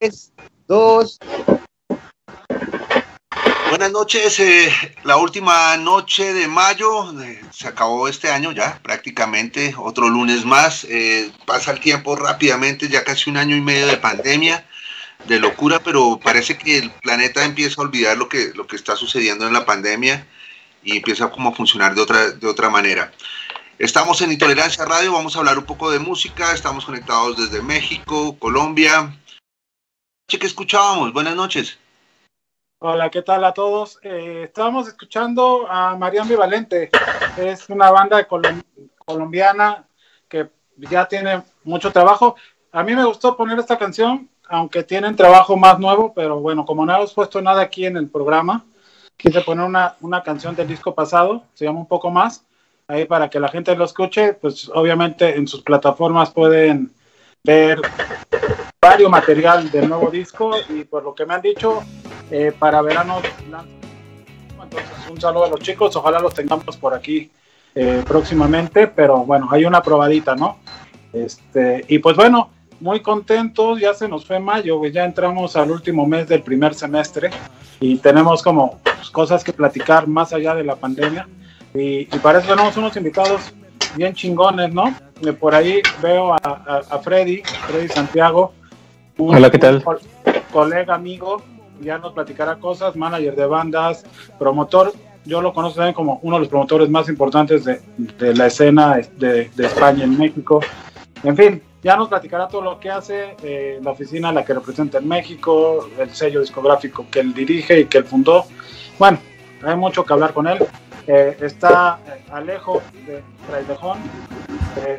3, Buenas noches, eh, la última noche de mayo, eh, se acabó este año ya prácticamente, otro lunes más, eh, pasa el tiempo rápidamente, ya casi un año y medio de pandemia, de locura, pero parece que el planeta empieza a olvidar lo que, lo que está sucediendo en la pandemia y empieza como a funcionar de otra, de otra manera. Estamos en Intolerancia Radio, vamos a hablar un poco de música, estamos conectados desde México, Colombia, ¿Qué escuchábamos? Buenas noches. Hola, ¿qué tal a todos? Eh, estábamos escuchando a Marian Vivalente. Es una banda colom- colombiana que ya tiene mucho trabajo. A mí me gustó poner esta canción, aunque tienen trabajo más nuevo, pero bueno, como no hemos puesto nada aquí en el programa, quise poner una, una canción del disco pasado, se llama Un poco más, ahí para que la gente lo escuche, pues obviamente en sus plataformas pueden ver varios material del nuevo disco y por lo que me han dicho, eh, para verano. Un saludo a los chicos, ojalá los tengamos por aquí eh, próximamente, pero bueno, hay una probadita, ¿no? Este, y pues bueno, muy contentos, ya se nos fue mayo, ya entramos al último mes del primer semestre y tenemos como pues, cosas que platicar más allá de la pandemia. Y, y para eso tenemos unos invitados bien chingones, ¿no? eh, por ahí veo a, Freddy, Freddy Santiago. Hola, ¿qué tal? colega, amigo, ya nos platicará cosas, manager de bandas, promotor. Yo lo conozco también como uno de los promotores más importantes de, la escena de, España en México. En fin, ya nos platicará todo lo que hace eh, la oficina, la que representa en México, el sello discográfico que él dirige y que él fundó. Bueno, hay mucho que hablar con él. Eh, está eh, Alejo de Frailejón.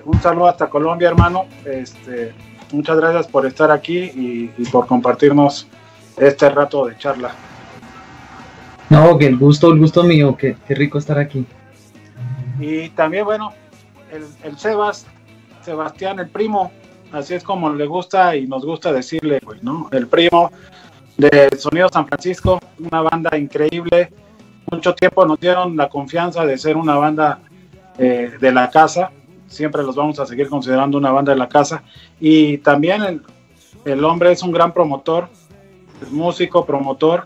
un saludo hasta Colombia, hermano. Este, muchas gracias por estar aquí y por compartirnos este rato de charla. No, que el gusto, el gusto mío, que qué rico estar aquí. Y también, bueno, el, el Sebas, Sebastián, el primo, así es como le gusta y nos gusta decirle, güey, ¿no? El primo de Sonido San Francisco, una banda increíble. Mucho tiempo nos dieron la confianza de ser una banda eh, de la casa. Siempre los vamos a seguir considerando una banda de la casa. Y también el, el hombre es un gran promotor, músico, promotor,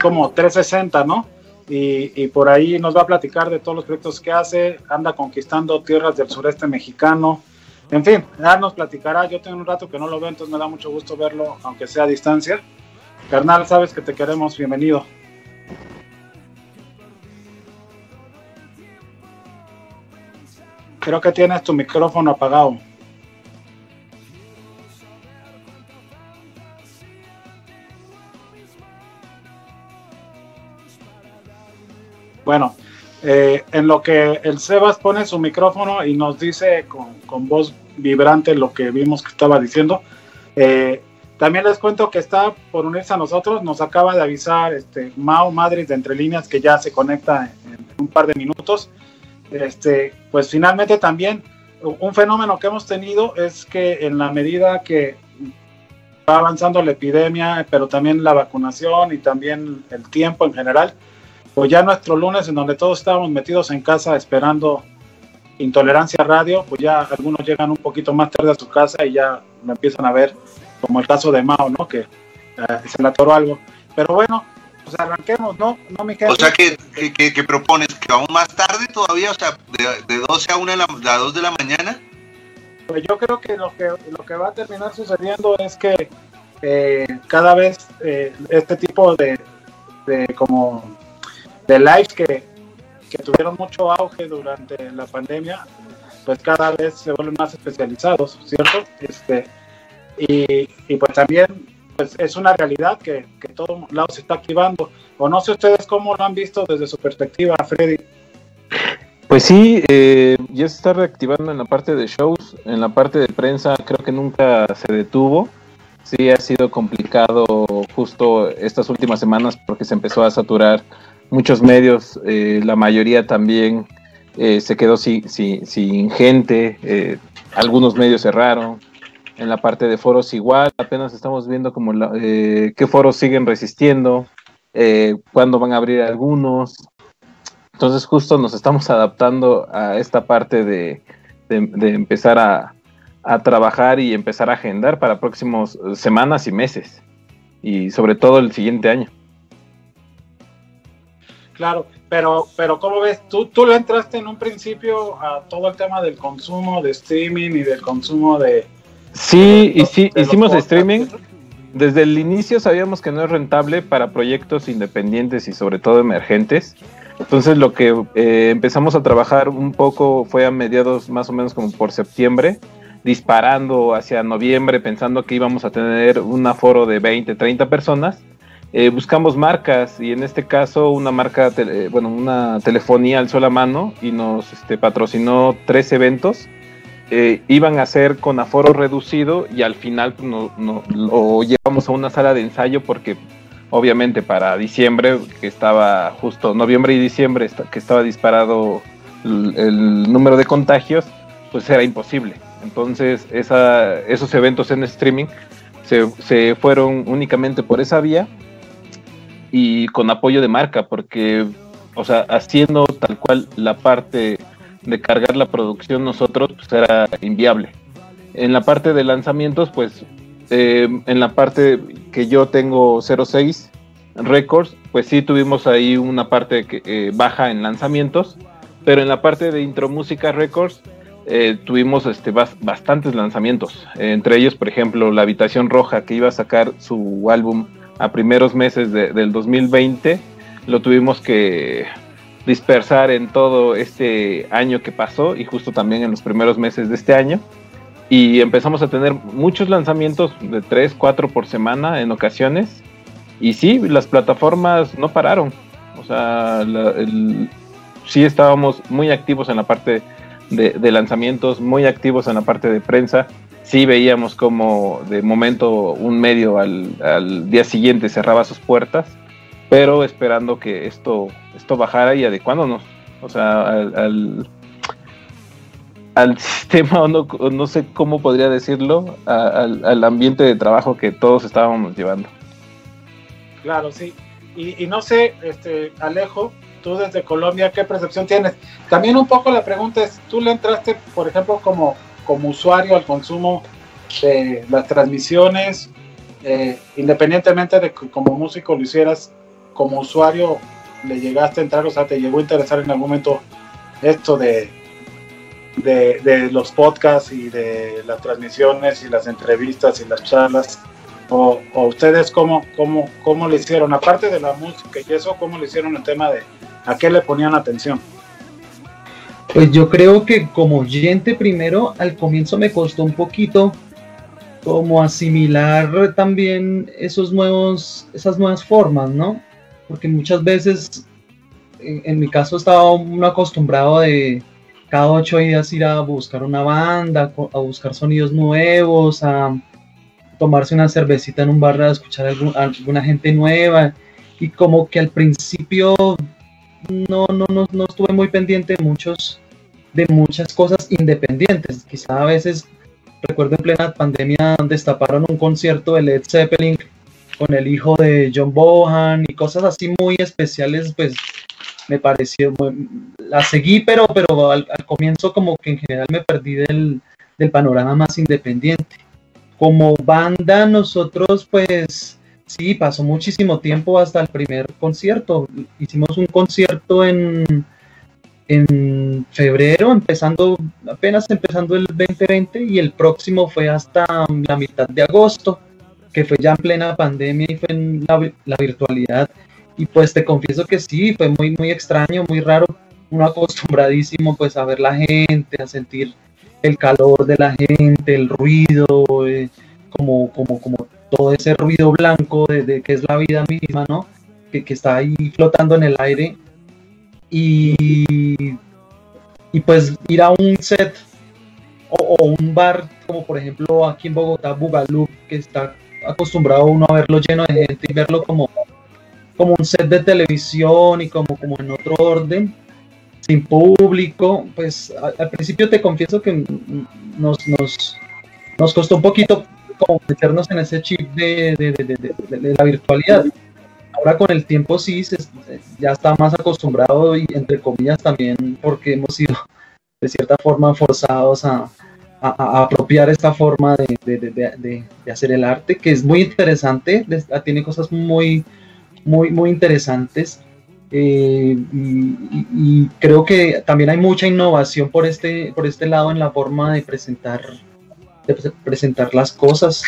como 360, ¿no? Y, por ahí nos va a platicar de todos los proyectos que hace, anda conquistando tierras del sureste mexicano, en fin, ya nos platicará, yo tengo un rato que no lo veo, entonces me da mucho gusto verlo, aunque sea a distancia. Carnal, sabes que te queremos, bienvenido. Creo que tienes tu micrófono apagado. Bueno, eh, en lo que el Sebas pone su micrófono y nos dice con, voz vibrante lo que vimos que estaba diciendo, eh, también les cuento que está por unirse a nosotros, nos acaba de avisar este, Mao Madrid de Entre Líneas que ya se conecta en, un par de minutos. Este, pues finalmente también un fenómeno que hemos tenido es que en la medida que va avanzando la epidemia, pero también la vacunación y también el tiempo en general, pues ya nuestro lunes en donde todos estábamos metidos en casa esperando Intolerancia Radio, pues ya algunos llegan un poquito más tarde a su casa y ya lo empiezan a ver, como el caso de Mao, ¿no? Que eh, se le atoró algo. Pero bueno, pues arranquemos, ¿no? ¿No mi o sea, que, que, propones que aún más tarde todavía, o sea, de, 12 a 1 de la, a 2 de la mañana. Pues yo creo que lo que, lo que va a terminar sucediendo es que eh, cada vez eh, este tipo de, de como de lives que, tuvieron mucho auge durante la pandemia, pues cada vez se vuelven más especializados, ¿cierto? Este, y, pues también pues es una realidad que, que todo lado se está activando. O no sé ustedes cómo lo han visto desde su perspectiva, Freddy. Pues sí, eh, ya se está reactivando en la parte de shows, en la parte de prensa creo que nunca se detuvo. Sí ha sido complicado justo estas últimas semanas porque se empezó a saturar muchos medios, eh, la mayoría también eh, se quedó sin, sin, gente, eh, algunos medios cerraron, en la parte de foros igual, apenas estamos viendo como qué foros siguen resistiendo, cuándo van a abrir algunos. Entonces justo nos estamos adaptando a esta parte de, empezar a, a, trabajar y empezar a agendar para próximos semanas y meses, y sobre todo el siguiente año. Claro, pero, pero ¿cómo ves? ¿Tú, tú le entraste en un principio a todo el tema del consumo de streaming y del consumo de... Sí, y sí, hicimos streaming. Desde el inicio sabíamos que no es rentable para proyectos independientes y sobre todo emergentes. Entonces lo que eh, empezamos a trabajar un poco fue a mediados más o menos como por septiembre, disparando hacia noviembre pensando que íbamos a tener un aforo de 20, 30 personas eh, buscamos marcas y en este caso una marca, eh, bueno, una telefonía al a mano y nos este, patrocinó tres eventos. Eh, iban a ser con aforo reducido y al final pues, no, lo llevamos a una sala de ensayo porque obviamente para diciembre, que estaba justo noviembre y diciembre, que estaba disparado el, número de contagios, pues era imposible. Entonces esos eventos en streaming se, se fueron únicamente por esa vía y con apoyo de marca, porque, o sea, haciendo tal cual la parte de cargar la producción nosotros, pues era inviable. En la parte de lanzamientos, pues, eh, en la parte que yo tengo 06 Records, pues sí tuvimos ahí una parte que, eh, baja en lanzamientos, pero en la parte de Intro Música Records, eh, tuvimos este, bastantes lanzamientos. entre ellos, por ejemplo, La Habitación Roja, que iba a sacar su álbum a primeros meses del 2020, lo tuvimos que dispersar en todo este año que pasó y justo también en los primeros meses de este año. Y empezamos a tener muchos lanzamientos de 3, 4 por semana en ocasiones. Y sí, las plataformas no pararon. O sea, sí estábamos muy activos en la parte de, lanzamientos, muy activos en la parte de prensa. Sí veíamos como de momento un medio al, día siguiente cerraba sus puertas, pero esperando que esto, esto bajara y adecuándonos. O sea, al, al, sistema, o no, no, sé cómo podría decirlo, al, al ambiente de trabajo que todos estábamos llevando. Claro, sí. Y, no sé, este, Alejo, tú desde Colombia, ¿qué percepción tienes? También un poco la pregunta es, ¿tú le entraste, por ejemplo, como, como usuario al consumo de las transmisiones, eh, independientemente de que como músico lo hicieras, como usuario le llegaste a entrar, o sea, te llegó a interesar en algún momento esto de, de, los podcasts y de las transmisiones y las entrevistas y las charlas? O, ustedes cómo, cómo, cómo le hicieron, aparte de la música y eso, cómo le hicieron el tema de a qué le ponían atención. Pues yo creo que como oyente primero, al comienzo me costó un poquito como asimilar también esos nuevos, esas nuevas formas, ¿no? Porque muchas veces, en, en mi caso estaba uno acostumbrado de cada ocho días ir a buscar una banda, a buscar sonidos nuevos, a tomarse una cervecita en un bar a escuchar a alguna gente nueva y como que al principio no, no, no, no estuve muy pendiente de muchos de muchas cosas independientes. Quizá a veces recuerdo en plena pandemia destaparon un concierto de Led Zeppelin con el hijo de John Bohan y cosas así muy especiales, pues me pareció, la seguí, pero, pero al, comienzo como que en general me perdí del, del panorama más independiente como banda nosotros pues sí, pasó muchísimo tiempo hasta el primer concierto. Hicimos un concierto en, en febrero, empezando, apenas empezando el 2020 y el próximo fue hasta la mitad de agosto, que fue ya en plena pandemia y fue en la, la virtualidad. Y pues te confieso que sí, fue muy, muy extraño, muy raro, uno acostumbradísimo pues a ver la gente, a sentir el calor de la gente, el ruido, eh, como, como, como todo ese ruido blanco de, que es la vida misma, ¿no? Que, está ahí flotando en el aire. Y, y pues ir a un set o, un bar, como por ejemplo aquí en Bogotá, Bugalú, que está acostumbrado uno a verlo lleno de gente y verlo como, como un set de televisión y como, como en otro orden sin público, pues al, principio te confieso que nos, nos, nos, costó un poquito como meternos en ese chip de, de, la virtualidad. Ahora con el tiempo sí, ya está más acostumbrado y entre comillas también porque hemos sido de cierta forma forzados a, a, apropiar esta forma de, hacer el arte, que es muy interesante, tiene cosas muy, muy, muy interesantes eh, y, creo que también hay mucha innovación por este, por este lado en la forma de presentar, de presentar las cosas.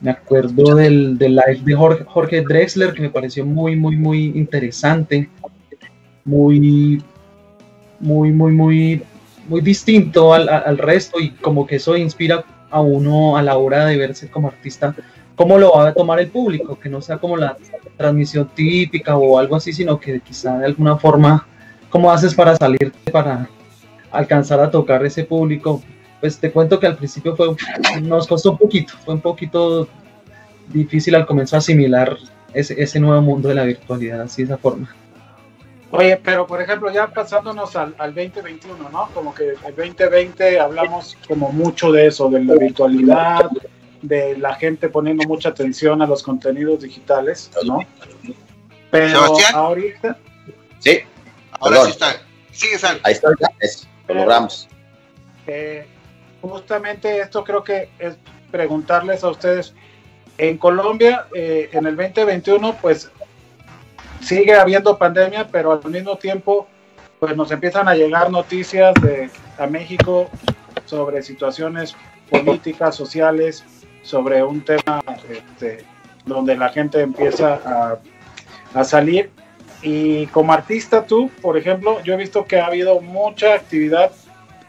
Me acuerdo del, del live de Jorge, Jorge, Drexler que me pareció muy, muy, muy interesante, muy, muy, muy, muy, muy distinto al, al resto y como que eso inspira a uno a la hora de verse como artista cómo lo va a tomar el público, que no sea como la transmisión típica o algo así, sino que quizá de alguna forma, ¿cómo haces para salir, para alcanzar a tocar ese público? Pues te cuento que al principio fue, nos costó un poquito, fue un poquito difícil al comenzar a asimilar ese, ese nuevo mundo de la virtualidad, así de esa forma. Oye, pero por ejemplo, ya pasándonos al, al, 2021, ¿no? Como que el 2020 hablamos como mucho de eso, de la virtualidad, de la gente poniendo mucha atención a los contenidos digitales, ¿no? Pero ahorita... Sí, ahora sí está. Sigue, Sal. Ahí está, lo logramos. Eh, justamente esto creo que es preguntarles a ustedes, en Colombia, eh, en el 2021, pues sigue habiendo pandemia, pero al mismo tiempo, pues nos empiezan a llegar noticias de a México sobre situaciones políticas, sociales, sobre un tema este, donde la gente empieza a, a salir. Y como artista tú, por ejemplo, yo he visto que ha habido mucha actividad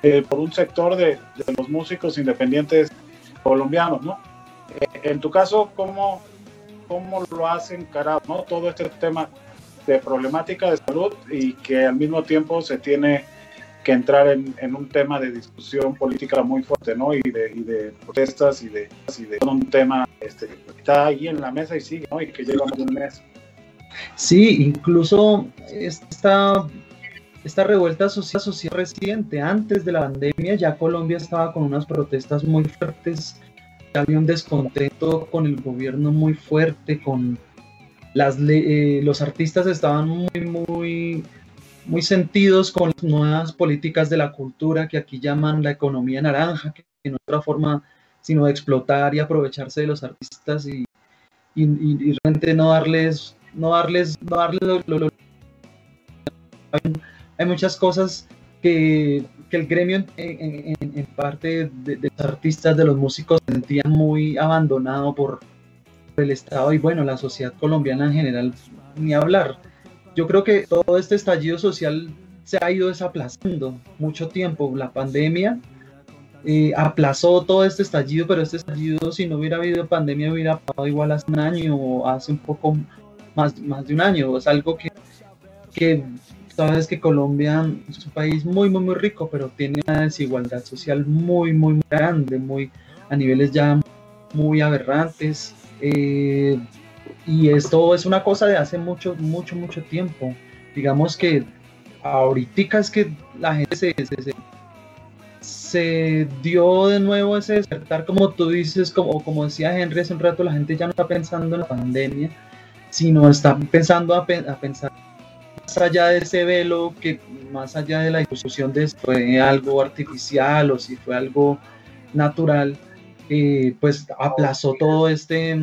eh, por un sector de, de, los músicos independientes colombianos, ¿no? Eh, en tu caso, ¿cómo, ¿cómo lo has encarado, ¿no? Todo este tema de problemática de salud y que al mismo tiempo se tiene que entrar en, en un tema de discusión política muy fuerte, ¿no? Y de, y de protestas y de, y de un tema este, que está ahí en la mesa y sigue, ¿no? Y que lleva un mes. Sí, incluso esta, esta revuelta social, social reciente, antes de la pandemia, ya Colombia estaba con unas protestas muy fuertes, había un descontento con el gobierno muy fuerte, con las eh, los artistas estaban muy, muy, muy sentidos con las nuevas políticas de la cultura que aquí llaman la economía naranja, que no otra forma sino de explotar y aprovecharse de los artistas y, y, y realmente no darles no darles, no darles hay, muchas cosas que, que el gremio en, en, en parte de, de, los artistas, de los músicos sentía muy abandonado por, por, el Estado y bueno, la sociedad colombiana en general, ni hablar. Yo creo que todo este estallido social se ha ido desaplazando mucho tiempo. La pandemia eh, aplazó todo este estallido, pero este estallido, si no hubiera habido pandemia, hubiera pasado igual hace un año o hace un poco más, más de un año. Es algo que, que sabes que Colombia es un país muy, muy, muy rico, pero tiene una desigualdad social muy, muy, grande, muy a niveles ya muy aberrantes. Eh, y esto es una cosa de hace mucho, mucho, mucho tiempo. Digamos que ahorita es que la gente se, se, dio de nuevo ese despertar, como tú dices, como, como decía Henry hace un rato, la gente ya no está pensando en la pandemia, sino está pensando a, a, pensar allá de ese velo, que más allá de la discusión de si fue algo artificial o si fue algo natural, eh, pues aplazó todo este,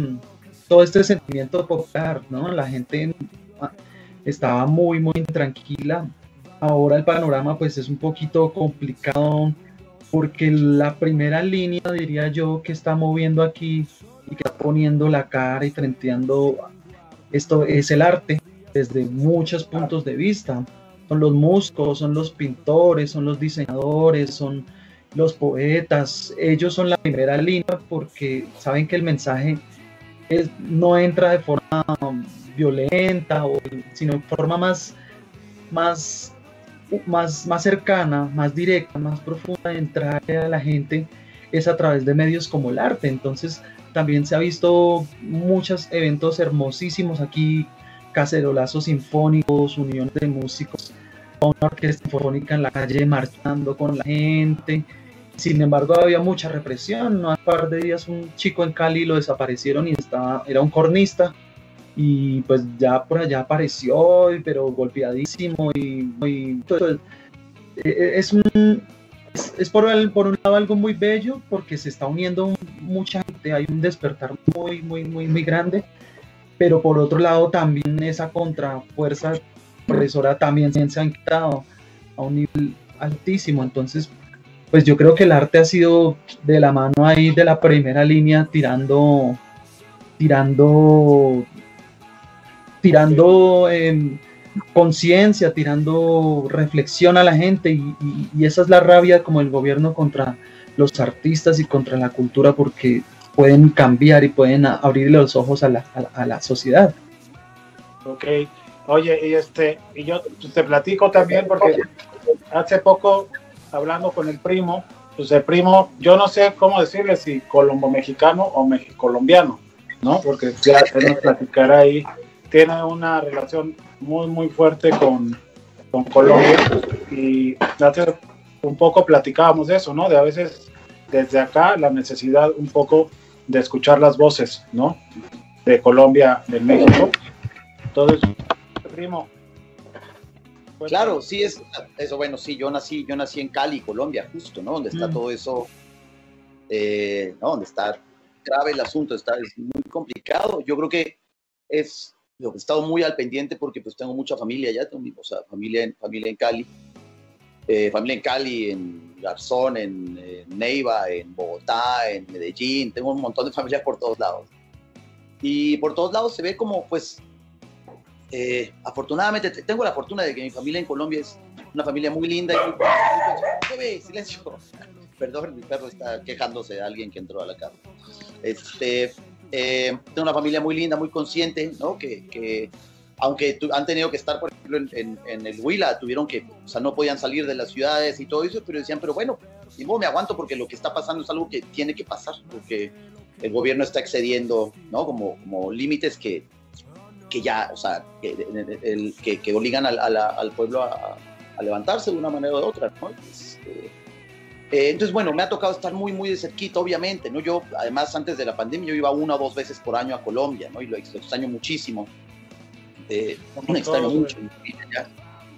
todo este sentimiento popular, ¿no? La gente estaba muy, muy intranquila. Ahora el panorama pues es un poquito complicado porque la primera línea, diría yo, que está moviendo aquí y que está poniendo la cara y frenteando esto es el arte desde muchos puntos de vista. Son los músicos, son los pintores, son los diseñadores, son los poetas. Ellos son la primera línea porque saben que el mensaje es, no entra de forma violenta, o, sino de forma más, más, más, más cercana, más directa, más profunda de entrar a la gente es a través de medios como el arte. Entonces, también se ha visto muchos eventos hermosísimos aquí, cacerolazos sinfónicos, uniones de músicos, una orquesta sinfónica en la calle marchando con la gente. Sin embargo, había mucha represión. Hace un par de días un chico en Cali lo desaparecieron y estaba, era un cornista y pues ya por allá apareció, pero golpeadísimo y, y todo, es un es, es por, el, por, un lado algo muy bello porque se está uniendo mucha gente, hay un despertar muy, muy, muy, muy grande, pero por otro lado también esa contrafuerza profesora también se ha quitado a un nivel altísimo, entonces pues yo creo que el arte ha sido de la mano ahí de la primera línea tirando, tirando, tirando... Eh, conciencia, tirando reflexión a la gente. Y, y, esa es la rabia como el gobierno contra los artistas y contra la cultura porque pueden cambiar y pueden abrir los ojos a la, a, a la sociedad. Ok, oye, y este, y yo te platico también porque hace poco hablando con el primo, pues el primo, yo no sé cómo decirle si colombo mexicano o colombiano, ¿no? Porque ya él nos platicará ahí, tiene una relación muy, muy fuerte con, con Colombia y hace un poco platicábamos de eso, ¿no? De a veces desde acá la necesidad un poco de escuchar las voces, ¿no? De Colombia, de México. Entonces, primo. Claro, sí, es eso. Bueno, sí, yo nací, yo nací en Cali, Colombia, justo, ¿no? Donde está mm. todo eso, eh, ¿no? Donde está grave el asunto, está es muy complicado. Yo creo que es he estado muy al pendiente porque pues tengo mucha familia allá, tengo o sea, familia, en, familia en Cali, eh, familia en Cali, en Garzón, en, Neiva, en Bogotá, en Medellín, tengo un montón de familias por todos lados. Y por todos lados se ve como, pues, eh, afortunadamente, tengo la fortuna de que mi familia en Colombia es una familia muy linda y muy... silencio. Perdón, mi perro está quejándose de alguien que entró a la casa. Este, eh, tengo una familia muy linda, muy consciente, ¿no? Que, que aunque han tenido que estar, por ejemplo, en, el Huila, tuvieron que, o sea, no podían salir de las ciudades y todo eso, pero decían, pero bueno, y me aguanto porque lo que está pasando es algo que tiene que pasar, porque el gobierno está excediendo, ¿no? Como, como límites que, que ya, o sea, que, que, obligan al, al pueblo a, a, levantarse de una manera u otra, ¿no? Este, eh, entonces, bueno, me ha tocado estar muy, muy de cerquita, obviamente, ¿no? Yo, además, antes de la pandemia, yo iba una o dos veces por año a Colombia, ¿no? Y lo extraño muchísimo. Extraño mucho.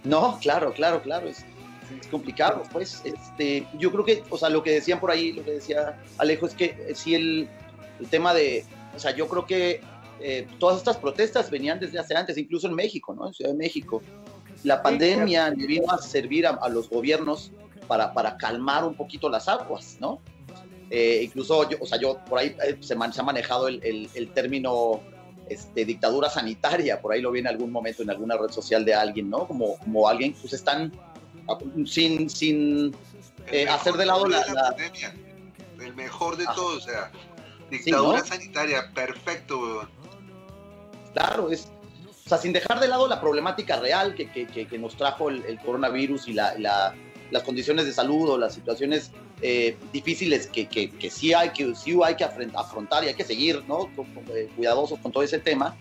No, claro, claro, claro, es, es, complicado, pues. Este, yo creo que, o sea, lo que decían por ahí, lo que decía Alejo, es que eh, si el, el tema de, o sea, yo creo que eh, todas estas protestas venían desde hace antes, incluso en México, ¿no? En Ciudad de México. La pandemia le vino a servir a, los gobiernos para, para, calmar un poquito las aguas, ¿no? Eh, incluso, yo, o sea, yo por ahí se, se ha manejado el, el, el término este, dictadura sanitaria, por ahí lo vi en algún momento en alguna red social de alguien, ¿no? Como, como alguien, pues están sin, sin eh, hacer de lado la, la, pandemia. El mejor de todos, o sea, dictadura sanitaria, perfecto, Claro, es, o sea, sin dejar de lado la problemática real que, que, que nos trajo el, el coronavirus y la, la, las condiciones de salud o las situaciones eh, difíciles que, que, que, sí hay que, sí hay que afrontar y hay que seguir ¿no? Eh, cuidadosos con todo ese tema,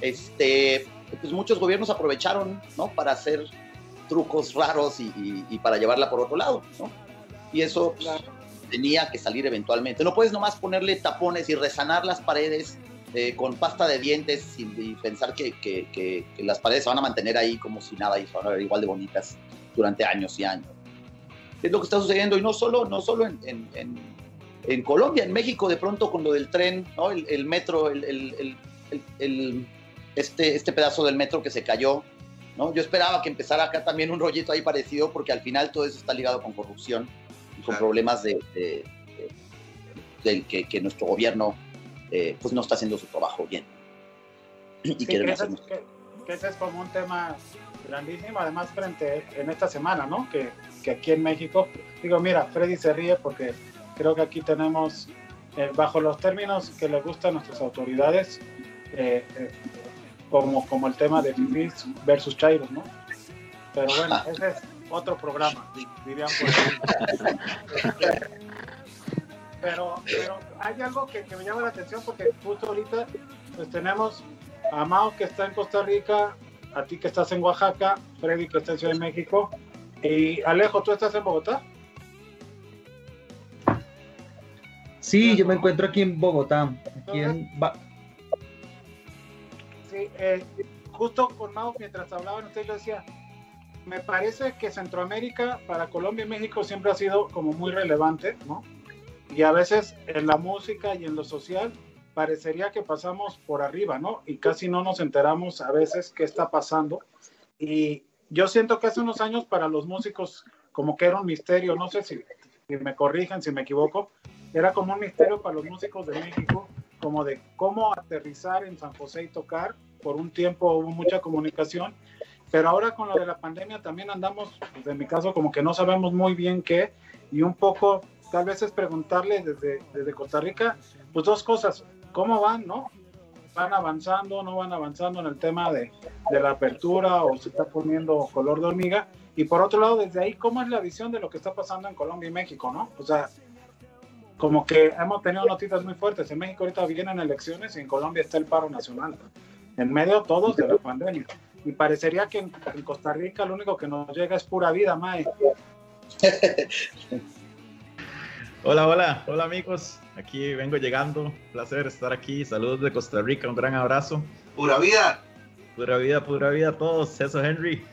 este, pues muchos gobiernos aprovecharon ¿no? para hacer trucos raros y, y, y para llevarla por otro lado. ¿no? Y eso pues, tenía que salir eventualmente. No puedes nomás ponerle tapones y resanar las paredes eh, con pasta de dientes y, y pensar que, que, que, las paredes se van a mantener ahí como si nada y se van a ver igual de bonitas durante años y años es lo que está sucediendo y no solo, no solo en, en, en, Colombia, en México de pronto con lo del tren, ¿no? el, el metro, el, el, este, este pedazo del metro que se cayó. ¿no? Yo esperaba que empezara acá también un rollito ahí parecido porque al final todo eso está ligado con corrupción y con claro. problemas de, de, de, de que, que, nuestro gobierno eh, pues no está haciendo su trabajo bien. Y sí, quieren hacer... que, que ese es como un tema grandísimo, además frente en esta semana, ¿no? Que que aquí en México, digo, mira, Freddy se ríe porque creo que aquí tenemos, eh, bajo los términos que le gustan a nuestras autoridades, eh, eh, como, como el tema de Fifis versus Chairos, ¿no? Pero bueno, ese es otro programa, dirían pero, pero hay algo que, que, me llama la atención porque justo ahorita pues tenemos a Mao que está en Costa Rica, a ti que estás en Oaxaca, Freddy que está en Ciudad de México, y Alejo, ¿tú estás en Bogotá? Sí, yo me encuentro aquí en Bogotá. Aquí en ba sí, eh, justo con Mau, mientras hablaban, usted lo decía, me parece que Centroamérica para Colombia y México siempre ha sido como muy relevante, ¿no? Y a veces en la música y en lo social parecería que pasamos por arriba, ¿no? Y casi no nos enteramos a veces qué está pasando. Y yo siento que hace unos años para los músicos como que era un misterio, no sé si, si me corrijan, si me equivoco, era como un misterio para los músicos de México, como de cómo aterrizar en San José y tocar. Por un tiempo hubo mucha comunicación, pero ahora con lo de la pandemia también andamos, pues en mi caso, como que no sabemos muy bien qué, y un poco, tal vez es preguntarle desde, desde Costa Rica, pues dos cosas, ¿cómo van, no? Van avanzando, no van avanzando en el tema de, de, la apertura o se está poniendo color de hormiga. Y por otro lado, desde ahí, ¿cómo es la visión de lo que está pasando en Colombia y México, no? O sea, como que hemos tenido noticias muy fuertes. En México ahorita vienen elecciones y en Colombia está el paro nacional. En medio todos de la pandemia. Y parecería que en, en Costa Rica lo único que nos llega es pura vida, Mae. Hola, hola, hola amigos. Aquí vengo llegando. Placer estar aquí. Saludos de Costa Rica. Un gran abrazo. Pura vida. Pura vida, pura vida a todos. Eso, Henry.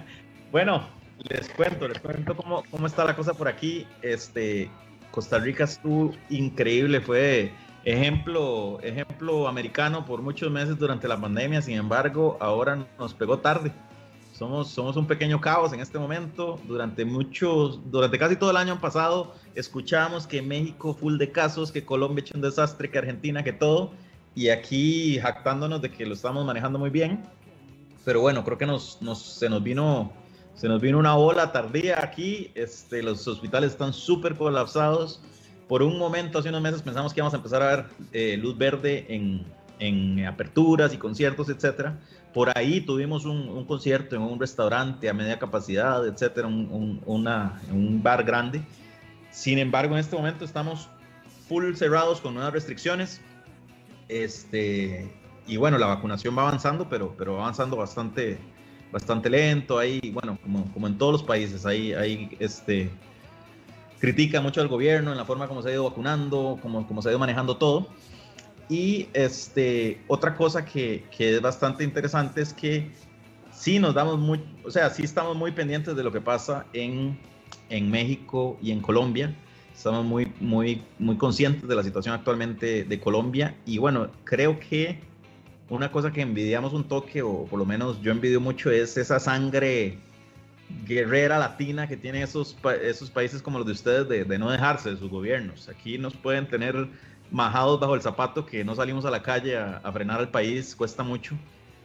bueno, les cuento, les cuento cómo, cómo está la cosa por aquí. Este, Costa Rica estuvo increíble. Fue ejemplo, ejemplo americano por muchos meses durante la pandemia. Sin embargo, ahora nos pegó tarde. Somos, somos un pequeño caos en este momento. Durante muchos, durante casi todo el año pasado, escuchamos que México full de casos, que Colombia hecho un desastre, que Argentina, que todo. Y aquí jactándonos de que lo estamos manejando muy bien. Pero bueno, creo que nos, nos, se nos vino se nos vino una ola tardía aquí. Este, los hospitales están súper colapsados. Por un momento, hace unos meses, pensamos que íbamos a empezar a ver eh, luz verde en, en aperturas y conciertos, etcétera. Por ahí tuvimos un, concierto en un restaurante a media capacidad, etcétera, un, una, un bar grande. Sin embargo, en este momento estamos full cerrados con nuevas restricciones. Este, y bueno, la vacunación va avanzando, pero, pero va avanzando bastante, bastante lento. Ahí, bueno, como, como en todos los países, ahí, ahí este, critica mucho al gobierno en la forma como se ha ido vacunando, como, como se ha ido manejando todo. Y este, otra cosa que, que, es bastante interesante es que sí nos damos muy, o sea, sí estamos muy pendientes de lo que pasa en, en México y en Colombia. Estamos muy, muy, muy conscientes de la situación actualmente de Colombia. Y bueno, creo que una cosa que envidiamos un toque, o por lo menos yo envidio mucho, es esa sangre guerrera latina que tienen esos, esos países como los de ustedes de, de no dejarse de sus gobiernos. Aquí nos pueden tener majados bajo el zapato que no salimos a la calle a, frenar al país, cuesta mucho.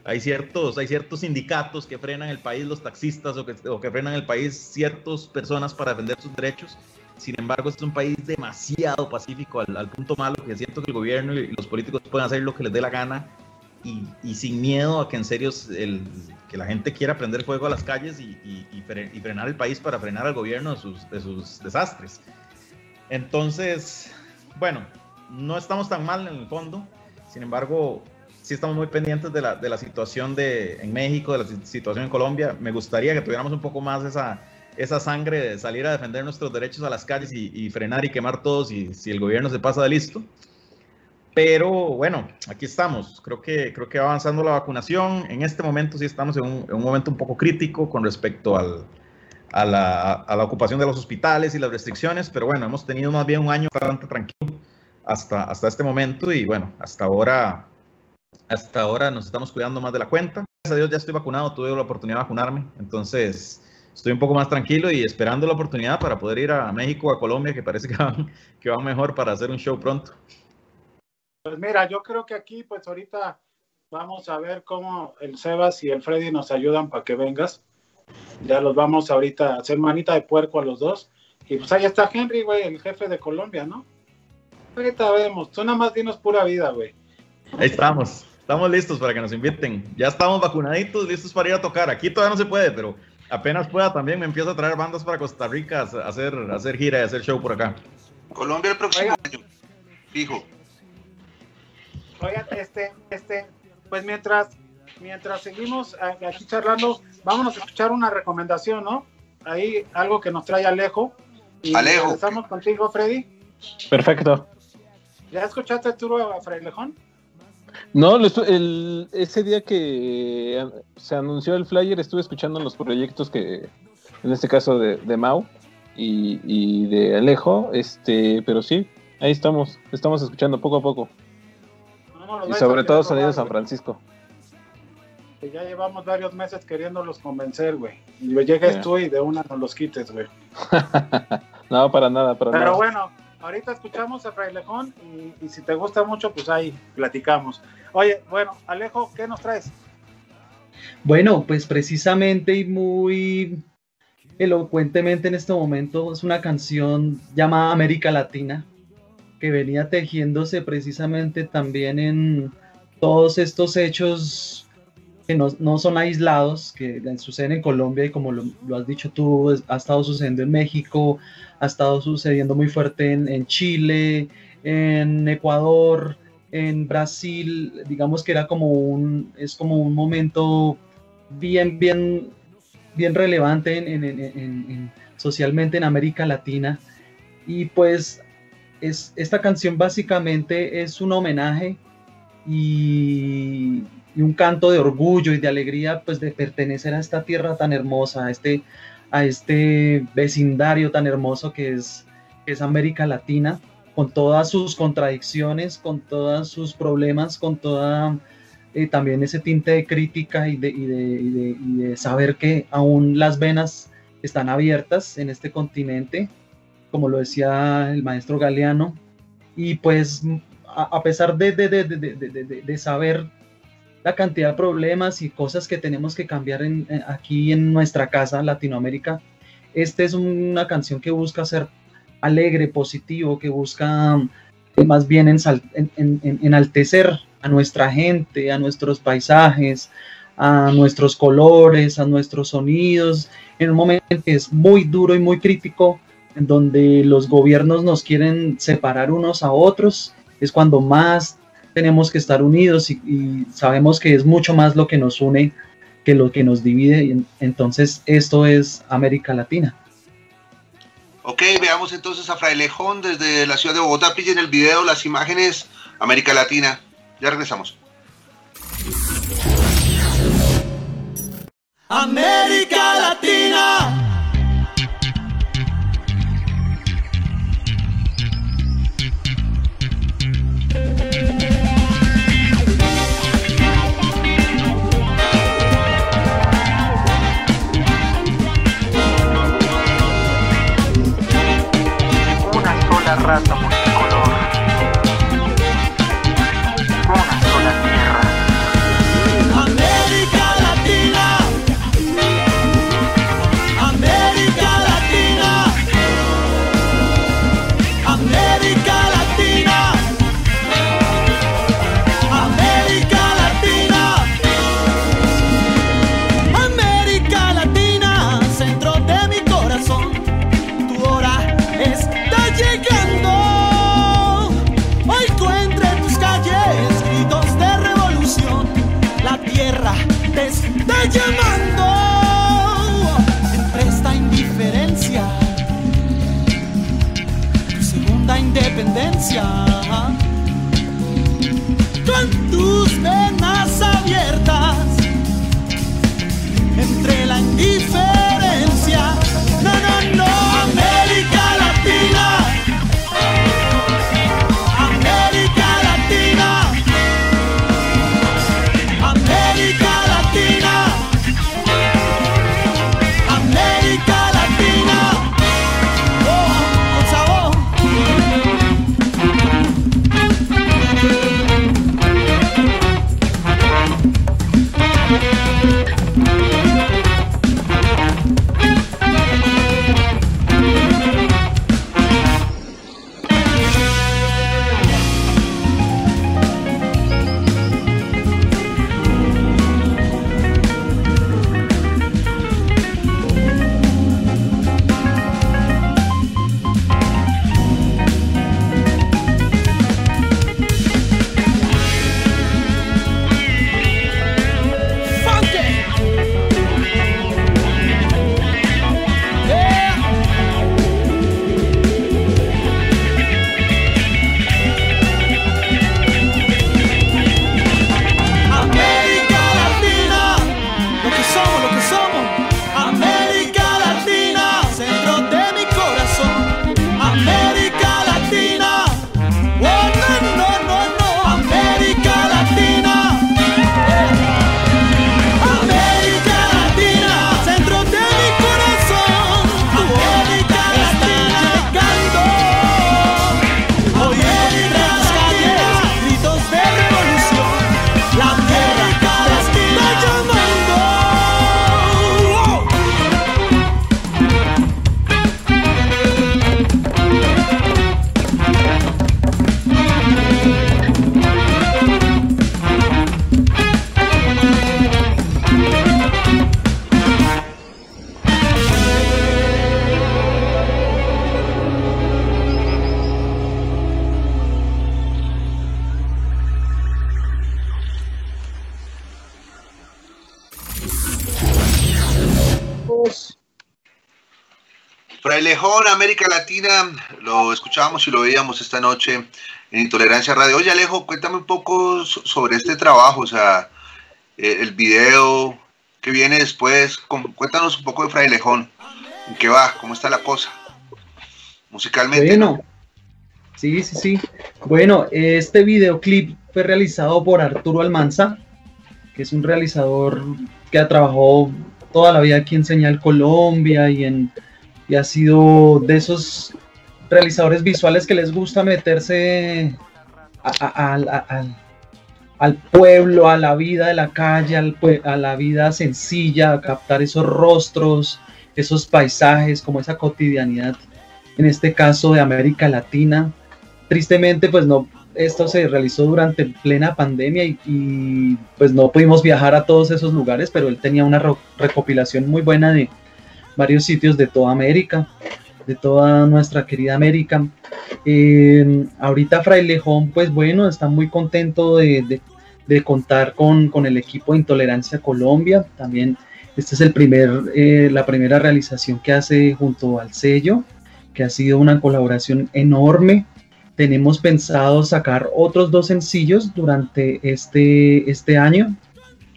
Hay ciertos, hay ciertos sindicatos que frenan el país, los taxistas, o que, o que frenan el país ciertas personas para defender sus derechos. Sin embargo, este es un país demasiado pacífico al, punto malo que siento que el gobierno y los políticos pueden hacer lo que les dé la gana y, y sin miedo a que en serio el, que la gente quiera prender fuego a las calles y, y, y, frenar el país para frenar al gobierno de sus, de sus desastres. Entonces, bueno, no estamos tan mal en el fondo, sin embargo, sí estamos muy pendientes de la, de la situación de, en México, de la situación en Colombia. Me gustaría que tuviéramos un poco más esa, esa sangre de salir a defender nuestros derechos a las calles y, frenar y quemar todos y, si el gobierno se pasa de listo. Pero bueno, aquí estamos. Creo que, creo que va avanzando la vacunación. En este momento sí estamos en un, en un momento un poco crítico con respecto al, a, la, a la ocupación de los hospitales y las restricciones, pero bueno, hemos tenido más bien un año bastante tranquilo hasta, hasta este momento y bueno, hasta ahora, hasta ahora nos estamos cuidando más de la cuenta. Gracias a Dios ya estoy vacunado, tuve la oportunidad de vacunarme, entonces estoy un poco más tranquilo y esperando la oportunidad para poder ir a México, a Colombia, que parece que van, que van mejor para hacer un show pronto. Pues mira, yo creo que aquí pues ahorita vamos a ver cómo el Sebas y el Freddy nos ayudan para que vengas. Ya los vamos ahorita a hacer manita de puerco a los dos. Y pues ahí está Henry, güey, el jefe de Colombia, ¿no? Ahorita vemos, tú nada más dinos pura vida, güey. Ahí estamos, estamos listos para que nos inviten. Ya estamos vacunaditos, listos para ir a tocar. Aquí todavía no se puede, pero apenas pueda también me empiezo a traer bandas para Costa Rica a hacer, hacer gira y hacer show por acá. Colombia el próximo año, fijo. Oigan, este, este, pues mientras, mientras seguimos aquí charlando, vámonos a escuchar una recomendación, ¿no? Ahí algo que nos trae Alejo. Y Alejo. Estamos contigo, Freddy. Perfecto. ¿Ya escuchaste tú a Frailejón? No, el, ese día que se anunció el flyer estuve escuchando los proyectos que, en este caso de, de Mau y, de Alejo, este, pero sí, ahí estamos, estamos escuchando poco a poco. y sobre todo sonido San Francisco. Que ya llevamos varios meses queriéndolos convencer, güey. Y llegues tú y de una nos los quites, güey. no, para nada, para nada. Pero bueno, ahorita escuchamos a Frailejón y, y si te gusta mucho, pues ahí platicamos. Oye, bueno, Alejo, ¿qué nos traes? Bueno, pues precisamente y muy elocuentemente en este momento es una canción llamada América Latina, que venía tejiéndose precisamente también en todos estos hechos que no, no, son aislados, que suceden en Colombia y como lo, has dicho tú, ha estado sucediendo en México, ha estado sucediendo muy fuerte en, Chile, en Ecuador, en Brasil, digamos que era como un, es como un momento bien, bien, bien relevante en, en, socialmente en América Latina. Y pues es, esta canción básicamente es un homenaje y y un canto de orgullo y de alegría pues de pertenecer a esta tierra tan hermosa, a este, a este vecindario tan hermoso que es, es América Latina, con todas sus contradicciones, con todos sus problemas, con toda eh, también ese tinte de crítica y de, y, de, saber que aún las venas están abiertas en este continente, como lo decía el maestro Galeano, y pues a, a pesar de, saber la cantidad de problemas y cosas que tenemos que cambiar aquí en nuestra casa, Latinoamérica, esta es una canción que busca ser alegre, positivo, que busca más bien en, en, enaltecer a nuestra gente, a nuestros paisajes, a nuestros colores, a nuestros sonidos, en un momento que es muy duro y muy crítico, en donde los gobiernos nos quieren separar unos a otros, es cuando más tenemos que estar unidos y, y sabemos que es mucho más lo que nos une que lo que nos divide. Entonces, esto es América Latina. Ok, veamos entonces a Frailejón desde la ciudad de Bogotá. Pillen el video, las imágenes, América Latina. Ya regresamos. América Latina. América Latina, lo escuchábamos y lo veíamos esta noche en Intolerancia Radio. Oye, Alejo, cuéntame un poco so- sobre este trabajo, o sea, eh, el video que viene después. Cuéntanos un poco de Frailejón. ¿En qué va? ¿Cómo está la cosa? Musicalmente. Bueno, sí, sí, sí. Bueno, este videoclip fue realizado por Arturo Almanza. que es un realizador que ha trabajado toda la vida aquí en Señal Colombia y, en, y ha sido de esos realizadores visuales que les gusta meterse al- pueblo, a la vida de la calle, a la vida sencilla, a captar esos rostros, esos paisajes, como esa cotidianidad, en este caso de América Latina. Tristemente, pues no, esto se realizó durante plena pandemia y, y, pues no pudimos viajar a todos esos lugares, pero él tenía una recopilación muy buena de varios sitios de toda América, de toda nuestra querida América. Eh, ahorita Frailejón, pues bueno, está muy contento de, de- contar con, con el equipo de Intolerancia Colombia. También esta es el primer, eh, la primera realización que hace junto al sello, que ha sido una colaboración enorme. Tenemos pensado sacar otros dos sencillos durante este, este año.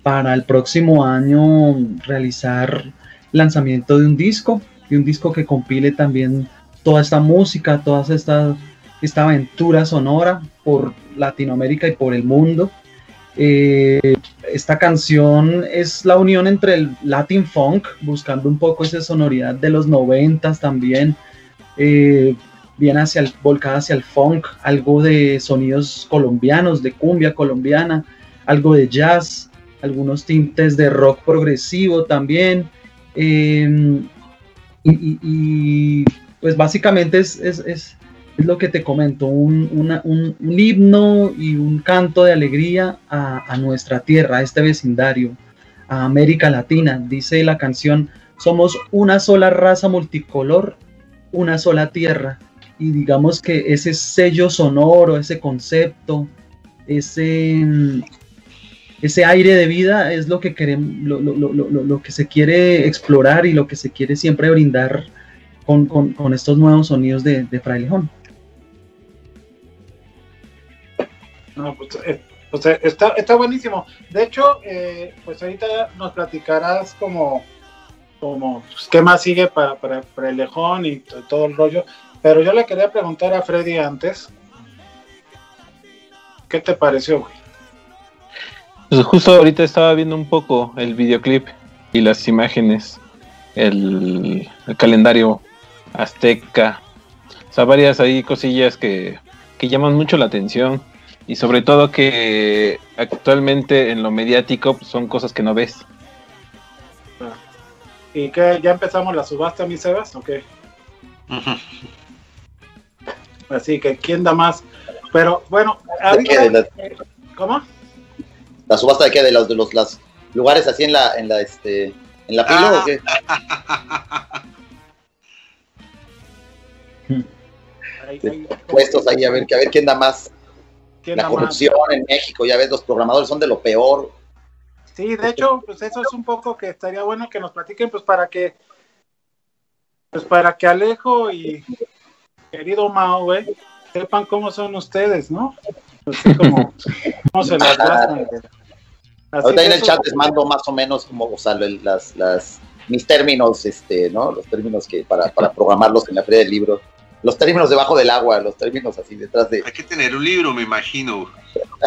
Para el próximo año realizar lanzamiento de un disco, y un disco que compile también toda esta música, toda esta, esta aventura sonora por Latinoamérica y por el mundo. Eh, esta canción es la unión entre el Latin Funk, buscando un poco esa sonoridad de los noventas también, eh, bien hacia el, volcada hacia el funk, algo de sonidos colombianos, de cumbia colombiana, algo de jazz, algunos tintes de rock progresivo también. Eh, y, pues básicamente es, lo que te comento, un, himno y un canto de alegría a, nuestra tierra, a este vecindario, a América Latina. Dice la canción, somos una sola raza multicolor, una sola tierra. Y digamos que ese sello sonoro, ese concepto, ese, ese aire de vida es lo que queremos, lo, lo- lo- lo- que se quiere explorar y lo que se quiere siempre brindar con, con- estos nuevos sonidos de, de Frailejón. No, pues, eh, pues, eh, está, está buenísimo. De hecho, eh, pues ahorita nos platicarás como, como pues, qué más sigue para, para, para lejón y to- todo el rollo. Pero yo le quería preguntar a Freddy antes. ¿Qué te pareció, güey? Pues justo ahorita estaba viendo un poco el videoclip y las imágenes, el, el calendario azteca, o sea, varias ahí cosillas que, que llaman mucho la atención y sobre todo que actualmente en lo mediático pues, son cosas que no ves. ¿Y qué? ¿Ya empezamos la subasta, mi Sebas? ¿O qué? Así que, ¿quién da más? Pero bueno, ahorita. ¿De la, ¿Cómo? La subasta de qué? ¿De los, de los las lugares así en la, en la, este, en la fila Ah. o qué? Ahí- ahí- Puestos ahí a ver, que a ver quién da más. ¿quién La da más? corrupción en México, ya ves, los programadores son de lo peor. Sí, de hecho, pues eso es un poco que estaría bueno que nos platiquen, pues para que, pues para que Alejo y querido Mao, güey, sepan cómo son ustedes, ¿no? Así como, cómo se las gastan. güey. Así Ahorita en el chat les mando más o menos como, o sea, el- las, las, mis términos, este, ¿no? Los términos que para, para programarlos en la feria del libro. Los términos debajo del agua, los términos así detrás de. Hay que tener un libro, me imagino.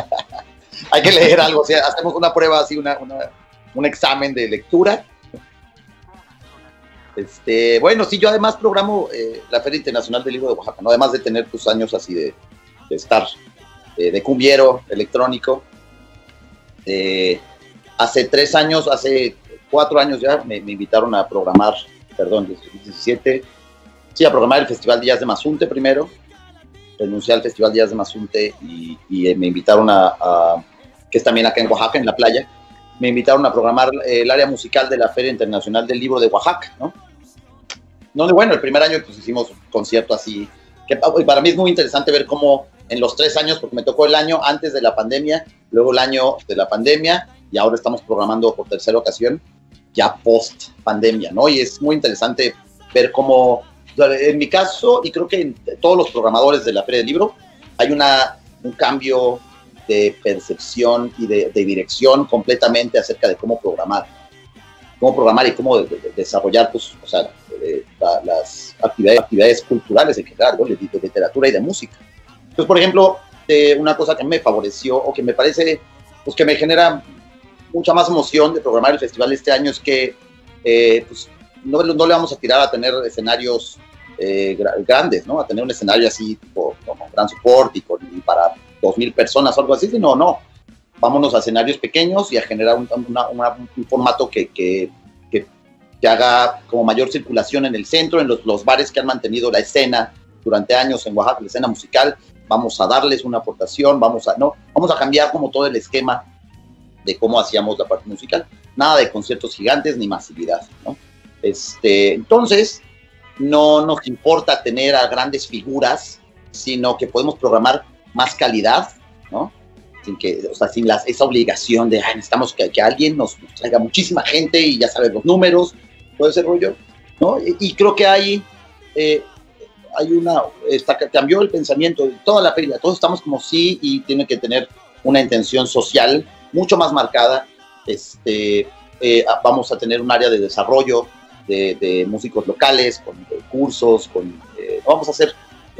Hay que leer algo, o sea, hacemos una prueba así, una, una- un examen de lectura. Este, bueno, sí, yo además programo eh, la Feria Internacional del Libro de Oaxaca, ¿no? Además de tener tus años así de, de estar de cumbiero electrónico. Eh, hace tres años, hace cuatro años ya, me, invitaron a programar, perdón, 17, sí, a programar el Festival Jazz de Mazunte primero. Renuncié al Festival Jazz de Mazunte y, eh, me invitaron a, que es también acá en Oaxaca, en la playa, me invitaron a programar eh, el área musical de la Feria Internacional del Libro de Oaxaca, ¿no? Donde, bueno, el primer año pues hicimos concierto así, que para mí es muy interesante ver cómo en los tres años, porque me tocó el año antes de la pandemia, luego el año de la pandemia, y ahora estamos programando por tercera ocasión, ya post pandemia, ¿no? Y es muy interesante ver cómo, en mi caso, y creo que en todos los programadores de la Feria del Libro, hay una, un cambio de percepción y de, de, dirección completamente acerca de cómo programar, cómo programar y cómo de, de, desarrollar, pues, o sea, la, las actividades, actividades culturales en general, ¿no? de, literatura y de música. Entonces, por ejemplo, una cosa que me favoreció o que me parece, pues que me genera mucha más emoción de programar el festival este año es que eh, pues, no, le vamos a tirar a tener escenarios eh, grandes, ¿no? A tener un escenario así tipo, como gran support y, con, para 2.000 personas o algo así, no, no. Vámonos a escenarios pequeños y a generar un, formato que, que, que, que, haga como mayor circulación en el centro, en los, los bares que han mantenido la escena durante años en Oaxaca, la escena musical, vamos a darles una aportación, vamos a, no, vamos a cambiar como todo el esquema de cómo hacíamos la parte musical. Nada de conciertos gigantes ni masividad, ¿no? Este, entonces, no nos importa tener a grandes figuras, sino que podemos programar más calidad, ¿no? Sin que, o sea, sin las, esa obligación de, ay, que, que alguien nos, traiga muchísima gente y ya sabe los números, todo ese rollo, ¿no? Y, y creo que hay, eh, hay una, está, cambió el pensamiento de toda la feria, todos estamos como sí y tiene que tener una intención social mucho más marcada, este, eh, vamos a tener un área de desarrollo de, de músicos locales, con de cursos, con, eh, vamos a hacer,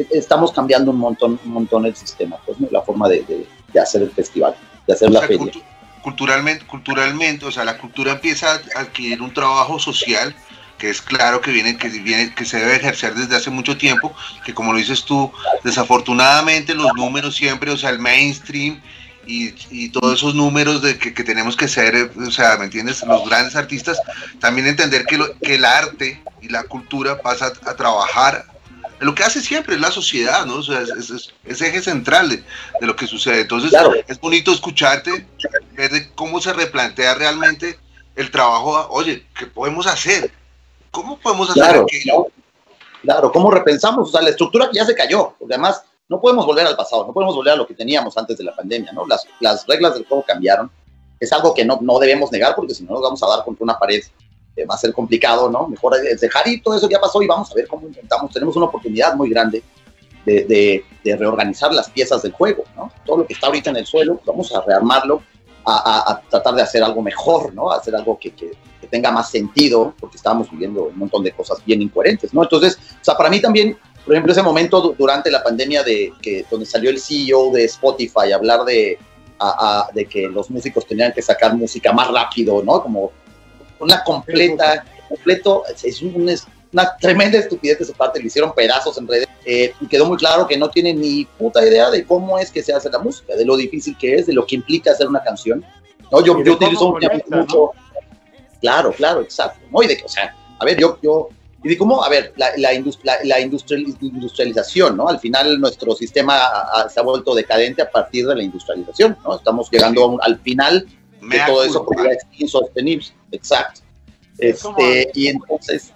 estamos cambiando un montón, un montón el sistema, pues, ¿no? la forma de, de, de, hacer el festival, de hacer o la sea, feria. Cultu culturalmente, culturalmente, o sea, la cultura empieza a adquirir un trabajo social que es claro que viene, que viene, que se debe ejercer desde hace mucho tiempo, que como lo dices tú, desafortunadamente los números siempre, o sea, el mainstream y, y todos esos números de que, que, tenemos que ser, o sea, ¿me entiendes? Los grandes artistas, también entender que, lo, que el arte y la cultura pasa a, a trabajar lo que hace siempre es la sociedad, ¿no? O sea, es, es, es eje central de, de, lo que sucede. Entonces, claro. es bonito escucharte, ver de cómo se replantea realmente el trabajo. Oye, ¿qué podemos hacer? ¿Cómo podemos hacer claro, aquello? Claro. ¿cómo repensamos? O sea, la estructura que ya se cayó, porque además no podemos volver al pasado, no podemos volver a lo que teníamos antes de la pandemia, ¿no? Las, las reglas del juego cambiaron. Es algo que no, no debemos negar porque si no nos vamos a dar contra una pared eh, va a ser complicado, ¿no? Mejor dejar y todo eso ya pasó y vamos a ver cómo intentamos. Tenemos una oportunidad muy grande de, de, de, reorganizar las piezas del juego, ¿no? Todo lo que está ahorita en el suelo, vamos a rearmarlo, a, a, a tratar de hacer algo mejor, ¿no? A hacer algo que, tenga más sentido, porque estábamos viviendo un montón de cosas bien incoherentes, ¿no? Entonces, o sea, para mí también, por ejemplo, ese momento durante la pandemia de que donde salió el CEO de Spotify a hablar de, a, de que los músicos tenían que sacar música más rápido, ¿no? Como una completa, completo, es una, una tremenda estupidez de su parte, le hicieron pedazos en redes eh, y quedó muy claro que no tiene ni puta idea de cómo es que se hace la música, de lo difícil que es, de lo que implica hacer una canción. No, yo, yo utilizo conecta, mucho, ¿no? Claro, claro, exacto, ¿no? Y de que, o sea, a ver, yo, yo, y de cómo, a ver, la, la, industri la, la industrial industrialización, ¿no? Al final nuestro sistema a, a, se ha vuelto decadente a partir de la industrialización, ¿no? Estamos llegando un, al final de todo eso porque ya es insostenible. Exacto. Es este, como, y entonces.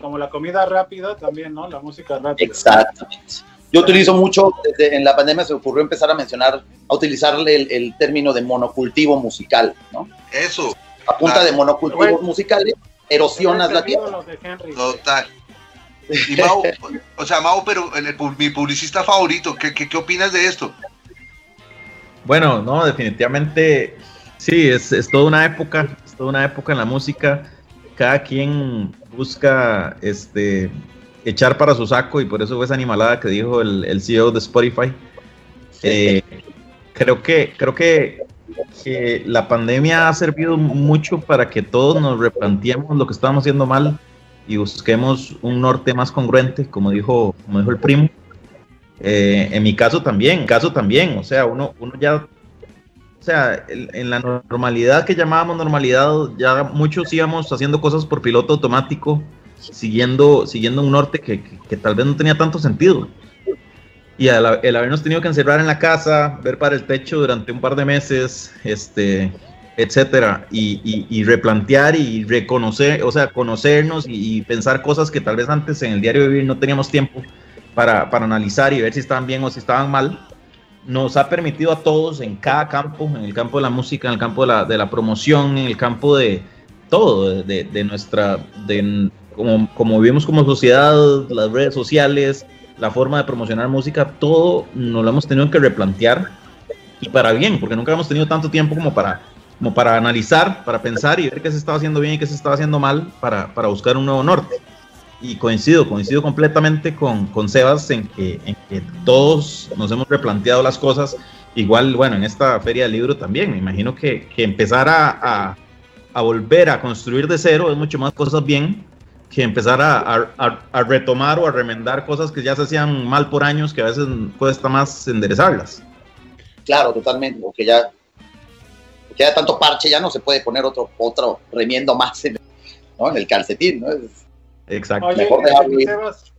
Como la comida rápida también, ¿no? La música rápida. Exactamente. Yo utilizo mucho, desde en la pandemia se me ocurrió empezar a mencionar, a utilizarle el, el término de monocultivo musical, ¿no? Eso. A punta claro. de monocultivos bueno, musicales, erosionas la tierra. Total. Y Mau, o sea, Mau, pero el, el, mi publicista favorito, ¿qué, qué, qué opinas de esto? Bueno, no, definitivamente Sí, es, es, toda una época, es toda una época en la música. Cada quien busca este, echar para su saco y por eso fue esa animalada que dijo el, el CEO de Spotify. Eh, creo que, creo que, que, la pandemia ha servido mucho para que todos nos replanteemos lo que estábamos haciendo mal y busquemos un norte más congruente, como dijo, como dijo el primo. Eh, en mi caso también, caso también, o sea, uno, uno ya o sea, en la normalidad que llamábamos normalidad, ya muchos íbamos haciendo cosas por piloto automático, siguiendo, siguiendo un norte que, que, que tal vez no tenía tanto sentido. Y el, habernos tenido que encerrar en la casa, ver para el techo durante un par de meses, este, etcétera, y, y, y replantear y reconocer, o sea, conocernos y, y, pensar cosas que tal vez antes en el diario vivir no teníamos tiempo para, para analizar y ver si estaban bien o si estaban mal nos ha permitido a todos en cada campo, en el campo de la música, en el campo de la, de la promoción, en el campo de todo, de, de nuestra, de como, como vivimos como sociedad, las redes sociales, la forma de promocionar música, todo nos lo hemos tenido que replantear y para bien, porque nunca hemos tenido tanto tiempo como para, como para analizar, para pensar y ver qué se estaba haciendo bien y qué se estaba haciendo mal para, para buscar un nuevo norte. Y coincido, coincido completamente con, con Sebas en que, todos nos hemos replanteado las cosas. Igual, bueno, en esta feria del libro también, me imagino que, que empezar a, a, a volver a construir de cero es mucho más cosas bien que empezar a, a, a, retomar o a remendar cosas que ya se hacían mal por años, que a veces cuesta más enderezarlas. Claro, totalmente, porque ya, porque ya tanto parche ya no se puede poner otro, otro remiendo más en, ¿no? en el calcetín, ¿no? Es, Exacto. Oye, Mejor dejarlo ir. Sebas,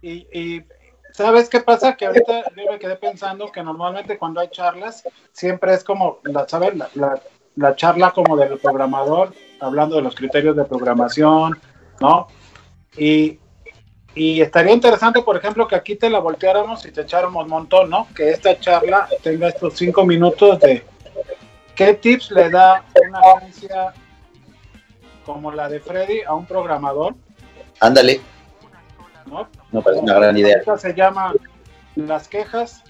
y, y ¿sabes qué pasa? Que ahorita yo me quedé pensando que normalmente cuando hay charlas, siempre es como, la, ¿sabes? La, la, la charla como del programador, hablando de los criterios de programación, ¿no? Y, y estaría interesante, por ejemplo, que aquí te la volteáramos y te echáramos un montón, ¿no? Que esta charla tenga estos cinco minutos de qué tips le da una agencia como la de Freddy a un programador, Ándale, ¿no? me parece una gran idea. Esta se llama Las quejas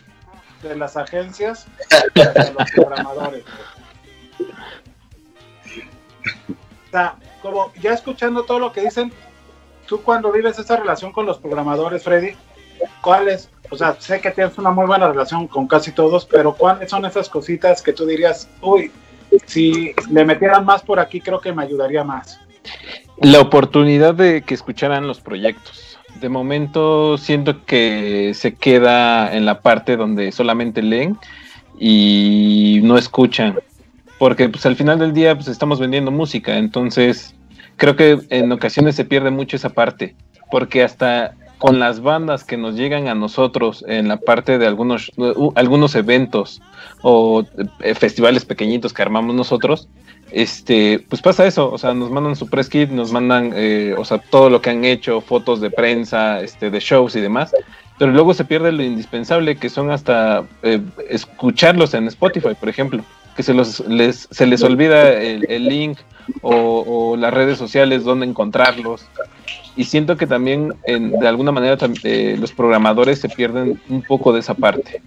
de las agencias de los programadores. O sea, como ya escuchando todo lo que dicen, tú cuando vives esa relación con los programadores, Freddy, ¿cuáles? O sea, sé que tienes una muy buena relación con casi todos, pero ¿cuáles son esas cositas que tú dirías, uy, si le metieran más por aquí, creo que me ayudaría más? La oportunidad de que escucharan los proyectos. De momento siento que se queda en la parte donde solamente leen y no escuchan. Porque pues al final del día pues estamos vendiendo música, entonces creo que en ocasiones se pierde mucho esa parte, porque hasta con las bandas que nos llegan a nosotros en la parte de algunos, algunos eventos o eh, festivales pequeñitos que armamos nosotros, este, pues pasa eso, o sea, nos mandan su press kit, nos mandan, eh, o sea, todo lo que han hecho, fotos de prensa, este, de shows y demás, pero luego se pierde lo indispensable, que son hasta eh, escucharlos en Spotify, por ejemplo, que se, les, se les olvida el, el link o, las redes sociales donde encontrarlos. Y siento que también, de alguna manera, eh, los programadores se pierden un poco de esa parte.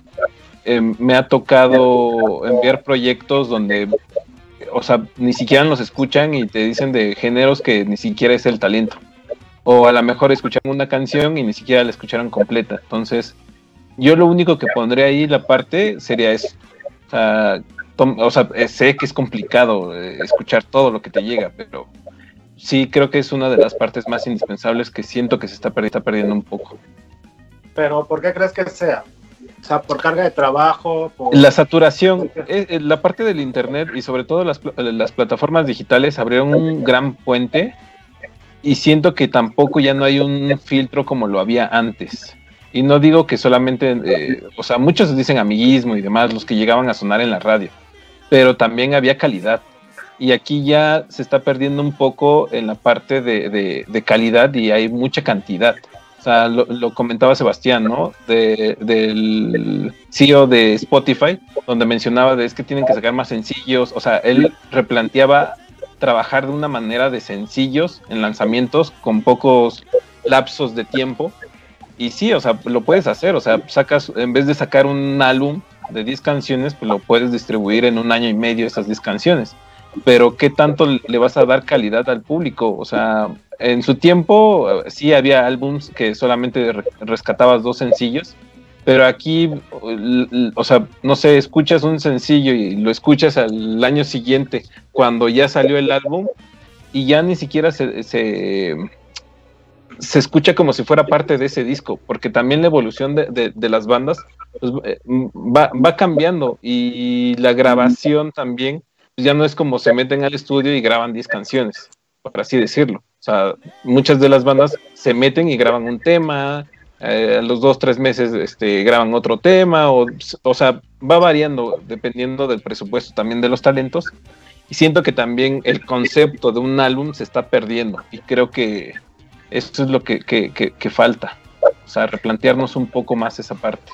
Eh, me ha tocado enviar proyectos donde o sea, ni siquiera los escuchan y te dicen de géneros que ni siquiera es el talento. O a lo mejor escuchan una canción y ni siquiera la escucharon completa. Entonces, yo lo único que pondré ahí la parte sería eso. O sea, o sea sé que es complicado eh, escuchar todo lo que te llega, pero sí creo que es una de las partes más indispensables que siento que se está, perdi está perdiendo un poco. Pero, ¿por qué crees que sea? O sea, por carga de trabajo. Por... La saturación, eh, la parte del Internet y sobre todo las, las, plataformas digitales abrieron un gran puente y siento que tampoco ya no hay un filtro como lo había antes. Y no digo que solamente, eh, o sea, muchos dicen amiguismo y demás, los que llegaban a sonar en la radio, pero también había calidad. Y aquí ya se está perdiendo un poco en la parte de, de, calidad y hay mucha cantidad. O sea, lo, comentaba Sebastián, ¿no? De, del CEO de Spotify, donde mencionaba de es que tienen que sacar más sencillos. O sea, él replanteaba trabajar de una manera de sencillos en lanzamientos con pocos lapsos de tiempo. Y sí, o sea, lo puedes hacer. O sea, sacas, en vez de sacar un álbum de 10 canciones, pues lo puedes distribuir en un año y medio esas 10 canciones. Pero ¿qué tanto le vas a dar calidad al público? O sea, en su tiempo sí había álbums que solamente rescatabas dos sencillos, pero aquí, o sea, no sé, escuchas un sencillo y lo escuchas al año siguiente cuando ya salió el álbum y ya ni siquiera se, se escucha como si fuera parte de ese disco, porque también la evolución de, de, las bandas pues, va, va cambiando y la grabación también ya no es como se meten al estudio y graban 10 canciones, por así decirlo. O sea, muchas de las bandas se meten y graban un tema, eh, a los dos, tres meses este, graban otro tema, o, o sea, va variando dependiendo del presupuesto también de los talentos. Y siento que también el concepto de un álbum se está perdiendo y creo que eso es lo que, que, que, que falta. O sea, replantearnos un poco más esa parte.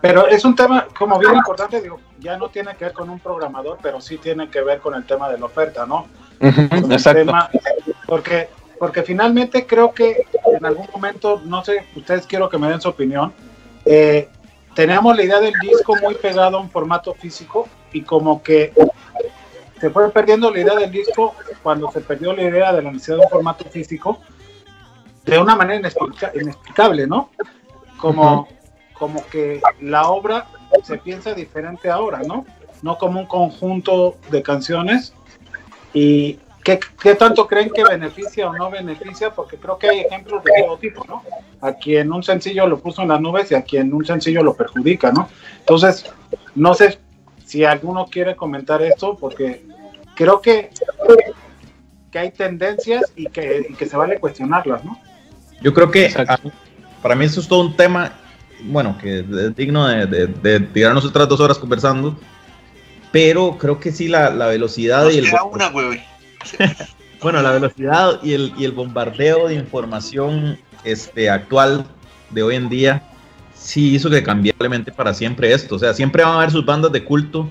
Pero es un tema como bien importante, digo, ya no tiene que ver con un programador, pero sí tiene que ver con el tema de la oferta, ¿no? Uh -huh, exacto. Tema, porque, porque finalmente creo que en algún momento, no sé, ustedes quiero que me den su opinión, eh, teníamos la idea del disco muy pegado a un formato físico y como que se fue perdiendo la idea del disco cuando se perdió la idea de la necesidad de un formato físico de una manera inexplica inexplicable, ¿no? Como... Uh -huh como que la obra se piensa diferente ahora, ¿no? No como un conjunto de canciones. ¿Y qué, qué tanto creen que beneficia o no beneficia? Porque creo que hay ejemplos de todo tipo, ¿no? A quien un sencillo lo puso en las nubes y a quien un sencillo lo perjudica, ¿no? Entonces, no sé si alguno quiere comentar esto, porque creo que, que hay tendencias y que, y que se vale cuestionarlas, ¿no? Yo creo que Exacto. a- para mí eso es todo un tema, bueno, que es digno de, de- de tirarnos otras dos horas conversando, pero creo que sí la, la velocidad Nos y el queda una, güey. bueno, la velocidad y el, y el bombardeo de información este, actual de hoy en día sí hizo que cambiablemente para siempre esto. O sea, siempre van a haber sus bandas de culto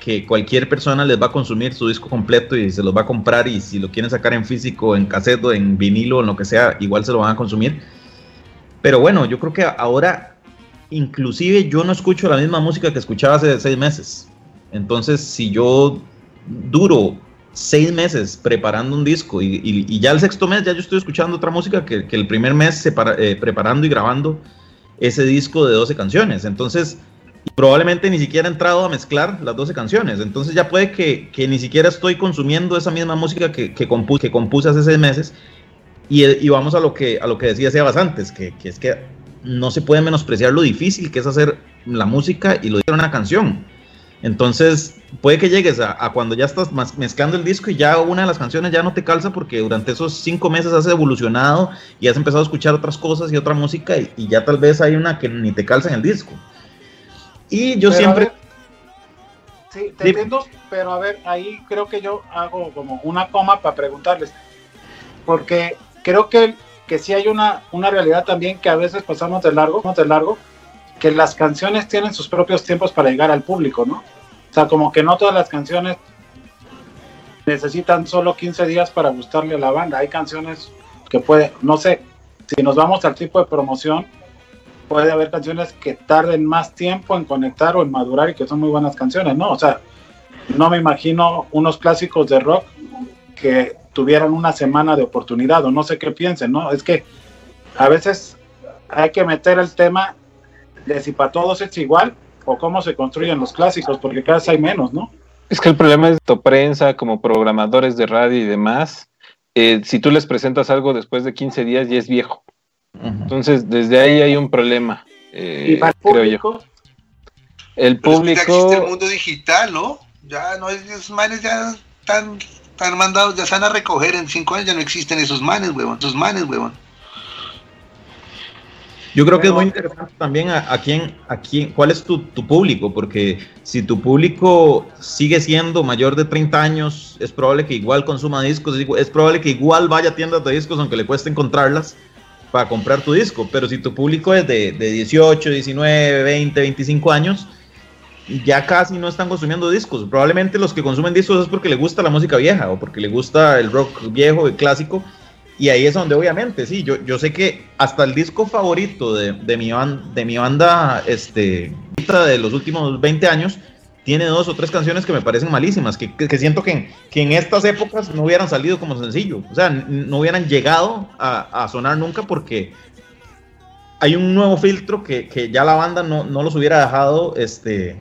que, cualquier persona les va a consumir su disco completo y se los va a comprar y si lo quieren sacar en físico, en cassette en vinilo en lo que sea, igual se lo van a consumir. Pero bueno, yo creo que ahora inclusive yo no escucho la misma música que escuchaba hace seis meses. Entonces, si yo duro seis meses preparando un disco y, ya el sexto mes ya yo estoy escuchando otra música que, el primer mes eh, preparando y grabando ese disco de 12 canciones. Entonces, probablemente ni siquiera he entrado a mezclar las 12 canciones. Entonces ya puede que, que ni siquiera estoy consumiendo esa misma música que, que, compu- que compuse hace seis meses. Y, y vamos a lo que, a lo que decía Sebas antes, que, que es que no se puede menospreciar lo difícil que es hacer la música y lo de una canción. Entonces, puede que llegues a, cuando ya estás mezclando el disco y ya una de las canciones ya no te calza porque durante esos cinco meses has evolucionado y has empezado a escuchar otras cosas y otra música y, y ya tal vez hay una que ni te calza en el disco. Y yo Pero, siempre... ver, sí, te entiendo, pero a ver, ahí creo que yo hago como una coma para preguntarles. Porque creo que, que sí hay una, una realidad también que a veces pasamos de largo, de largo, que las canciones tienen sus propios tiempos para llegar al público, ¿no? O sea, como que no todas las canciones necesitan solo 15 días para gustarle a la banda. Hay canciones que puede, no sé, si nos vamos al tipo de promoción, puede haber canciones que tarden más tiempo en conectar o en madurar y que son muy buenas canciones, ¿no? O sea, no me imagino unos clásicos de rock que tuvieran una semana de oportunidad o no sé qué piensen, ¿no? Es que a veces hay que meter el tema de si para todos es igual o cómo se construyen los clásicos, porque cada vez hay menos, ¿no? Es que el problema es tu prensa, como programadores de radio y demás. eh, si tú les presentas algo después de 15 días, ya es viejo. Entonces, desde ahí hay un problema, eh, y para el creo yo. público, El Pero es que ya existe el público, mundo digital, ¿no? Ya no esos manes ya están, están mandados, ya están a recoger en cinco años, ya no existen esos manes, huevón, esos manes, huevón. Yo creo que es muy interesante también a, a quién, a quién, cuál es tu, tu público, porque si tu público sigue siendo mayor de 30 años, es probable que igual consuma discos, es probable que igual vaya a tiendas de discos aunque le cueste encontrarlas para comprar tu disco, pero si tu público es de, de 18, 19, 20, 25 años, ya casi no están consumiendo discos. Probablemente los que consumen discos es porque le gusta la música vieja o porque le gusta el rock viejo y clásico. Y ahí es donde obviamente, sí, yo, yo sé que hasta el disco favorito de, de mi, ban- de mi banda este, de los últimos 20 años tiene dos o tres canciones que me parecen malísimas, que, que- que siento que en, que en estas épocas no hubieran salido como sencillo, o sea, no hubieran llegado a, a sonar nunca porque hay un nuevo filtro que, que ya la banda no, no los hubiera dejado este,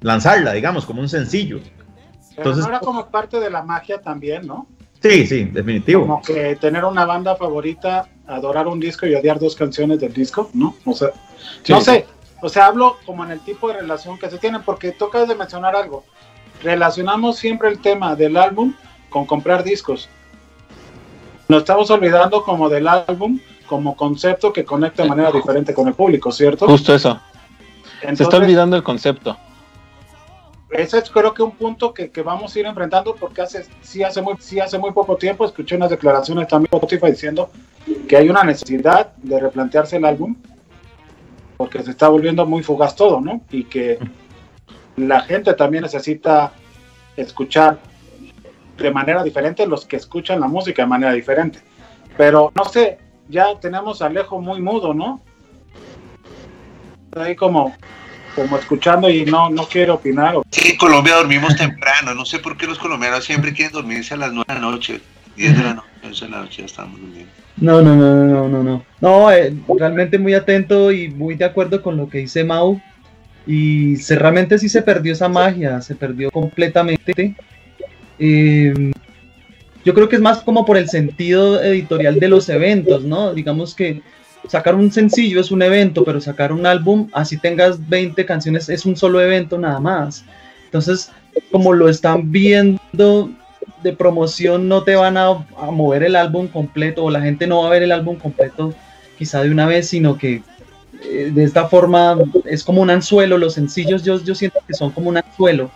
lanzarla, digamos, como un sencillo. pero Entonces- no era como parte de la magia también, ¿no? Sí, sí, definitivo. Como que tener una banda favorita, adorar un disco y odiar dos canciones del disco, ¿no? O sea, Sí. no sé, o sea, hablo como en el tipo de relación que se tienen, porque tocas de mencionar algo. Relacionamos siempre el tema del álbum con comprar discos. Nos estamos olvidando como del álbum como concepto que conecta de manera diferente con el público, ¿cierto? justo eso. Se está olvidando el concepto. ese es creo que un punto que, que vamos a ir enfrentando porque hace sí hace muy sí hace muy poco tiempo escuché unas declaraciones también de Spotify diciendo que hay una necesidad de replantearse el álbum porque se está volviendo muy fugaz todo, ¿no? Y que la gente también necesita escuchar de manera diferente los que escuchan la música de manera diferente. Pero no sé, ya tenemos a Alejo muy mudo, ¿no? Ahí como como escuchando y no no quiere opinar. Sí, en Colombia dormimos temprano, no sé por qué los colombianos siempre quieren dormirse a las 9 de la noche, 10 de la noche, 11 de la noche ya estamos durmiendo. No, no, no, no, no, no, no. Eh, realmente muy atento y muy de acuerdo con lo que dice Mau. Y se, realmente sí se perdió esa magia, se perdió completamente. Eh, yo creo que es más como por el sentido editorial de los eventos, ¿no? Digamos que sacar un sencillo es un evento, pero sacar un álbum, así tengas 20 canciones, es un solo evento nada más. Entonces, como lo están viendo de promoción, no te van a, a mover el álbum completo o la gente no va a ver el álbum completo quizá de una vez, sino que eh, de esta forma es como un anzuelo. Los sencillos yo, yo siento que son como un anzuelo,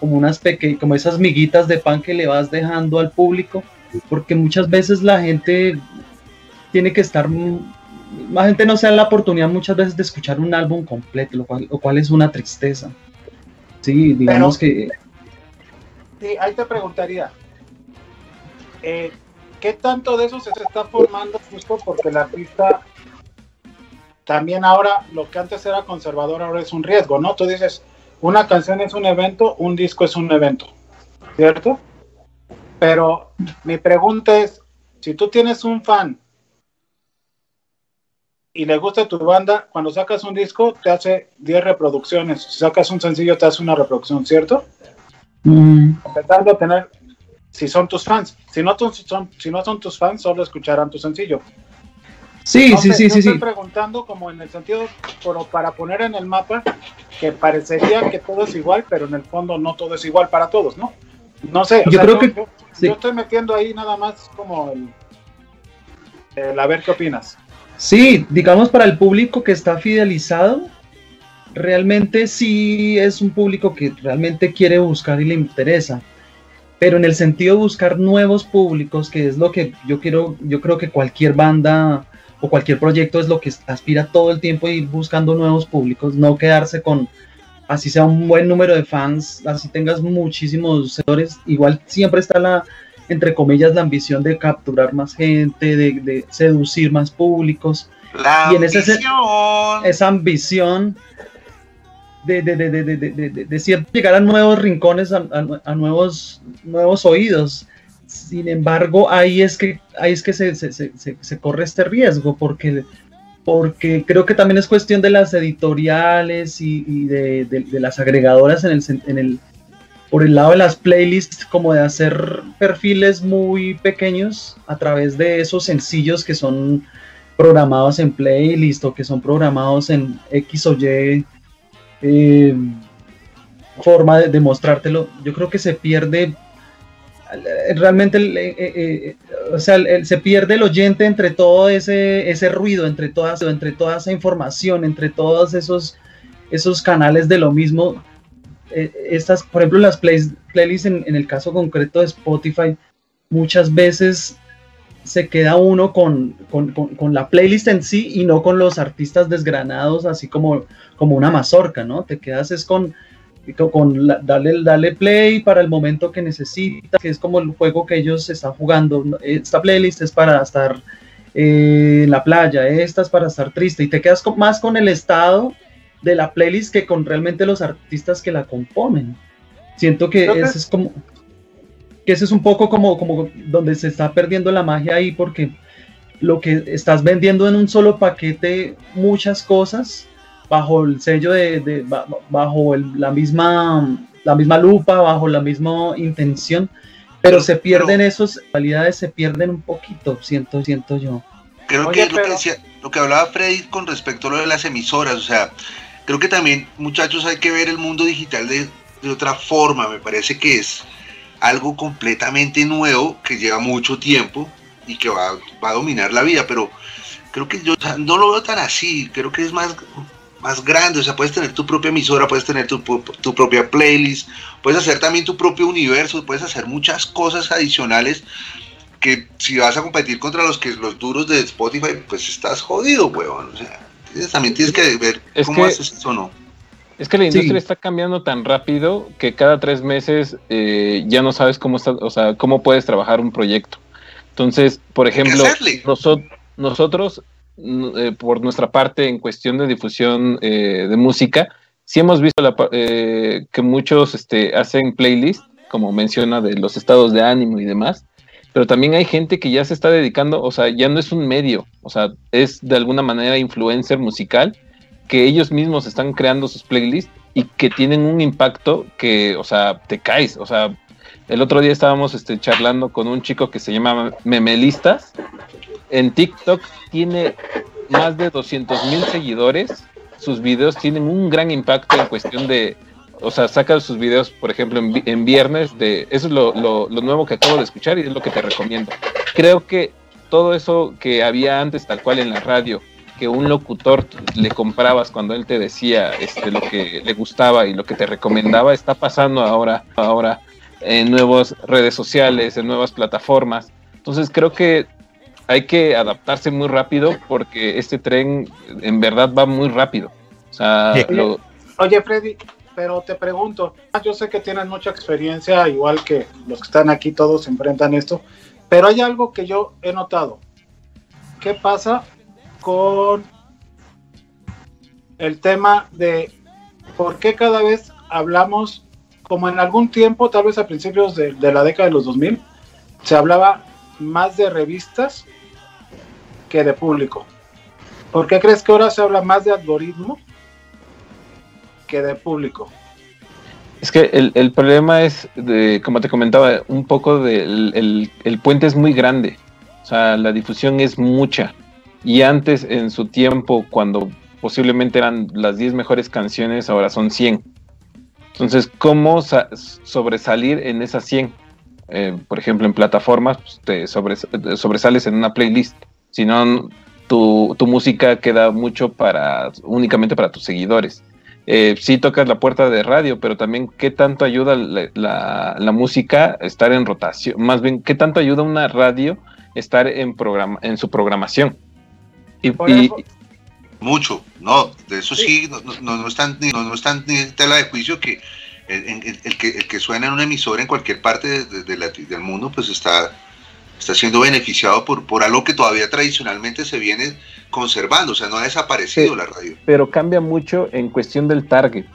como, unas peque como esas miguitas de pan que le vas dejando al público, porque muchas veces la gente tiene que estar la gente no se da la oportunidad muchas veces de escuchar un álbum completo, lo cual, lo cual es una tristeza. Sí, digamos que... Sí, ahí te preguntaría, eh, ¿qué tanto de eso se está formando justo porque el artista también ahora, lo que antes era conservador, ahora es un riesgo, ¿no? Tú dices, una canción es un evento, un disco es un evento, ¿cierto? Pero mi pregunta es, si tú tienes un fan y le gusta tu banda, cuando sacas un disco te hace 10 reproducciones. Si sacas un sencillo te hace una reproducción, ¿cierto? Mm. A tener, si son tus fans. Si no, son, si no son tus fans, solo escucharán tu sencillo. Sí, sí, sí, sí, estoy sí. preguntando como en el sentido, pero para poner en el mapa que parecería que todo es igual, pero en el fondo no todo es igual para todos, ¿no? No sé, Yo sea, creo que- yo, sí. yo estoy metiendo ahí nada más como el, el a ver qué opinas. Sí, digamos para el público que está fidelizado, realmente sí es un público que realmente quiere buscar y le interesa. Pero en el sentido de buscar nuevos públicos, que es lo que yo quiero, yo creo que cualquier banda o cualquier proyecto es lo que aspira todo el tiempo a ir buscando nuevos públicos, no quedarse con así sea un buen número de fans, así tengas muchísimos seguidores, igual siempre está la, entre comillas, la ambición de capturar más gente, de, de seducir más públicos La Y en ese ambición. esa ambición de, de, de, de, llegar a nuevos rincones, a, a- nuevos, nuevos oídos. Sin embargo, ahí es que, ahí es que se, se- se- se- corre este riesgo, porque, porque creo que también es cuestión de las editoriales y, y de, las agregadoras en el, en el, por el lado de las playlists, como de hacer perfiles muy pequeños a través de esos sencillos que son programados en playlist o que son programados en X o Y eh, forma de, mostrártelo, yo creo que se pierde realmente, el, eh, eh, o sea, se pierde el oyente entre todo ese, ese ruido, entre, todas, entre toda esa información, entre todos esos, esos canales de lo mismo. Estas, por ejemplo, las playlists en, en el caso concreto de Spotify, muchas veces se queda uno con, con- con- con la playlist en sí y no con los artistas desgranados, así como, como una mazorca, ¿no? Te quedas es con, con, la- play para el momento que necesitas, que es como el juego que ellos están jugando. Esta playlist es para estar eh, en la playa, esta es para estar triste, y te quedas con- más con el estado de la playlist que con realmente los artistas que la componen. Siento que que- ese es como que ese es un poco como, como donde se está perdiendo la magia ahí porque lo que estás vendiendo en un solo paquete muchas cosas bajo el sello de, de- ba- bajo el- la misma la misma lupa bajo la misma intención pero, se pierden pero- esos cualidades se pierden un poquito siento siento yo Creo Oye, que es lo que decía, lo que hablaba Freddy con respecto a lo de las emisoras, o sea, creo que también, muchachos, hay que ver el mundo digital de, de otra forma. Me parece que es algo completamente nuevo que lleva mucho tiempo y que va, va a dominar la vida, pero creo que yo no lo veo tan así, creo que es más, más grande, o sea, puedes tener tu propia emisora, puedes tener tu, tu propia playlist, puedes hacer también tu propio universo, puedes hacer muchas cosas adicionales que si vas a competir contra los que los duros de Spotify, pues estás jodido, huevón. O sea, también tienes que ver Es cómo que- haces eso, ¿no? Es que la Sí. industria está cambiando tan rápido que cada tres meses eh, ya no sabes cómo está, o sea, cómo puedes trabajar un proyecto. Entonces, por ejemplo, noso- nosotros, eh, por nuestra parte, en cuestión de difusión eh, de música, sí hemos visto la pa- eh, que muchos este, hacen playlist, como menciona, de los estados de ánimo y demás, pero también hay gente que ya se está dedicando, o sea, ya no es un medio, o sea, es de alguna manera influencer musical que ellos mismos están creando sus playlists y que tienen un impacto que, o sea, te caes. O sea, el otro día estábamos este, charlando con un chico que se llama Memelistas. En TikTok tiene más de 200 mil seguidores. Sus videos tienen un gran impacto en cuestión de, o sea, saca sus videos, por ejemplo, en, vi- en viernes, de, eso es lo, lo- lo nuevo que acabo de escuchar y es lo que te recomiendo. Creo que todo eso que había antes, tal cual en la radio, que un locutor le comprabas cuando él te decía este, lo que le gustaba y lo que te recomendaba, está pasando ahora, ahora en nuevas redes sociales, en nuevas plataformas. Entonces creo que hay que adaptarse muy rápido porque este tren en verdad va muy rápido. O sea, Sí. lo- Oye, Freddy, pero te pregunto, yo sé que tienes mucha experiencia, igual que los que están aquí todos enfrentan esto, pero hay algo que yo he notado. ¿Qué pasa con el tema de por qué cada vez hablamos, como en algún tiempo, tal vez a principios de, la década de los 2000, se hablaba más de revistas que de público? ¿Por qué crees que ahora se habla más de algoritmo que de público? Es que el, el problema es, de, como te comentaba, un poco del el, el puente es muy grande. O sea, la difusión es mucha. Y antes, en su tiempo, cuando posiblemente eran las 10 mejores canciones, ahora son 100. Entonces, ¿cómo sa- sobresalir en esas 100? Eh, por ejemplo, en plataformas, pues, te sobres- sobresales en una playlist. Si no, tu, tu música queda mucho para únicamente para tus seguidores eh, sí tocas la puerta de radio, pero también qué tanto ayuda la, la- la música estar en rotación, más bien qué tanto ayuda una radio estar en programa, en su programación. Y, Mucho, no, de eso sí, no, no, no están, ni, no, no están ni en tela de juicio que el, el- el que el que suena en una emisora en cualquier parte de- de- de la- del mundo, pues está, está siendo beneficiado por, por algo que todavía tradicionalmente se viene conservando, o sea, no ha desaparecido Sí. la radio. pero cambia mucho en cuestión del target.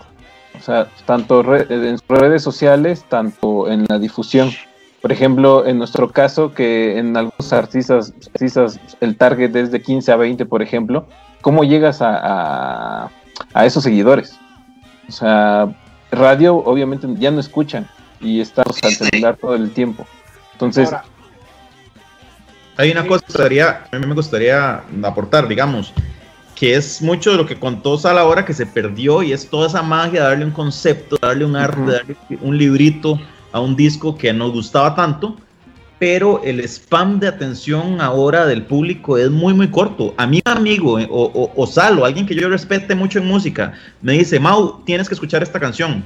O sea, tanto re- en redes sociales, tanto en la difusión. Por ejemplo, en nuestro caso, que en algunos artistas, artistas el target es de 15 a 20, por ejemplo, ¿cómo llegas a, a- a esos seguidores? O sea, radio obviamente ya no escuchan y estamos al celular todo el tiempo. Entonces, Ahora, Hay una cosa que gustaría- a mí me gustaría aportar, digamos, que es mucho de lo que contó Sal ahora que se perdió y es toda esa magia de darle un concepto, darle un arte, Ujú. darle un librito a un disco que nos gustaba tanto, pero el spam de atención ahora del público es muy, muy corto. A mi amigo eh, o, o, o Sal o alguien que yo respete mucho en música me dice, Mau, tienes que escuchar esta canción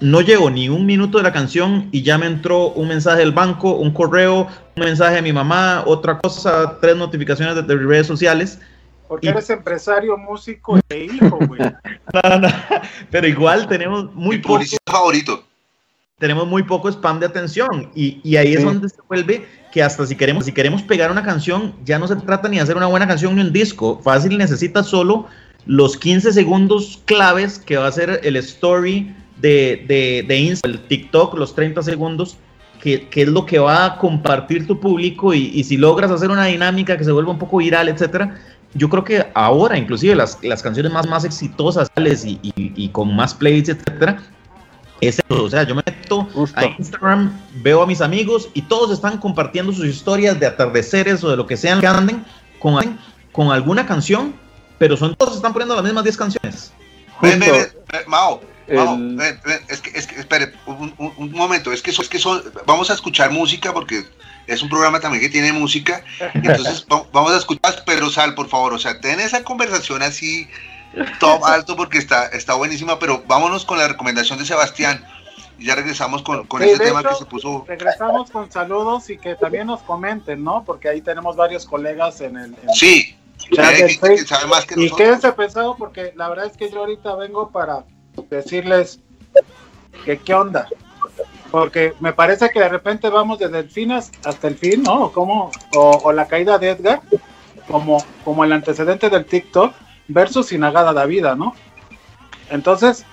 no llevo ni un minuto de la canción y ya me entró un mensaje del banco, un correo, un mensaje de mi mamá, otra cosa, tres notificaciones de, de redes sociales. porque y- eres empresario, músico e hijo, güey. No, no, Pero igual tenemos muy Mi poco, publicidad favorito. Tenemos muy poco spam de atención. Y, y ahí es donde se vuelve que hasta si queremos, si queremos pegar una canción, ya no se trata ni de hacer una buena canción ni un disco. Fácil necesitas solo los 15 segundos claves que va a ser el story de, de, de Insta, el TikTok, los 30 segundos, que, que es lo que va a compartir tu público. Y, y si logras hacer una dinámica que se vuelva un poco viral, etcétera, yo creo que ahora inclusive las, las canciones más, más exitosas y, y, y con más plays, etcétera, es eso, o sea, yo me meto Justo. a Instagram, veo a mis amigos y todos están compartiendo sus historias de atardeceres o de lo que sean que anden con, con alguna canción, pero son todos están poniendo las mismas 10 canciones. Ven, ven, ven, ven, Mao, Mao, El- ven, ven, es que, es que, espere, un, un- un momento, es que, son- es que son, vamos a escuchar música porque es un programa también que tiene música, entonces va- vamos a escuchar, pero Sal, por favor, o sea, ten esa conversación así, top alto porque está, está buenísima, pero vámonos con la recomendación de Sebastián y ya regresamos con, con Sí, ese de tema hecho, que se puso, Regresamos con saludos y que también nos comenten, ¿no? Porque ahí tenemos varios colegas en el, en sí, chat del que sabe más que Y nosotros. quédense pensado porque la verdad es que yo ahorita vengo para decirles que qué onda. Porque me parece que de repente vamos desde el fin as- hasta el fin, ¿no? Como, o, o la caída de Edgar, como, como el antecedente del TikTok versus Sinagada da vida, ¿no? Entonces,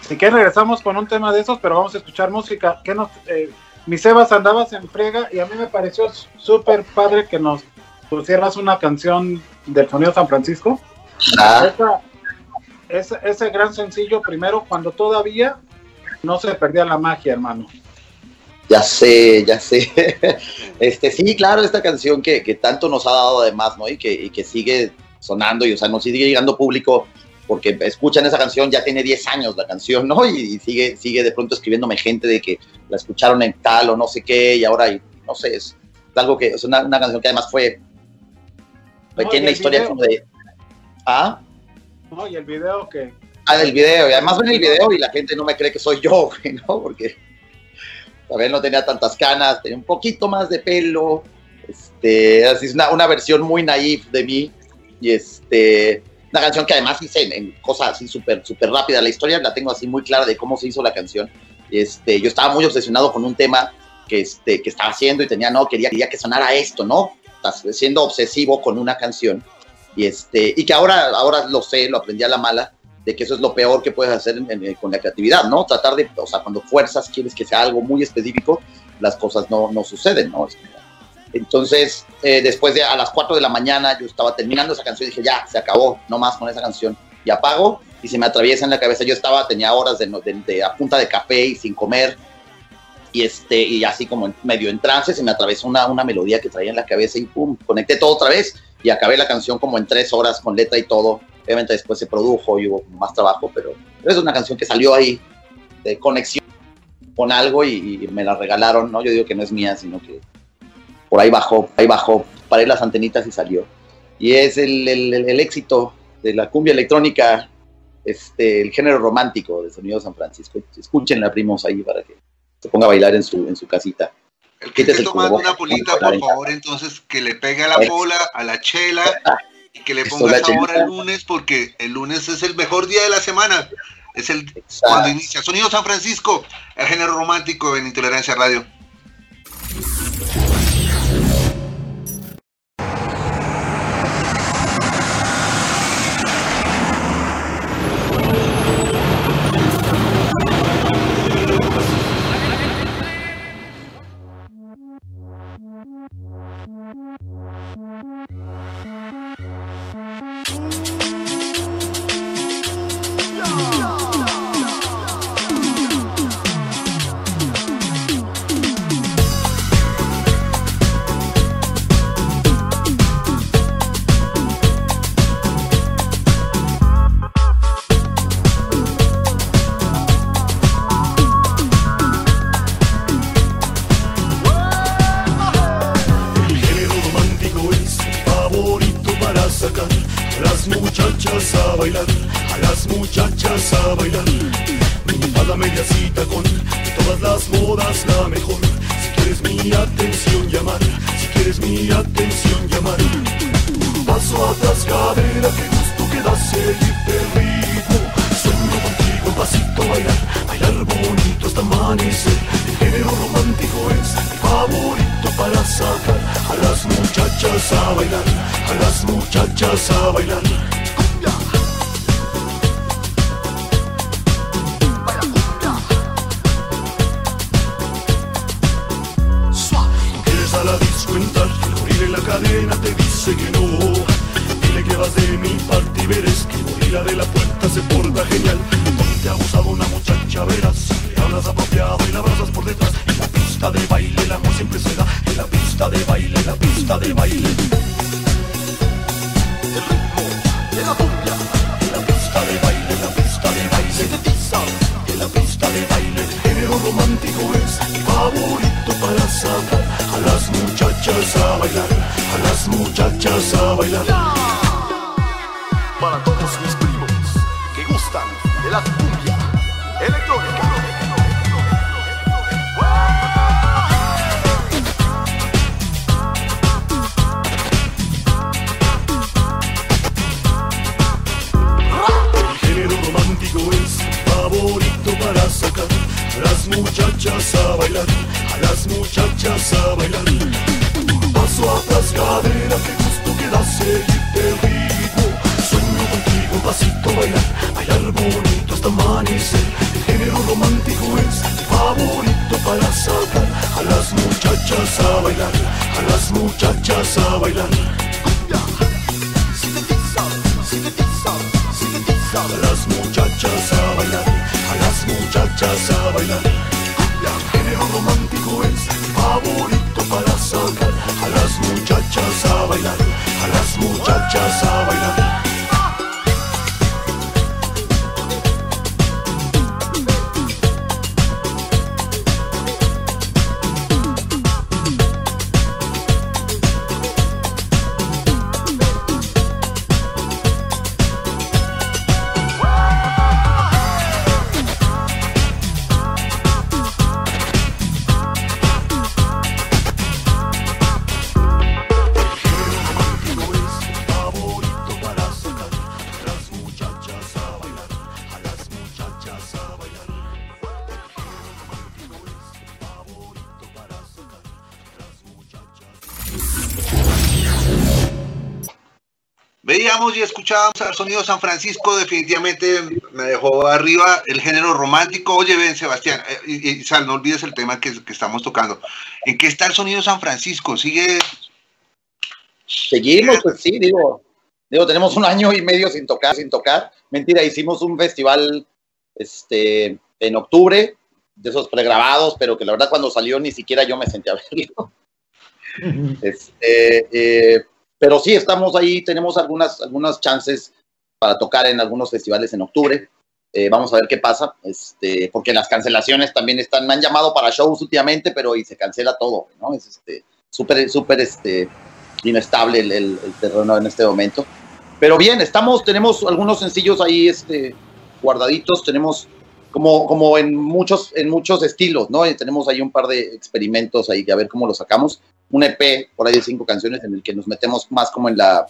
si quieres regresamos con un tema de esos, pero vamos a escuchar música. ¿Qué nos, eh, mi Sebas andabas en frega y a mí me pareció súper padre que nos pusieras una canción del sonido San Francisco. Ah, Esa- ese, ese gran sencillo primero cuando todavía no se perdía la magia, hermano. ya sé, ya sé. Este, sí, claro, esta canción que, que tanto nos ha dado además, ¿no? Y que, y que sigue sonando y, o sea, nos sigue llegando público porque escuchan esa canción, ya tiene 10 años la canción, ¿no? Y, y sigue, sigue de pronto escribiéndome gente de que la escucharon en tal o no sé qué y ahora, y, no sé, es, algo que, es una, una canción que además fue, No, tiene la historia video. como de, ah, ¿no? Y el video que Ah, del video. Y además ven el video y la gente no me cree que soy yo, ¿no? Porque también no tenía tantas canas, tenía un poquito más de pelo. Este, así es una, una versión muy naif de mí. Y este, una canción que además hice en, en cosas así súper, súper rápida. La historia la tengo así muy clara de cómo se hizo la canción. Este, yo estaba muy obsesionado con un tema que, este, que estaba haciendo y tenía, no, quería, quería que sonara esto, ¿no? Estás siendo obsesivo con una canción. Y, este, y que ahora, ahora lo sé, lo aprendí a la mala, de que eso es lo peor que puedes hacer con la creatividad, ¿no? Tratar de, o sea, cuando fuerzas, quieres que sea algo muy específico, las cosas no, no suceden, ¿no? Entonces, eh, después de a las 4 de la mañana, yo estaba terminando esa canción y dije, ya, se acabó, no más con esa canción. Y apago y se me atraviesa en la cabeza. Yo estaba, tenía horas de, de- de a punta de café y sin comer. Y, este, y así como medio en trance, se me atravesó una, una melodía que traía en la cabeza y pum, conecté todo otra vez y acabé la canción como en tres horas con letra y todo. Obviamente después se produjo y hubo más trabajo, pero es una canción que salió ahí de conexión con algo y, y me la regalaron, ¿no? Yo digo que no es mía, sino que por ahí bajó, ahí bajó, paré las antenitas y salió. Y es el, el- el- éxito de la cumbia electrónica, este, el género romántico de Sonido San Francisco. Escúchenla, primos, ahí para que se ponga a bailar en su, en su casita. El que esté tomando una polita, ponga a por favor, entonces que le pegue a la pola, a la chela y que le ponga sabor al lunes porque el lunes es el mejor día de la semana. Es el Exacto. cuando inicia Sonido San Francisco, el género romántico en Intolerancia Radio. Muchachas a bailar, a las muchachas a bailar. Minifalda media cita con de todas las modas la mejor. Si quieres mi atención llamar, si quieres mi atención llamar. Paso atrás cadera, que gusto que da seguirte el ritmo. Sueño contigo, un pasito bailar, bailar bonito hasta amanecer. El género romántico es mi favorito para sacar a las muchachas a bailar, a las muchachas a bailar. Cadena te dice que no. Dile que vas de mi parte y verás que gorila de la puerta se porta genial. Te ha gustado una muchacha, verás. Le hablas apropiado y la abrazas por detrás. En la pista de baile, el amor siempre se da. En la pista de baile, en la pista de baile. Las muchachas a bailar. Veíamos y escuchábamos al sonido San Francisco, definitivamente me dejó arriba el género romántico. Oye, ven, Sebastián, eh, y, y, Sal, no olvides el tema que, que estamos tocando. ¿En qué está el sonido San Francisco? ¿Sigue? Seguimos, pues sí, digo, digo, tenemos un año y medio sin tocar, sin tocar. Mentira, hicimos un festival este, en octubre, de esos pregrabados, pero que la verdad cuando salió ni siquiera yo me senté a verlo. Este, eh, pero sí, estamos ahí, tenemos algunas, algunas chances para tocar en algunos festivales en octubre. Eh, vamos a ver qué pasa, este, porque las cancelaciones también están, me han llamado para shows últimamente, pero y se cancela todo, ¿no? Es este, súper, súper, este, inestable el, el, terreno en este momento. Pero bien, estamos, tenemos algunos sencillos ahí este, guardaditos, tenemos como, como en, muchos, en muchos estilos, ¿no? Tenemos ahí un par de experimentos ahí, a ver cómo lo sacamos. Un EP por ahí de cinco canciones en el que nos metemos más como en la...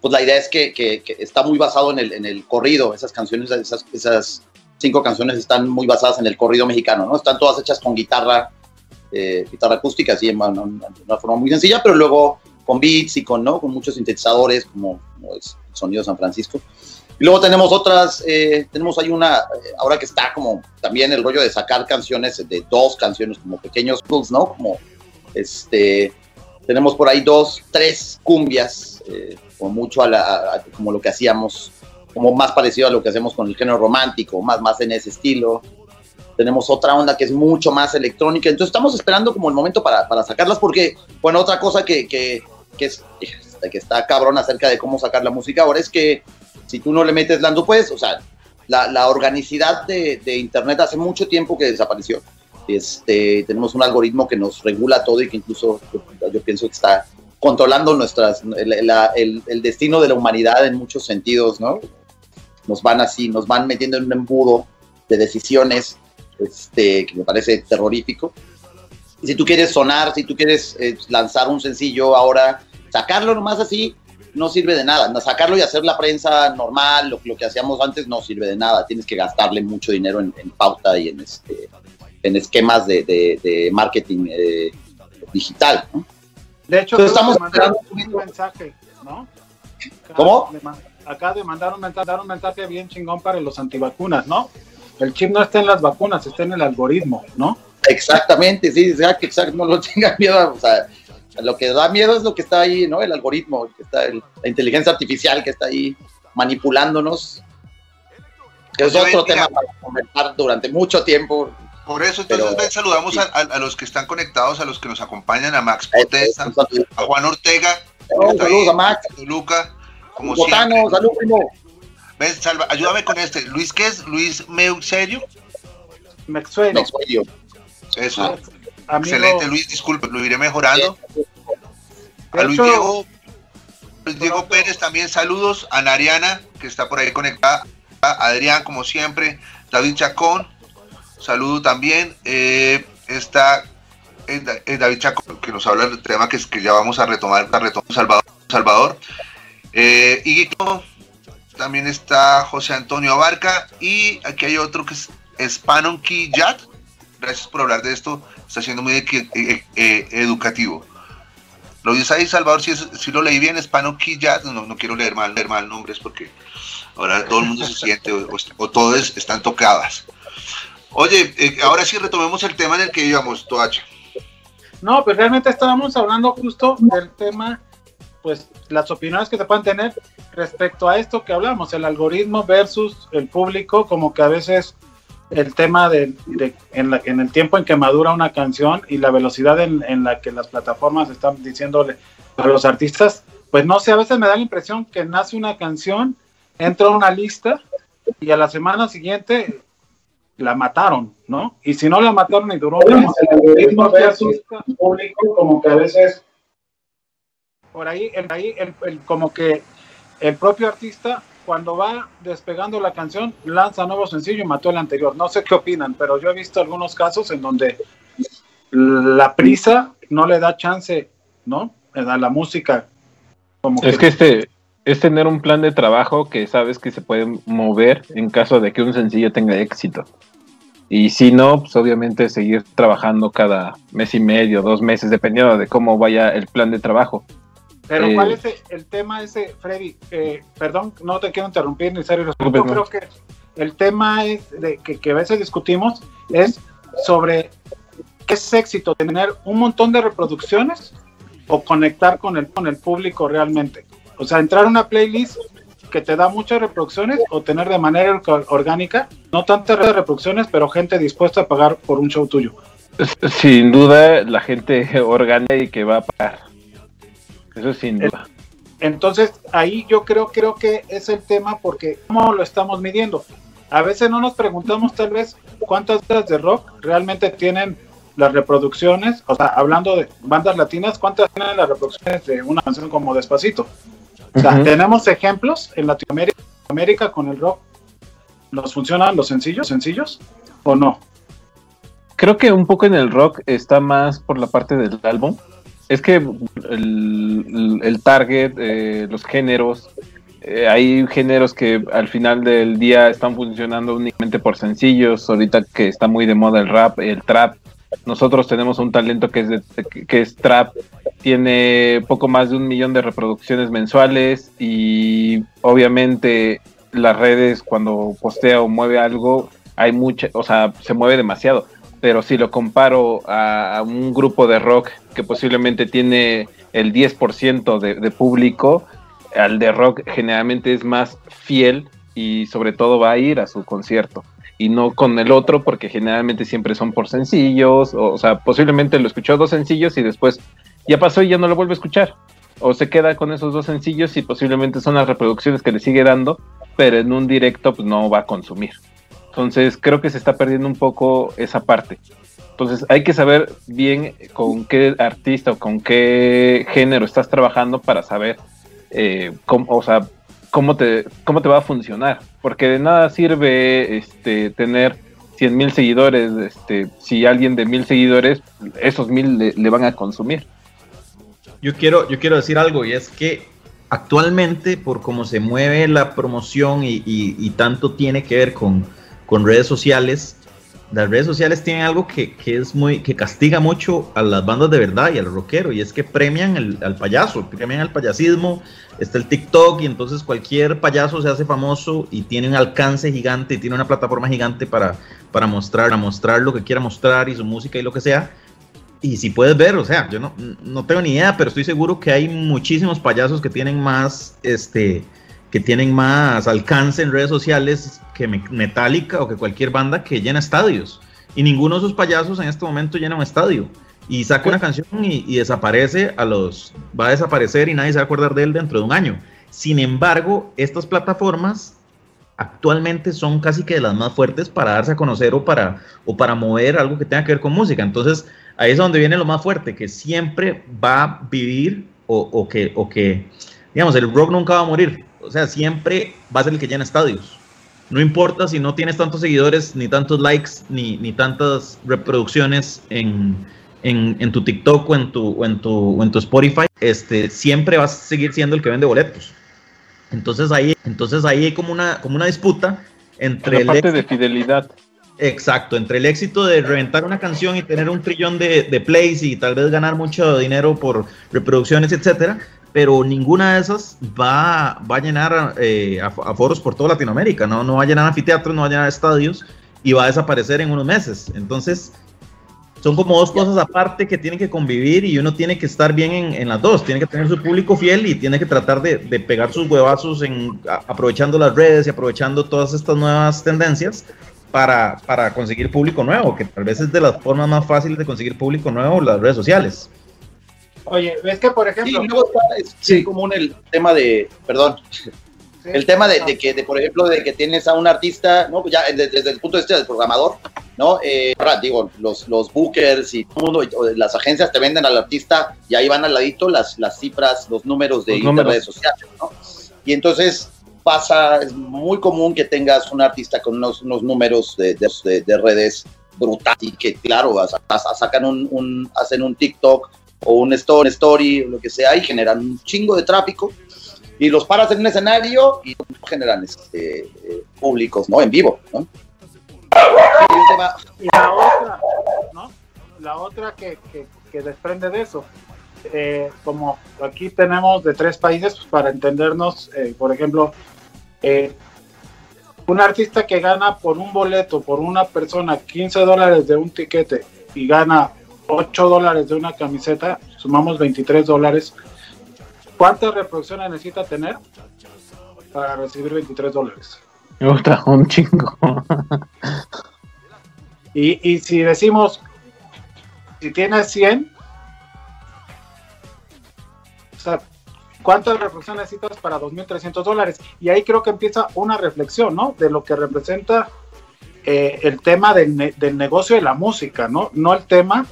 Pues la idea es que, que, que está muy basado en el, en el corrido, esas canciones, esas, esas cinco canciones están muy basadas en el corrido mexicano, ¿no? Están todas hechas con guitarra, eh, guitarra acústica, así, de una, forma muy sencilla, pero luego con beats y con, ¿no? con muchos sintetizadores, como, como es el sonido de San Francisco. Y luego tenemos otras, eh, tenemos ahí una, eh, ahora que está como también el rollo de sacar canciones, de dos canciones, como pequeños blues, ¿no? Como, este, tenemos por ahí dos, tres cumbias, eh, como mucho a la, como lo que hacíamos, como más parecido a lo que hacemos con el género romántico, más, más en ese estilo tenemos otra onda que es mucho más electrónica, entonces estamos esperando como el momento para, para sacarlas, porque, bueno, otra cosa que, que, que, es, que está cabrón acerca de cómo sacar la música ahora es que si tú no le metes lando, pues, o sea, la, la organicidad de, Internet hace mucho tiempo que desapareció. Este, tenemos un algoritmo que nos regula todo y que incluso yo, pienso que está controlando nuestras, el, la, el, el, destino de la humanidad en muchos sentidos, ¿no? Nos van así, nos van metiendo en un embudo de decisiones este, que me parece terrorífico. Y si tú quieres sonar, si tú quieres eh, lanzar un sencillo ahora, sacarlo nomás así no sirve de nada. Sacarlo y hacer la prensa normal, lo, lo, que hacíamos antes, no sirve de nada. Tienes que gastarle mucho dinero en, en pauta y en, este, en esquemas de, de, de marketing eh, digital. ¿no? De hecho, Entonces, estamos esperando un mensaje, ¿no? Acá ¿Cómo? Acá de mandar un, mensaje, dar un mensaje bien chingón para los antivacunas, ¿no? el chip no está en las vacunas, está en el algoritmo, ¿no? Exactamente, sí, exacto, exacto no lo tengan miedo, o sea, lo que da miedo es lo que está ahí, ¿no? El algoritmo, que está el, la inteligencia artificial que está ahí manipulándonos. Que es otro tema para comentar durante mucho tiempo. Por eso, entonces, pero, ven, saludamos sí. a, a, a, los que están conectados, a los que nos acompañan, a Max Potesta, a Juan Ortega, oh, saludos a Max, a Luca, como Botano, siempre. Salud, primo. Ven, salva, ayúdame con este. Luis, ¿qué es? Luis Meuserio. Mexuerio. Eso. Ah, Excelente, Luis, disculpe, lo iré mejorando. A Luis Diego, Luis Diego Pérez también saludos. A Nariana, que está por ahí conectada. A Adrián, como siempre. David Chacón, saludo también. Eh, está David Chacón, que nos habla del tema que, que ya vamos a retomar, a retomar Salvador. Salvador. Eh, y también está José Antonio Abarca y aquí hay otro que es Spanon Yat. Gracias por hablar de esto, está siendo muy eh, eh, educativo. Lo dice ahí, Salvador, si, si lo leí bien, Spanon Yat, no, no quiero leer mal, leer mal nombres porque ahora todo el mundo se siente o, o, todos están tocadas. Oye, eh, ahora sí retomemos el tema en el que íbamos, Toacha. No, pero realmente estábamos hablando justo del tema, pues las opiniones que se pueden tener respecto a esto que hablamos, el algoritmo versus el público, como que a veces el tema de, de- en, la- en el tiempo en que madura una canción y la velocidad en, en la que las plataformas están diciéndole a los artistas, pues no sé, a veces me da la impresión que nace una canción, entra a una lista y a la semana siguiente la mataron, ¿no? Y si no la mataron y duró el algoritmo versus público, como que a veces por ahí, el, ahí el, el- como que el propio artista cuando va despegando la canción lanza nuevo sencillo y mató el anterior. No sé qué opinan, pero yo he visto algunos casos en donde la prisa no le da chance, ¿no? A la música. Como Es que este es tener un plan de trabajo que sabes que se puede mover en caso de que un sencillo tenga éxito. Y si no, pues obviamente seguir trabajando cada mes y medio, dos meses, dependiendo de cómo vaya el plan de trabajo. Pero Eh, ¿cuál es el, el tema ese, Freddy? Eh, perdón, no te quiero interrumpir, ni serio. Yo creo que el tema es de, que, que a veces discutimos es sobre qué es éxito, tener un montón de reproducciones o conectar con el, con el público realmente. O sea, entrar a una playlist que te da muchas reproducciones o tener de manera orgánica, no tantas reproducciones, pero gente dispuesta a pagar por un show tuyo. Sin duda, la gente orgánica y que va a pagar. Eso sin duda. Entonces, ahí yo creo, creo que es el tema porque ¿cómo lo estamos midiendo? A veces no nos preguntamos tal vez cuántas bandas de rock realmente tienen las reproducciones, o sea, hablando de bandas latinas, cuántas tienen las reproducciones de una canción como Despacito. O sea, Ujú. tenemos ejemplos en Latinoamérica América con el rock. ¿Nos funcionan los sencillos, sencillos o no? Creo que un poco en el rock está más por la parte del álbum. Es que el, el target, eh, los géneros, eh, hay géneros que al final del día están funcionando únicamente por sencillos. Ahorita que está muy de moda el rap, el trap. Nosotros tenemos un talento que es, de- que es trap, tiene poco más de un millón de reproducciones mensuales y obviamente las redes cuando postea o mueve algo hay mucha, o sea, se mueve demasiado. Pero si lo comparo a, un grupo de rock que posiblemente tiene el 10% de, de público, al de rock generalmente es más fiel y sobre todo va a ir a su concierto y no con el otro porque generalmente siempre son por sencillos, o, o sea, posiblemente lo escuchó dos sencillos y después ya pasó y ya no lo vuelve a escuchar. O se queda con esos dos sencillos y posiblemente son las reproducciones que le sigue dando, pero en un directo pues no va a consumir. Entonces creo que se está perdiendo un poco esa parte. Entonces hay que saber bien con qué artista o con qué género estás trabajando para saber eh, cómo, o sea, cómo te, cómo te va a funcionar. Porque de nada sirve este, tener 100 mil seguidores, este, si alguien de mil seguidores, esos mil le, le van a consumir. Yo quiero, yo quiero decir algo y es que actualmente por cómo se mueve la promoción y, y- tanto tiene que ver con, con redes sociales, las redes sociales tienen algo que, que es muy, que castiga mucho a las bandas de verdad y al rockero, y es que premian el- al payaso, premian al payasismo, está el TikTok, y entonces cualquier payaso se hace famoso y tiene un alcance gigante, y tiene una plataforma gigante para, para mostrar, para mostrar lo que quiera mostrar y su música y lo que sea. Y si puedes ver, o sea, yo no, no tengo ni idea, pero estoy seguro que hay muchísimos payasos que tienen más, este, que tienen más alcance en redes sociales que Me- Metallica o que cualquier banda que llena estadios. Y ninguno de esos payasos en este momento llena un estadio. Y saca una canción y, y desaparece a los, va a desaparecer y nadie se va a acordar de él dentro de un año. Sin embargo, estas plataformas actualmente son casi que de las más fuertes para darse a conocer o para, o para mover algo que tenga que ver con música. Entonces, ahí es donde viene lo más fuerte, que siempre va a vivir o, o que, o que, digamos, el rock nunca va a morir. O sea, siempre va a ser el que llena estadios. No importa si no tienes tantos seguidores, ni tantos likes, ni, ni tantas reproducciones en, en, en tu TikTok o en tu, o en tu, o en tu Spotify, este, siempre vas a seguir siendo el que vende boletos. Entonces ahí, entonces ahí hay como una, como una disputa entre el parte éxito- de fidelidad. Exacto, entre el éxito de reventar una canción y tener un trillón de, plays y tal vez ganar mucho dinero por reproducciones, etcétera, pero ninguna de esas va, a llenar eh, a, foros por toda Latinoamérica, ¿no? no va a llenar anfiteatros, no va a llenar estadios y va a desaparecer en unos meses. Entonces, son como dos cosas aparte que tienen que convivir y uno tiene que estar bien en, en las dos, tiene que tener su público fiel y tiene que tratar de, pegar sus huevazos aprovechando las redes y aprovechando todas estas nuevas tendencias para, para conseguir público nuevo, que tal vez es de las formas más fáciles de conseguir público nuevo las redes sociales. Oye, ves que por Sí, ejemplo, y luego está es bien común el tema de, perdón, el tema de, de que, de, por ejemplo, de que tienes a un artista, ¿no? Ya desde, desde el punto de vista del programador, ¿no? Eh, ahora, digo, los, los bookers y todo el mundo, o las agencias te venden al artista y ahí van al ladito las, las cifras, los números de Los números. redes sociales, ¿no? Y entonces pasa, es muy común que tengas un artista con unos, unos números de, de, de- de redes brutales y que, claro, a- sacan un, un- hacen un TikTok o un story, story, lo que sea, y generan un chingo de tráfico y los paras en un escenario y generan este, eh, públicos, ¿no? En vivo, ¿no? Y la otra, ¿no? La otra que, que, que desprende de eso, eh, como aquí tenemos de tres países, pues para entendernos, eh, por ejemplo, eh, un artista que gana por un boleto, por una persona, 15 dólares de un tiquete y gana 8 dólares de una camiseta, sumamos 23 dólares. ¿Cuántas reproducciones necesita tener para recibir 23 dólares? Puta, un chingo. Y, y si decimos, si tienes 100, o sea, ¿cuántas reproducciones necesitas para 2.300 dólares? Y ahí creo que empieza una reflexión, ¿no? De lo que representa eh, el tema del, ne- del negocio de la música, ¿no? No el tema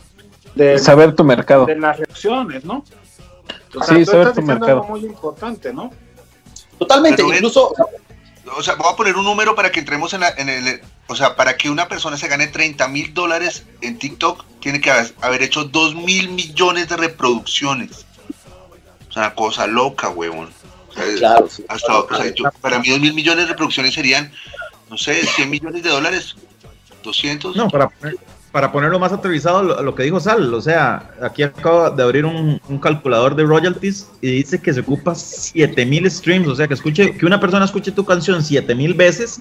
de, Saber tu mercado. de las reacciones, ¿no? O Sí, tú saber estás tu diciendo mercado. algo muy importante, ¿no? Totalmente, Pero incluso, O sea, voy a poner un número para que entremos en, la- en el... O sea, para que una persona se gane 30 mil dólares en TikTok, tiene que haber, haber hecho 2 mil millones de reproducciones. Una cosa loca, huevón. O sea, claro, sí. hasta, o sea, yo- para mí 2 mil millones de reproducciones serían, no sé, 100 millones de dólares. 200. No, para, para ponerlo más aterrizado, lo, lo que dijo Sal, o sea, aquí acabo de abrir un, un calculador de royalties y dice que se ocupa 7000 streams, o sea, que escuche que una persona escuche tu canción 7000 veces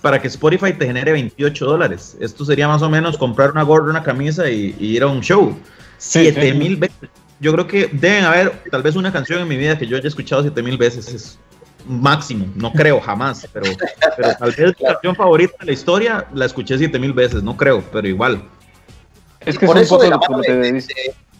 para que Spotify te genere 28 dólares. Esto sería más o menos comprar una gorra, una camisa y, y ir a un show. Sí, 7000 veces. Yo creo que deben haber tal vez una canción en mi vida que yo haya escuchado 7000 veces. Es máximo, no creo jamás, pero, pero tal vez mi canción favorita de la historia la escuché 7000 veces, no creo, pero igual. Es que es por un eso poco de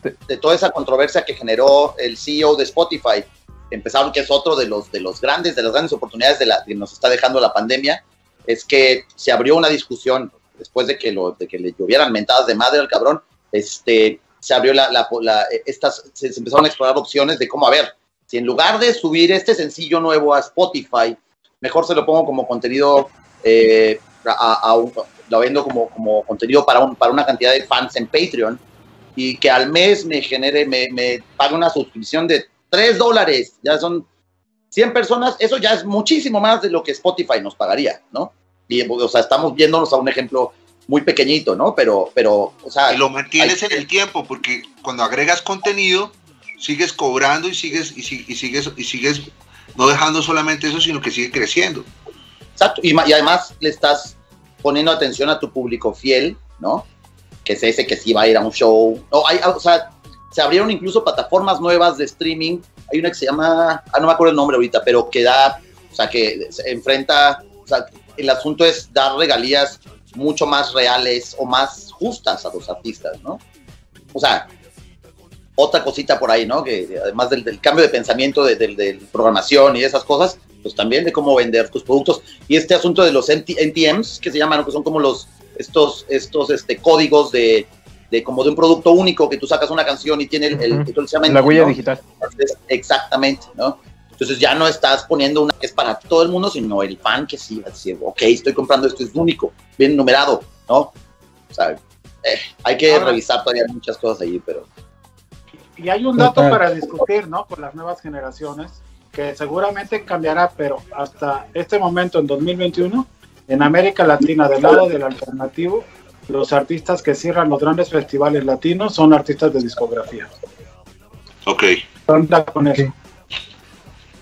de- de toda esa controversia que generó el CEO de Spotify, empezaron que es otro de los de los grandes, de las grandes oportunidades de la que nos está dejando la pandemia, es que se abrió una discusión después de que lo, de que le llovieran mentadas de madre al cabrón, este se abrió la, la- la- estas, se, se empezaron a explorar opciones de cómo, a ver, si en lugar de subir este sencillo nuevo a Spotify, mejor se lo pongo como contenido, eh, a, a un- lo vendo como, como contenido para, un, para una cantidad de fans en Patreon y que al mes me genere, me, me pague una suscripción de 3 dólares, ya son 100 personas, eso ya es muchísimo más de lo que Spotify nos pagaría, ¿no? Y, o sea, estamos viéndonos a un ejemplo muy pequeñito, ¿no? Pero, pero, o sea... Y lo mantienes hay- en el tiempo, porque cuando agregas contenido, sigues cobrando y sigues, y, y sigues, y sigues no dejando solamente eso, sino que sigue creciendo. Exacto, y, y además le estás poniendo atención a tu público fiel, ¿no? Que es ese que sí va a ir a un show. No, hay, o sea, se abrieron incluso plataformas nuevas de streaming. Hay una que se llama, ah, no me acuerdo el nombre ahorita, pero que da, o sea, que se enfrenta, o sea, el asunto es dar regalías mucho más reales o más justas a los artistas, ¿no? O sea, otra cosita por ahí, ¿no? Que además del, del cambio de pensamiento de, del- del programación y de esas cosas, pues también de cómo vender tus productos. Y este asunto de los NT NTMs, que se llaman, que son como los, estos, estos este, códigos de, de como de un producto único, que tú sacas una canción y tiene el, el- se llama La huella ¿no? digital. Exactamente, ¿no? Entonces ya no estás poniendo una que es para todo el mundo, sino el fan que sí va a decir, ok, estoy comprando esto, es único, bien numerado, ¿no? O sea, eh, hay que Ahora- revisar todavía muchas cosas ahí, pero... Y hay un dato para discutir, ¿no? Con las nuevas generaciones, que seguramente cambiará, pero hasta este momento, en 2021, en América Latina, del lado del alternativo, los artistas que cierran los grandes festivales latinos son artistas de discografía. Ok. Anda con eso.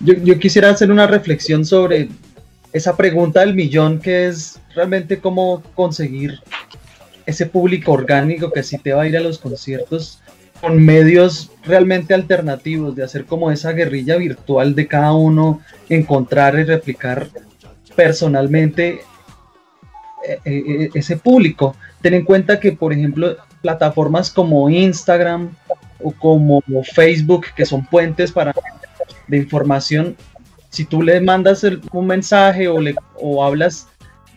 Yo, quisiera hacer una reflexión sobre esa pregunta del millón que es realmente cómo conseguir ese público orgánico que sí te va a ir a los conciertos con medios realmente alternativos, de hacer como esa guerrilla virtual de cada uno, encontrar y replicar personalmente eh, eh, ese público. Ten en cuenta que, por ejemplo, plataformas como Instagram o como Facebook, que son puentes para de información, si tú le mandas un mensaje o, le, o hablas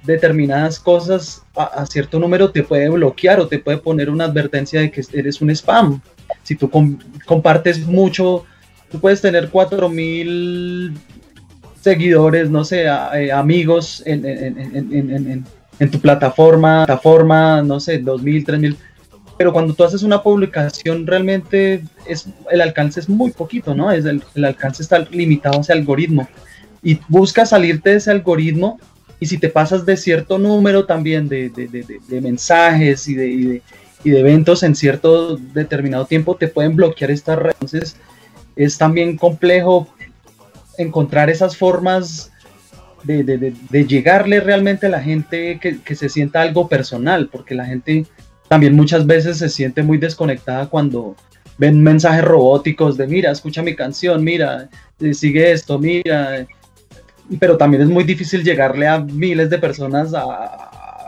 determinadas cosas a, cierto número, te puede bloquear o te puede poner una advertencia de que eres un spam. Si tú compartes mucho, tú puedes tener 4000 seguidores, no sé, eh, amigos en, en, tu plataforma, plataforma, no sé, 2000, 3000 pero cuando tú haces una publicación realmente es, el alcance es muy poquito, ¿no? El, alcance está limitado a ese algoritmo y busca salirte de ese algoritmo y si te pasas de cierto número también de, mensajes y, de, eventos en cierto determinado tiempo, te pueden bloquear estas redes. Entonces es también complejo encontrar esas formas de, llegarle realmente a la gente que, que se sienta algo personal, porque la gente también muchas veces se siente muy desconectada cuando ven mensajes robóticos de mira, escucha mi canción, mira, eh, sigue esto, mira. Pero también es muy difícil llegarle a miles de personas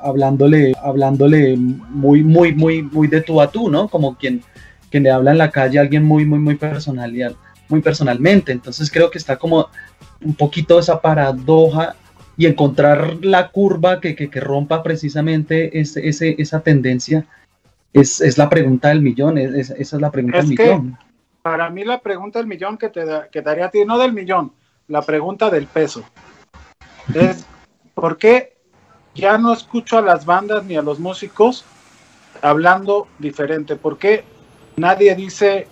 hablándole, hablándole muy, muy, muy, muy de tú a tú, ¿no? Como quien, quien le habla en la calle a alguien muy, muy, muy personal y muy personalmente. Entonces creo que está como un poquito esa paradoja y encontrar la curva que, que, rompa precisamente ese, ese, esa tendencia es, es, la pregunta del millón, es, esa es la pregunta del millón. Para mí la pregunta del millón que te que daría a ti, no del millón, la pregunta del peso. Es, ¿por qué ya no escucho a las bandas ni a los músicos hablando diferente? ¿Por qué nadie dice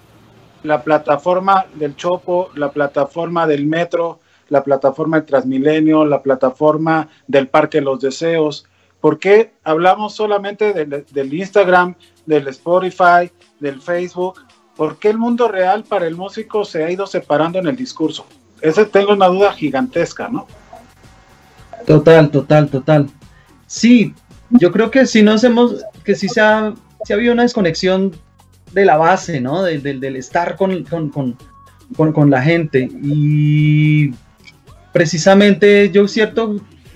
la plataforma del Chopo, la plataforma del Metro, la plataforma del Transmilenio, la plataforma del Parque de los Deseos. ¿Por qué hablamos solamente del, Instagram, del Spotify, del Facebook? ¿Por qué el mundo real para el músico se ha ido separando en el discurso? Ese tengo una duda gigantesca, ¿no? Total, total, total. Sí, yo creo que si no hacemos, que sí se ha, ha habido una desconexión de la base, ¿no? Del, del, estar con, con, con, con, la gente. Y precisamente yo cierto,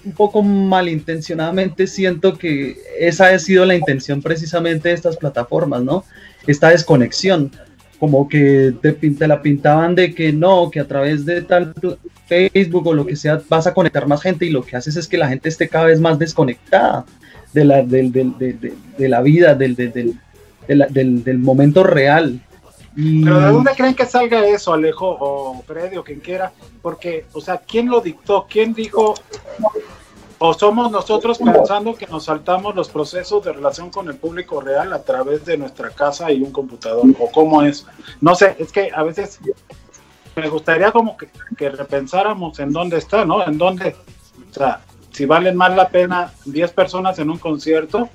un poco malintencionadamente siento que esa ha sido la intención precisamente de estas plataformas, ¿no? Esta desconexión, como que te, la pintaban de que no, que a través de tal Facebook o lo que sea vas a conectar más gente y lo que haces es que la gente esté cada vez más desconectada de la, vida, del, del momento real. Pero ¿de dónde creen que salga eso, Alejo o Freddy o quien quiera? Porque, o sea, ¿quién lo dictó? ¿Quién dijo? ¿O somos nosotros pensando que nos saltamos los procesos de relación con el público real a través de nuestra casa y un computador? ¿O cómo es? No sé, es que a veces me gustaría como que, que repensáramos en dónde está, ¿no? En dónde, o sea, si valen más la pena 10 personas en un concierto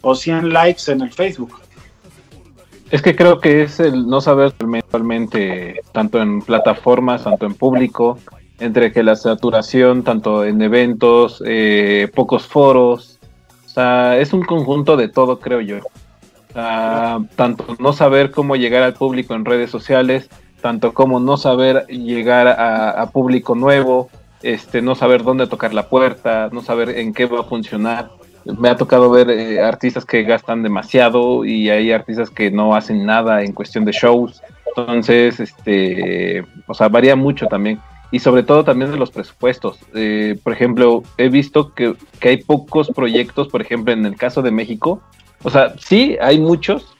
o 100 likes en el Facebook. Es que creo que es el no saber realmente, tanto en plataformas, tanto en público, entre que la saturación, tanto en eventos, eh, pocos foros, o sea, es un conjunto de todo, creo yo. tanto no saber cómo llegar al público en redes sociales, tanto como no saber llegar a, público nuevo, este, no saber dónde tocar la puerta, no saber en qué va a funcionar me ha tocado ver eh, artistas que gastan demasiado y hay artistas que no hacen nada en cuestión de shows. Entonces, este, o sea, varía mucho también. Y sobre todo también de los presupuestos. Eh, por ejemplo, he visto que, hay pocos proyectos, por ejemplo, en el caso de México. O sea, sí, hay muchos,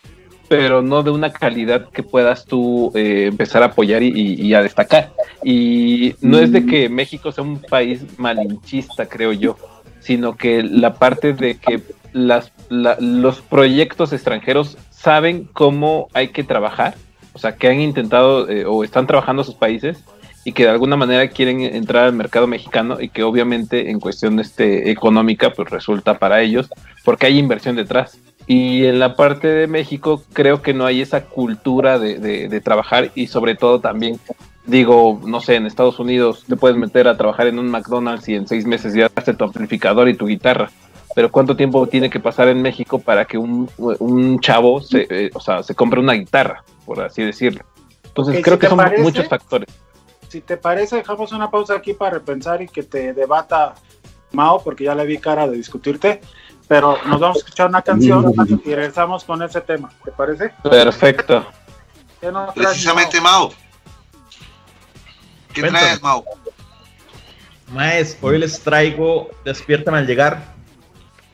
pero no de una calidad que puedas tú eh, empezar a apoyar y, y, a destacar. Y no es de mm. que México sea un país malinchista, creo yo sino que la parte de que las, los proyectos extranjeros saben cómo hay que trabajar, o sea, que han intentado eh, o están trabajando sus países y que de alguna manera quieren entrar al mercado mexicano y que obviamente en cuestión este, económica pues resulta para ellos porque hay inversión detrás. Y en la parte de México creo que no hay esa cultura de, de trabajar y sobre todo también digo, no sé, en Estados Unidos te puedes meter a trabajar en un McDonald's y en seis meses ya haces tu amplificador y tu guitarra. pero ¿cuánto tiempo tiene que pasar en México para que un, un chavo se, eh, o sea, se compre una guitarra, por así decirlo? Entonces creo si que son parece- muchos factores. Si te parece, dejamos una pausa aquí para repensar y que te debata Mao, porque ya le vi cara de discutirte. Pero nos vamos a escuchar una canción y regresamos con ese tema. ¿Te parece? Perfecto. ¿Qué nos traes, Precisamente, Mao. ¿Qué Cuéntame. traes, Mao? Maes, hoy les traigo Despiértame al llegar,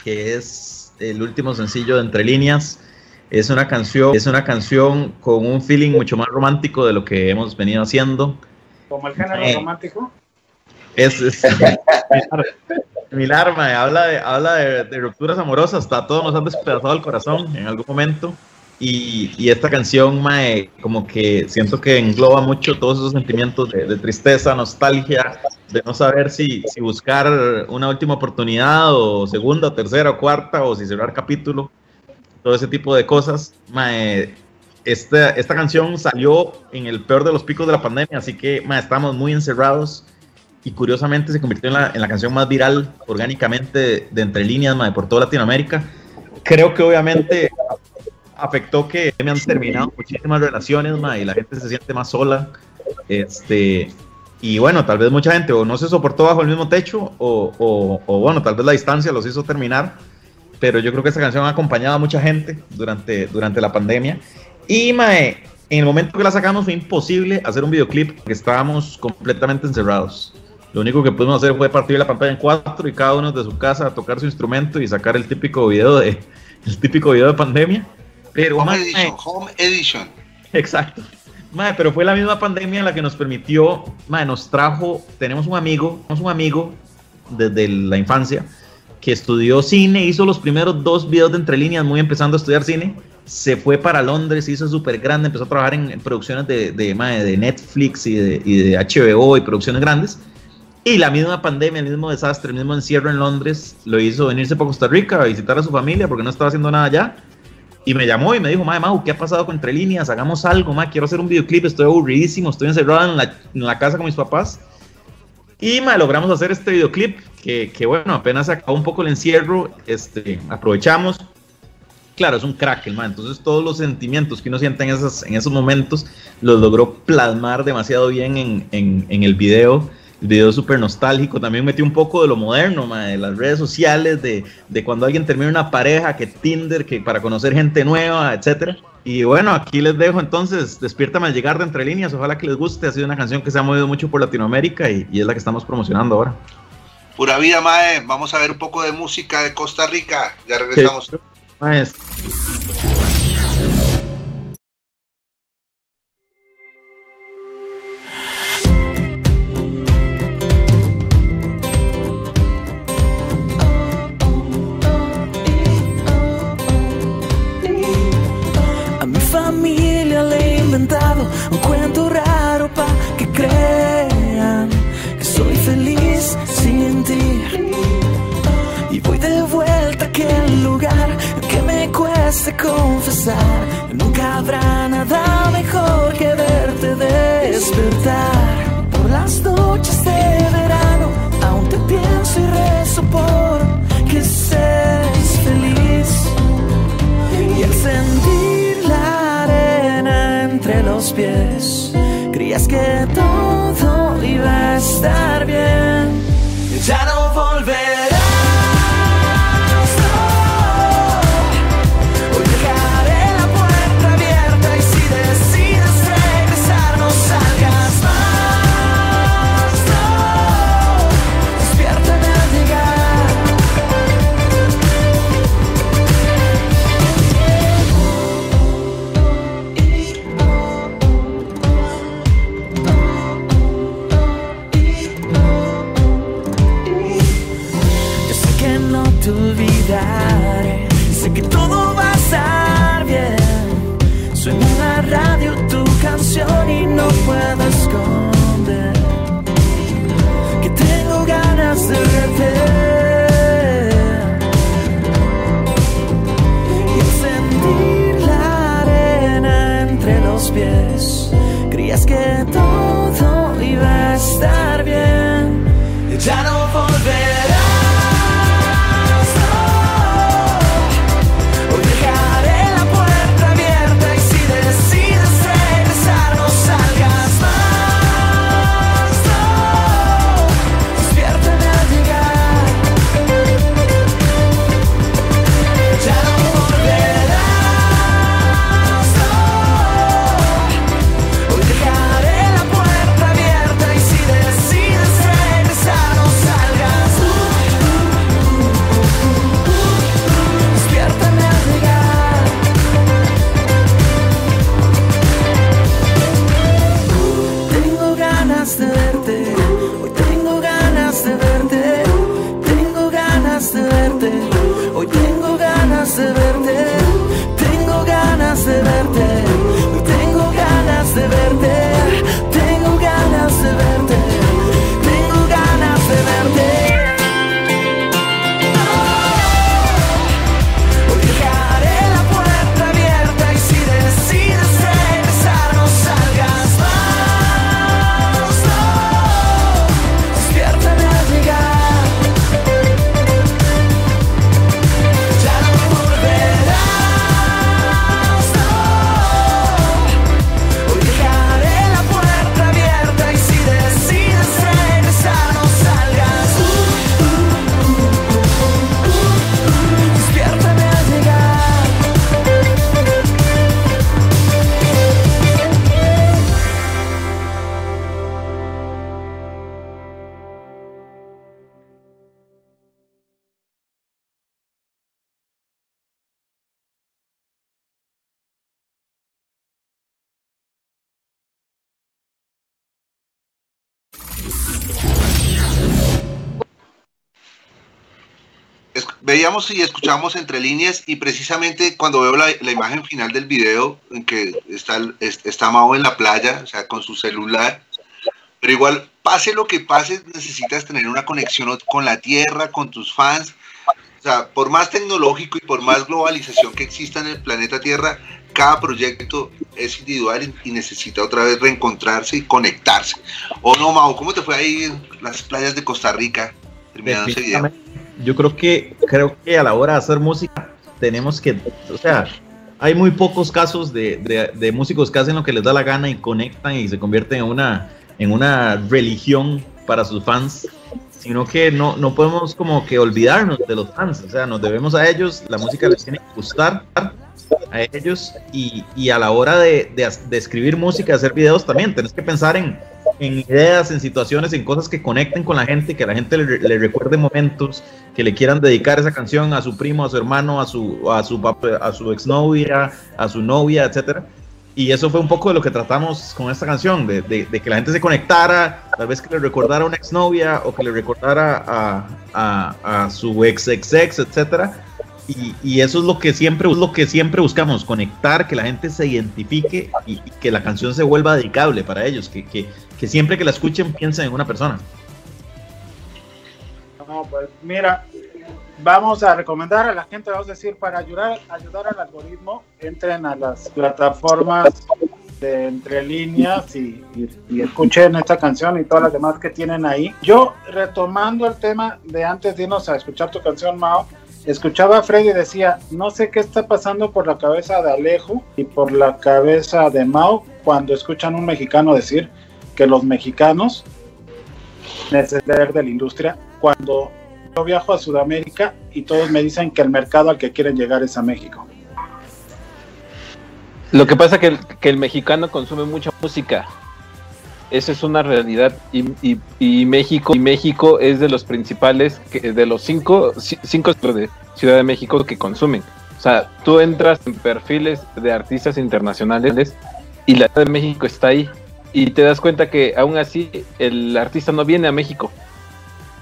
que es el último sencillo de Entre Líneas. Es una canción, es una canción con un feeling mucho más romántico de lo que hemos venido haciendo. Como el género Eh. romántico. Es, es similar, similar, mae. habla, de, habla de, de rupturas amorosas, hasta todos nos han despedazado el corazón en algún momento. Y, y esta canción, mae, como que siento que engloba mucho todos esos sentimientos de, de tristeza, nostalgia, de no saber si, si buscar una última oportunidad, o segunda, tercera, o cuarta, o si cerrar capítulo, todo ese tipo de cosas. Mae, esta, esta canción salió en el peor de los picos de la pandemia, así que mae, estamos muy encerrados y curiosamente se convirtió en la, en la canción más viral orgánicamente de, de Entre Líneas mae, por toda Latinoamérica. Creo que obviamente afectó que me han terminado muchísimas relaciones mae, y la gente se siente más sola. Este, y bueno, tal vez mucha gente o no se soportó bajo el mismo techo o, o- o bueno, tal vez la distancia los hizo terminar. Pero yo creo que esta canción ha acompañado a mucha gente durante, durante la pandemia. Y mae, en el momento que la sacamos fue imposible hacer un videoclip porque estábamos completamente encerrados. Lo único que pudimos hacer fue partir la pantalla en cuatro y cada uno de su casa a tocar su instrumento y sacar el típico video de el típico video de pandemia. Pero Home mae, Edition, Home Edition. Exacto. Mae, pero fue la misma pandemia la que nos permitió, mae, nos trajo, tenemos un amigo, tenemos un amigo desde la infancia que estudió cine, hizo los primeros dos videos de entre líneas, muy empezando a estudiar cine, se fue para Londres, hizo súper grande, empezó a trabajar en, en producciones de, de, mae, de Netflix y de, y de HBO y producciones grandes. Y la misma pandemia, el mismo desastre, el mismo encierro en Londres, lo hizo venirse para Costa Rica a visitar a su familia porque no estaba haciendo nada allá. Y me llamó y me dijo, Mae, Mau, ¿qué ha pasado con Entre Líneas? Hagamos algo, Mae, quiero hacer un videoclip, estoy aburridísimo, estoy encerrado en la, en la casa con mis papás. Y Mae, logramos hacer este videoclip, que, que bueno, apenas se acabó un poco el encierro, este, aprovechamos. Claro, es un crack el entonces todos los sentimientos que uno siente en, esas, en esos momentos los logró plasmar demasiado bien en, en, en el video. El video súper nostálgico, también metió un poco de lo moderno, de las redes sociales, de, de cuando alguien termina una pareja, que Tinder, que para conocer gente nueva, etcétera. Y bueno, aquí les dejo entonces, despiértame al llegar de entre líneas, ojalá que les guste, ha sido una canción que se ha movido mucho por Latinoamérica y, y es la que estamos promocionando ahora. Pura vida, Mae. Vamos a ver un poco de música de Costa Rica. Ya regresamos. Maes. Confesar. Nunca habrá nada mejor que verte despertar. Por las noches de verano, aún te pienso y rezo por que seas feliz. Y al sentir la arena entre los pies, creías que todo iba a estar bien. Ya no volverás. Veíamos y escuchamos entre líneas y precisamente cuando veo la, imagen final del video en que está, está Mao en la playa, o sea, con su celular, pero igual, pase lo que pase, necesitas tener una conexión con la tierra, con tus fans. O sea, por más tecnológico y por más globalización que exista en el planeta Tierra, cada proyecto es individual y- y necesita otra vez reencontrarse y conectarse. ¿O no, Mao? ¿Cómo te fue ahí en las playas de Costa Rica? Terminando ese video. Yo creo que creo que a la hora de hacer música tenemos que, o sea, hay muy pocos casos de, de- de músicos que hacen lo que les da la gana y conectan y se convierten en una, en una religión para sus fans, sino que no, no podemos como que olvidarnos de los fans, o sea, nos debemos a ellos, la música les tiene que gustar a ellos y, y a la hora de, de, de escribir música, hacer videos también, tenés que pensar en, en ideas, en situaciones, en cosas que conecten con la gente, que la gente le, le recuerde momentos, que le quieran dedicar esa canción a su primo, a su hermano, a su, a su, a su exnovia, a su novia, etcétera. Y eso fue un poco de lo que tratamos con esta canción, de, de- de que la gente se conectara, tal vez que le recordara a una exnovia o que le recordara a, a, a su ex ex ex, etcétera. Y, y eso es lo que siempre es lo que siempre buscamos, conectar, que la gente se identifique y, y que la canción se vuelva dedicable para ellos, que, que, que siempre que la escuchen piensen en una persona. No, pues mira, vamos a recomendar a la gente, vamos a decir, para ayudar, ayudar al algoritmo, entren a las plataformas de entre líneas y, y- escuchen esta canción y todas las demás que tienen ahí. Yo, retomando el tema de antes de irnos a escuchar tu canción, Mao, escuchaba a Freddy y decía, no sé qué está pasando por la cabeza de Alejo y por la cabeza de Mao cuando escuchan un mexicano decir que los mexicanos necesitan de la industria cuando yo viajo a Sudamérica y todos me dicen que el mercado al que quieren llegar es a México. Lo que pasa es que el, mexicano consume mucha música. Eso es una realidad. Y, México y México es de los principales, que- de los cinco, ci- cinco de Ciudad de México que consumen. O sea, tú entras en perfiles de artistas internacionales y la Ciudad de México está ahí. Y te das cuenta que aún así el artista no viene a México.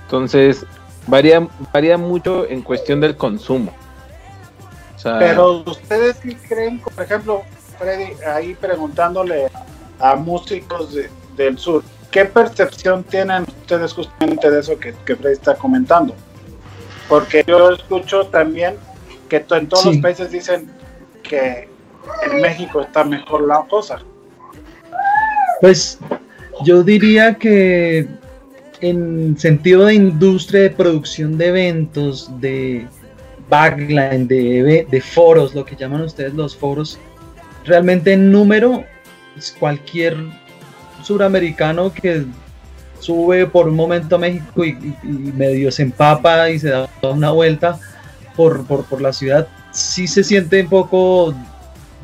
Entonces, varía, varía mucho en cuestión del consumo. O sea, Pero ustedes sí creen, por ejemplo, Freddy, ahí preguntándole a músicos de- del sur, ¿qué percepción tienen ustedes justamente de eso que, que Freddy está comentando? Porque yo escucho también que en todos Sí. los países dicen que en México está mejor la cosa. Pues yo diría que en sentido de industria de producción de eventos, de backline, de, de foros, lo que llaman ustedes los foros, realmente en número, pues, cualquier suramericano que sube por un momento a México y medio se empapa y se da una vuelta por, por, por la ciudad, sí se siente un poco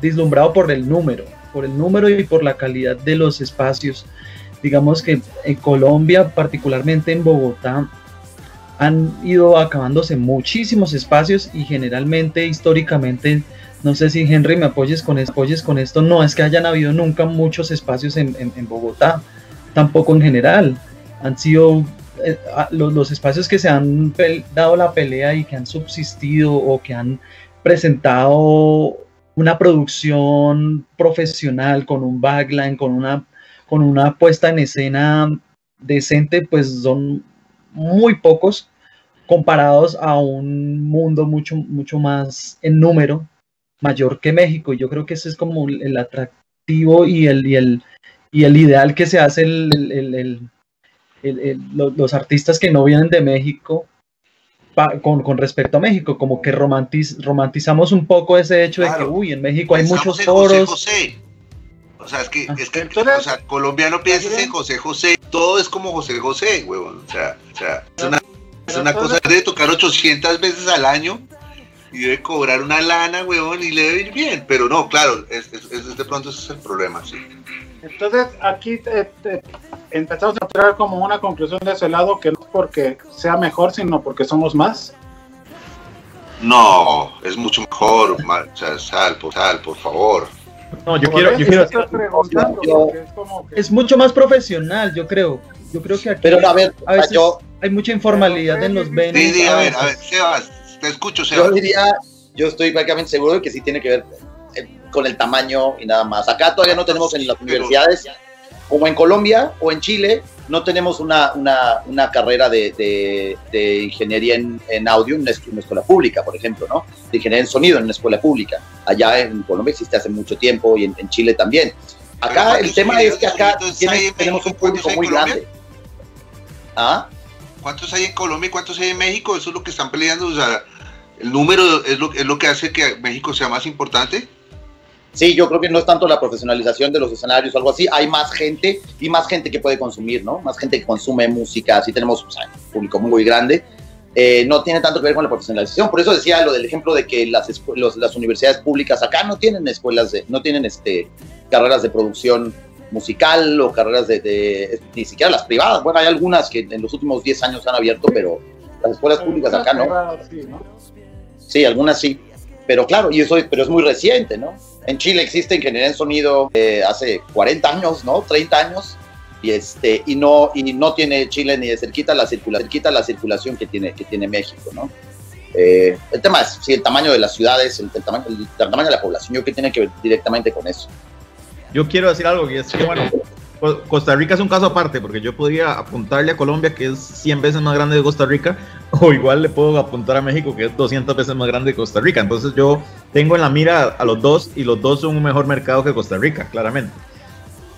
deslumbrado por el número, por el número y por la calidad de los espacios. Digamos que en Colombia, particularmente en Bogotá, han ido acabándose muchísimos espacios y generalmente, históricamente, no sé si Henry me apoyes con, es- apoyes con esto, no es que hayan habido nunca muchos espacios en, en- en Bogotá. tampoco en general. Han sido eh, los, los espacios que se han dado la pelea y que han subsistido o que han presentado una producción profesional con un backline, con una, con una puesta en escena decente, pues son muy pocos comparados a un mundo mucho, mucho más en número mayor que México. Yo creo que ese es como el atractivo y el, y el, y el ideal que se hace el- el- el- el- el- el- lo- los artistas que no vienen de México pa- con, con respecto a México, como que romantiz- romantizamos un poco ese hecho de que, uy, en México hay Pensamos muchos José foros. José. O sea, es que, es que Entonces- o sea, colombiano piensas en José José, todo es como José José, huevón. O sea, o sea es una, es una cosa, debe tocar 800 veces al año y debe cobrar una lana, huevón, y le debe ir bien. Pero no, claro, es, es- es- de pronto ese es el problema, sí. Entonces aquí eh, eh, empezamos a traer como una conclusión de ese lado que no es porque sea mejor, sino porque somos más. No, es mucho mejor, sal, por, sal, por favor. No, yo quiero, yo quiero, yo- es como que- Es mucho más profesional, yo creo. Yo creo que aquí Pero a ver, a veces yo, hay mucha informalidad en los Sí, venues. sí, a ver, a ver. Sebas, te escucho, yo Sebas. diría, yo estoy prácticamente seguro de que sí tiene que ver eh, con el tamaño y nada más. Acá todavía no tenemos en las universidades, como en Colombia o en Chile, no tenemos una, una, una carrera de, de- de ingeniería en, en audio en una, es- una escuela pública, por ejemplo, ¿no? De ingeniería en sonido en una escuela pública. Allá en Colombia existe hace mucho tiempo y en, en Chile también. Acá el ¿cuántos tema es que acá tenemos un público muy grande. ¿Ah? ¿Cuántos hay en Colombia y cuántos hay en México? Eso es lo que están peleando. O sea, el número es lo, es lo que hace que México sea más importante. Sí, yo creo que no es tanto la profesionalización de los escenarios o algo así, hay más gente y más gente que puede consumir, ¿no? Más gente que consume música, así tenemos o sea, un público muy grande. Eh, no tiene tanto que ver con la profesionalización, por eso decía lo del ejemplo de que las, los- las universidades públicas acá no tienen escuelas, de, no tienen este, carreras de producción musical o carreras de, de- ni siquiera las privadas. Bueno, hay algunas que en los últimos 10 años han abierto, pero las escuelas públicas acá no. Sí, algunas sí. Pero claro, y eso es, pero es muy reciente, ¿no? En Chile existe ingeniería en sonido eh, hace 40 años, ¿no? 30 años. Y, este, y, no, y no tiene Chile ni de cerquita la, circula, cerquita la circulación que tiene, que tiene México, ¿no? Eh, el tema es, sí, el tamaño de las ciudades, el, tamaño, el tamaño de la población, yo creo que tiene que ver directamente con eso. yo quiero decir algo que es que, bueno, Costa Rica es un caso aparte, porque yo podría apuntarle a Colombia, que es 100 veces más grande de Costa Rica, o igual le puedo apuntar a México, que es 200 veces más grande de Costa Rica. Entonces yo tengo en la mira a los dos, y los dos son un mejor mercado que Costa Rica, claramente.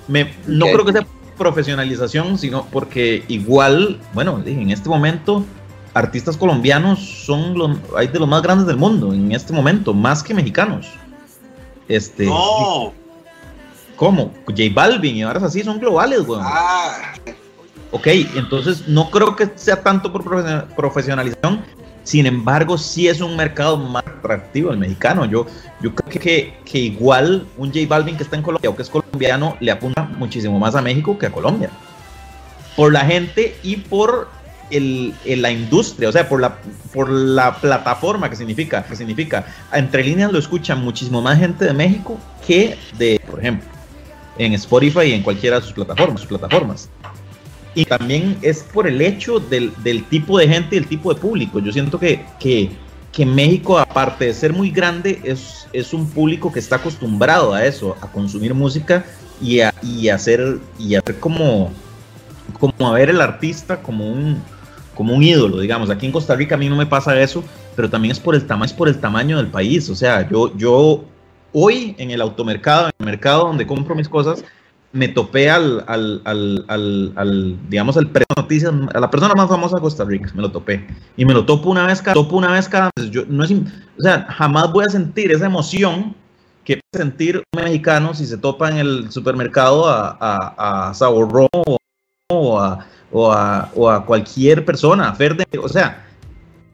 Me, no Ok. creo que sea profesionalización, sino porque igual, bueno, en este momento, artistas colombianos son los, hay de los más grandes del mundo, en este momento, más que mexicanos. Este, No. ¿Cómo? J Balvin y ahora así son globales, weón. Ah, Ok, entonces no creo que sea tanto por profesio- profesionalización, sin embargo sí es un mercado más atractivo el mexicano. Yo, yo creo que, que, que igual un J Balvin que está en Colombia o que es colombiano le apunta muchísimo más a México que a Colombia. Por la gente y por el, el- la industria, o sea, por la, por la plataforma que significa, que significa, entre líneas lo escuchan muchísimo más gente de México que de, por ejemplo, en Spotify y en cualquiera de sus plataformas, sus plataformas. Y también es por el hecho del, del tipo de gente y el tipo de público. Yo siento que, que, que México, aparte de ser muy grande, es, es un público que está acostumbrado a eso, a consumir música y a, y hacer, y a ver como, como a ver el artista como un, como un ídolo, digamos. Aquí en Costa Rica a mí no me pasa eso, pero también es por el tamaño, es por el tamaño del país. O sea, yo, yo hoy en el automercado, en el mercado donde compro mis cosas, me topé al, al, al, al, al, digamos, al noticias, a la persona más famosa de Costa Rica, me lo topé. Y me lo topo una vez cada, topo una vez cada mes. Yo, no es, o sea, jamás voy a sentir esa emoción que sentir un mexicano si se topa en el supermercado a, a, a Sabor Romo o, a, o, a, o a cualquier persona, a Fer de- o sea,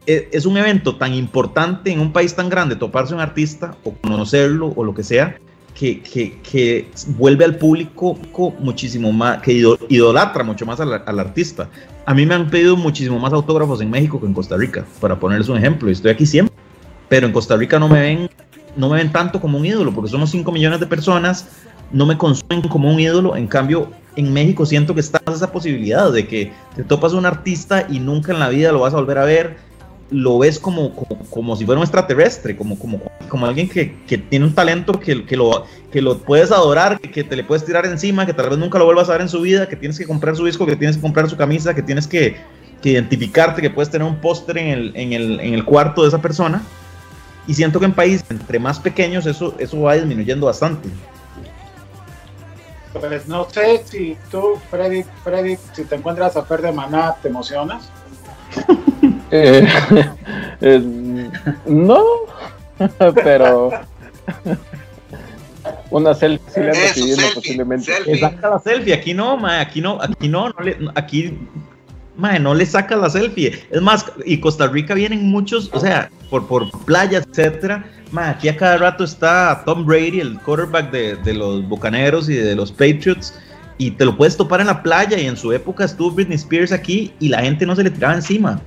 es un evento tan importante en un país tan grande, toparse un artista o conocerlo o lo que sea, que, que, que vuelve al público co- muchísimo más, que ido- idolatra mucho más al, al artista. A mí me han pedido muchísimo más autógrafos en México que en Costa Rica, para ponerles un ejemplo, estoy aquí siempre, pero en Costa Rica no me ven, no me ven tanto como un ídolo, porque somos 5 millones de personas, no me consumen como un ídolo, en cambio en México siento que está esa posibilidad de que te topas un artista y nunca en la vida lo vas a volver a ver, lo ves como, como, como si fuera un extraterrestre, como, como, como alguien que, que tiene un talento que, que, lo, que lo puedes adorar, que, que te le puedes tirar encima, que tal vez nunca lo vuelvas a ver en su vida, que tienes que comprar su disco, que tienes que comprar su camisa, que tienes que, que identificarte, que puedes tener un póster en el, en, el, en el cuarto de esa persona. Y siento que en países entre más pequeños eso, eso va disminuyendo bastante. Pues no sé si tú, Freddy, Freddy, si te encuentras a Fer de Maná, ¿te emocionas? Eh, eh, no, pero una selfie sí le ando Eso, pidiendo selfie, posiblemente. selfie. Saca la selfie, aquí no, ma, aquí no, aquí no, no le, aquí, ma, no le saca la selfie. Es más, y Costa Rica vienen muchos, o sea, por, por playas, etcétera. Ma, aquí a cada rato está Tom Brady, el quarterback de, de los Bucaneros y de los Patriots, y te lo puedes topar en la playa. Y en su época estuvo Britney Spears aquí y la gente no se le tiraba encima.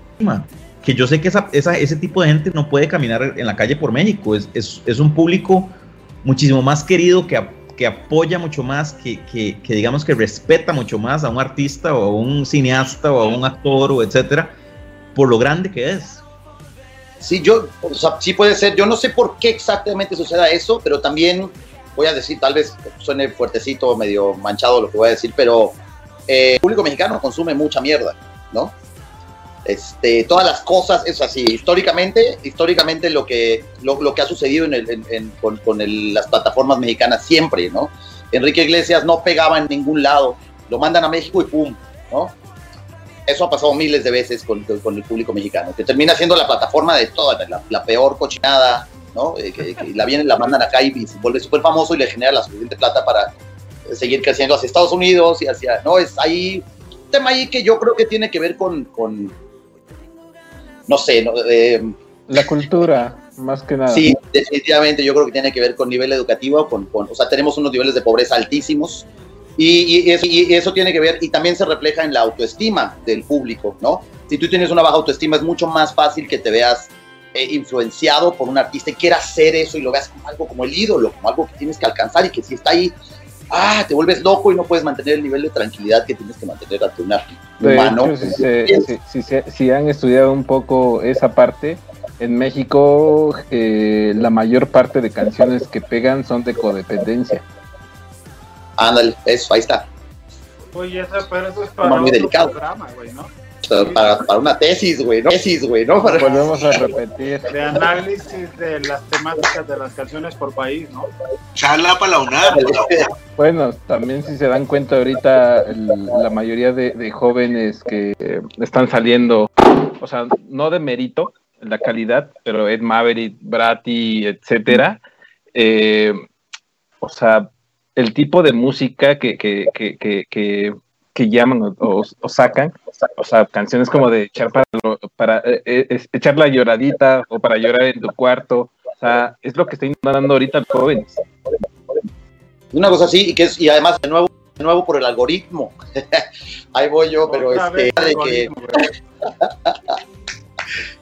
Que yo sé que esa, esa- ese tipo de gente no puede caminar en la calle por México. Es, es, es un público muchísimo más querido que, que apoya mucho más, que, que, que digamos que respeta mucho más a un artista o a un cineasta o a un actor o etcétera, por lo grande que es. Sí, yo, o sea, sí puede ser. Yo no sé por qué exactamente suceda eso, pero también voy a decir, tal vez suene fuertecito, medio manchado lo que voy a decir, pero eh, el público mexicano consume mucha mierda, ¿no? Este, todas las cosas, es así, históricamente, históricamente lo que, lo, lo que ha sucedido en el- en- en- con, con el- las plataformas mexicanas siempre, ¿no? Enrique Iglesias no pegaba en ningún lado, lo mandan a México y pum, ¿no? Eso ha pasado miles de veces con, con el público mexicano, que termina siendo la plataforma de toda la, la peor cochinada, ¿no? Eh, que, que la vienen, la mandan acá y se vuelve súper famoso y le genera la suficiente plata para seguir creciendo hacia Estados Unidos y hacia, no, es ahí, un tema ahí que yo creo que tiene que ver con, con no sé, no, eh, La cultura, más que nada. Sí, definitivamente yo creo que tiene que ver con nivel educativo, con, con- o sea, tenemos unos niveles de pobreza altísimos y, y eso, y eso tiene que ver y también se refleja en la autoestima del público, ¿no? Si tú tienes una baja autoestima es mucho más fácil que te veas eh, influenciado por un artista y quieras hacer eso y lo veas como algo como el ídolo, como algo que tienes que alcanzar y que si está ahí, ah, te vuelves loco y no puedes mantener el nivel de tranquilidad que tienes que mantener ante un humano. hecho, si, se- si- si se- si han estudiado un poco esa parte, en México eh, la mayor parte de canciones que pegan son de codependencia. Ándale, eso, ahí está. Oye, eso, pero eso es para muy delicado. programa, güey, ¿no? Para, para una tesis, güey, ¿no? Tesis, güey, ¿no? Para- Volvemos a repetir. De análisis de las temáticas de las canciones por país, ¿no? Charla para la UNAM. Bueno, también si se dan cuenta ahorita el- la mayoría de, de jóvenes que eh, están saliendo, o sea, no de mérito, la calidad, pero Ed Maverick, Bratty, etcétera, eh, o sea, el tipo de música que, que, que, que, que, llaman o, o- o sacan, o sea, canciones como de echar para, lo- para eh, eh, es- echar la lloradita o para llorar en tu cuarto, o sea, es lo que está dando ahorita los jóvenes. Una cosa así, y que es, y además de nuevo, de nuevo por el algoritmo. Ahí voy yo, pero este, el de que,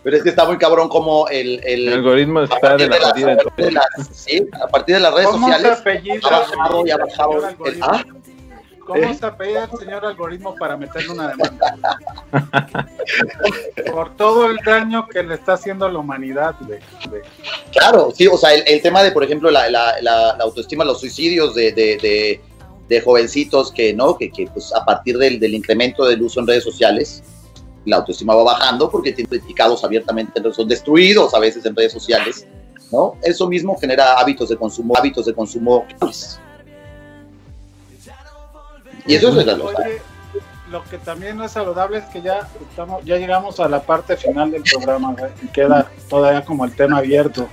pero es que está muy cabrón como el, el, El algoritmo está de la de las- jodida. a partir de las- sí, a partir de las redes ¿Cómo se sociales ha bajado y ha el bajado el, ah, ¿Cómo se apellida el señor algoritmo para meterle una demanda? Por todo el daño que le está haciendo a la humanidad, güey. Claro, sí, o sea, el, el tema de, por ejemplo, la, la- la- la autoestima, los suicidios de, de- de- de jovencitos que, ¿no? Que, que, pues, a partir del, del incremento del uso en redes sociales, la autoestima va bajando porque tienen criticados abiertamente, son destruidos a veces en redes sociales, ¿no? Eso mismo genera hábitos de consumo, hábitos de consumo. pues. Y eso es Oye, lo que también no es saludable es que ya estamos, ya llegamos a la parte final del programa, güey, y queda todavía como el tema abierto.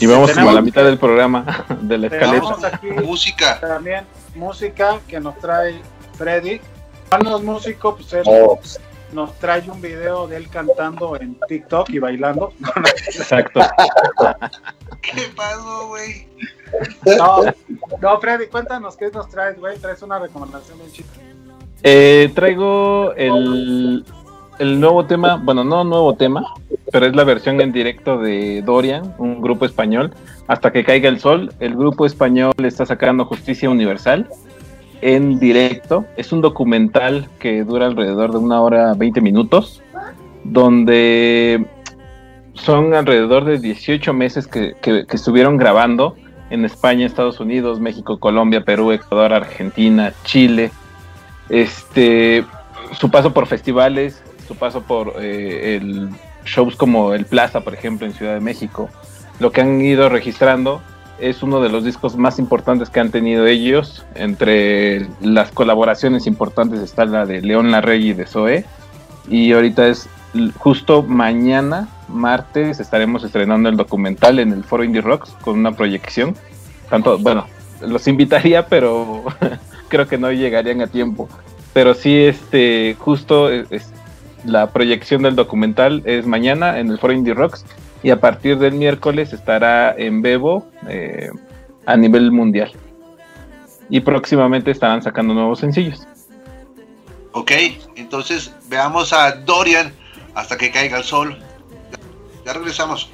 Y vamos como a la mitad del programa, de la escaleta. Aquí Música. también música que nos trae Freddy. Juan no es músico, pues él Oh, nos trae un video de él cantando en TikTok y bailando. Exacto. ¿Qué pasó, güey? No, no, Freddy, cuéntanos qué nos traes, güey. Traes una recomendación bien chica. Eh, traigo el, el nuevo tema, bueno, no nuevo tema, pero es la versión en directo de Dorian, un grupo español. Hasta que caiga el sol, el grupo español está sacando Justicia Universal. en directo. Es un documental que dura alrededor de una hora 20 minutos, donde son alrededor de 18 meses que, que- que estuvieron grabando en España, Estados Unidos, México, Colombia, Perú, Ecuador, Argentina, Chile. Este, su paso por festivales, su paso por eh, el shows como el Plaza, por ejemplo, en Ciudad de México. Lo que han ido registrando es uno de los discos más importantes que han tenido ellos. Entre las colaboraciones importantes está la de León Larregui y de Zoe. Y ahorita es justo mañana, martes, estaremos estrenando el documental en el Foro Indie Rocks con una proyección. Tanto, bueno, los invitaría, pero creo que no llegarían a tiempo. Pero sí, este, justo es- la proyección del documental es mañana en el Foro Indie Rocks y a partir del miércoles estará en Bebo eh, a nivel mundial. Y próximamente estarán sacando nuevos sencillos. Ok, entonces veamos a Dorian hasta que caiga el sol. Ya regresamos.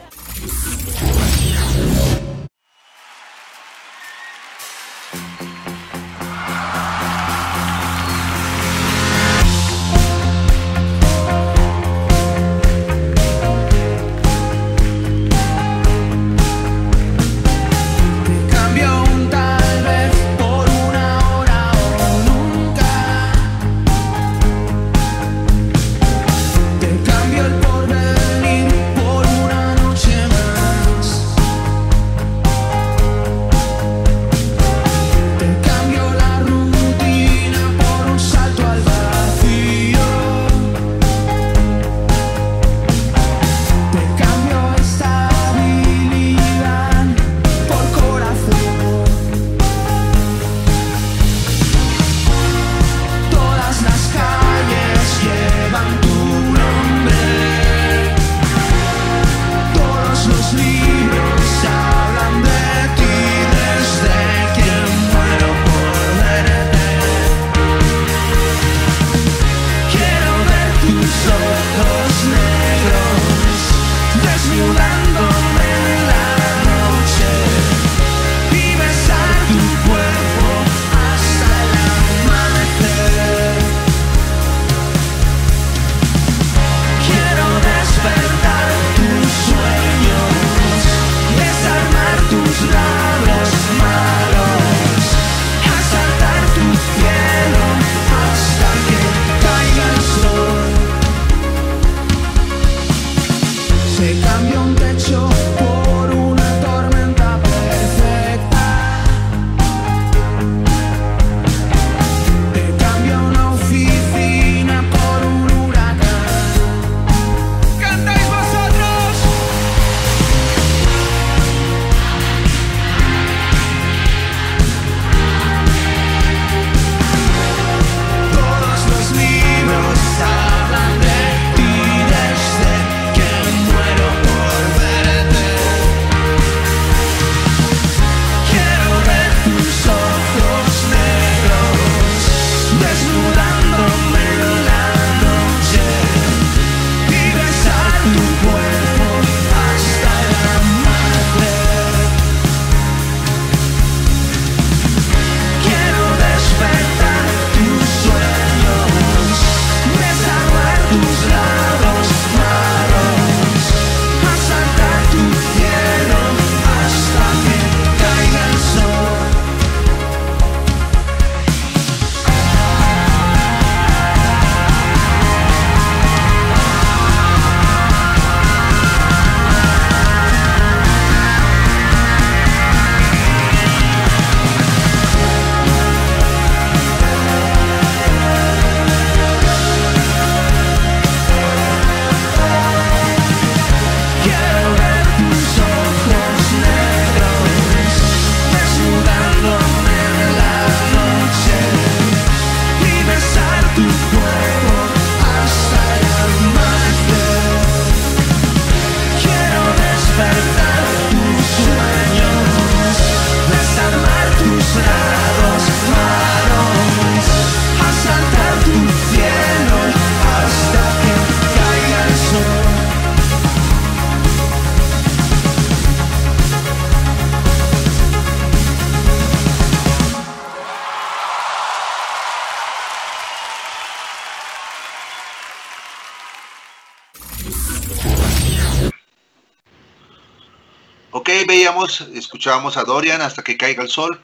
Escuchábamos a Dorian hasta que caiga el sol.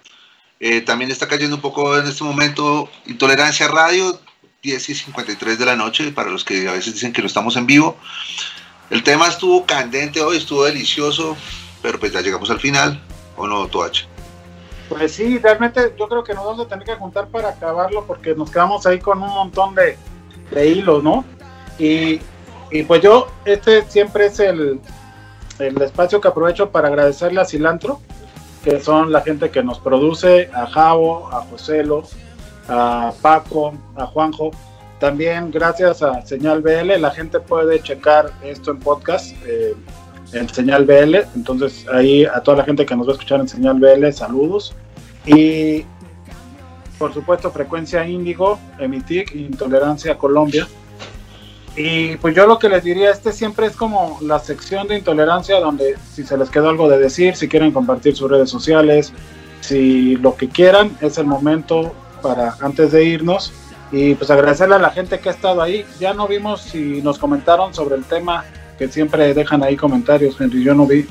Eh, también está cayendo un poco en este momento Intolerancia Radio, 10 y 53 de la noche, para los que a veces dicen que no estamos en vivo. El tema estuvo candente hoy, estuvo delicioso, pero pues ya llegamos al final, ¿o no, Toach? Pues sí, realmente yo creo que nos vamos a tener que juntar para acabarlo porque nos quedamos ahí con un montón de, de hilos, ¿no? Y, y pues yo, este siempre es el, el espacio que aprovecho para agradecerle a Cilantro, que son la gente que nos produce, a Javo, a Joselo, a Paco, a Juanjo. También gracias a Señal BL, la gente puede checar esto en podcast, eh, en Señal BL. Entonces ahí a toda la gente que nos va a escuchar en Señal BL, saludos. Y por supuesto Frecuencia Índigo, Emitic, Intolerancia Colombia. Y pues yo lo que les diría, este siempre es como la sección de intolerancia donde si se les quedó algo de decir, si quieren compartir sus redes sociales, si lo que quieran, es el momento para antes de irnos. Y pues agradecerle a la gente que ha estado ahí. Ya no vimos si nos comentaron sobre el tema, que siempre dejan ahí comentarios, Henry, yo no vi.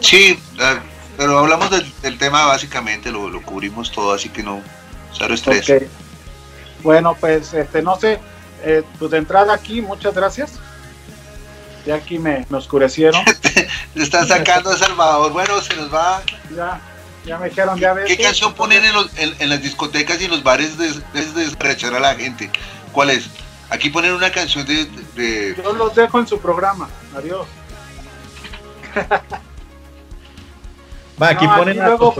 Sí, eh, pero hablamos del, del tema básicamente, lo, lo cubrimos todo, así que no, cero estrés. Ok. Bueno, pues este, no sé, eh, pues de entrada aquí, muchas gracias. Ya aquí me, me oscurecieron. Están sacando a Salvador. Bueno, se nos va. Ya, ya me dijeron, ya ves. ¿Qué canción ponen en, los- en- en las discotecas y en los bares de, de, a la gente? ¿Cuál es? Aquí ponen una canción de, de- Yo los dejo en su programa. Adiós. Va, aquí No, ponen luego,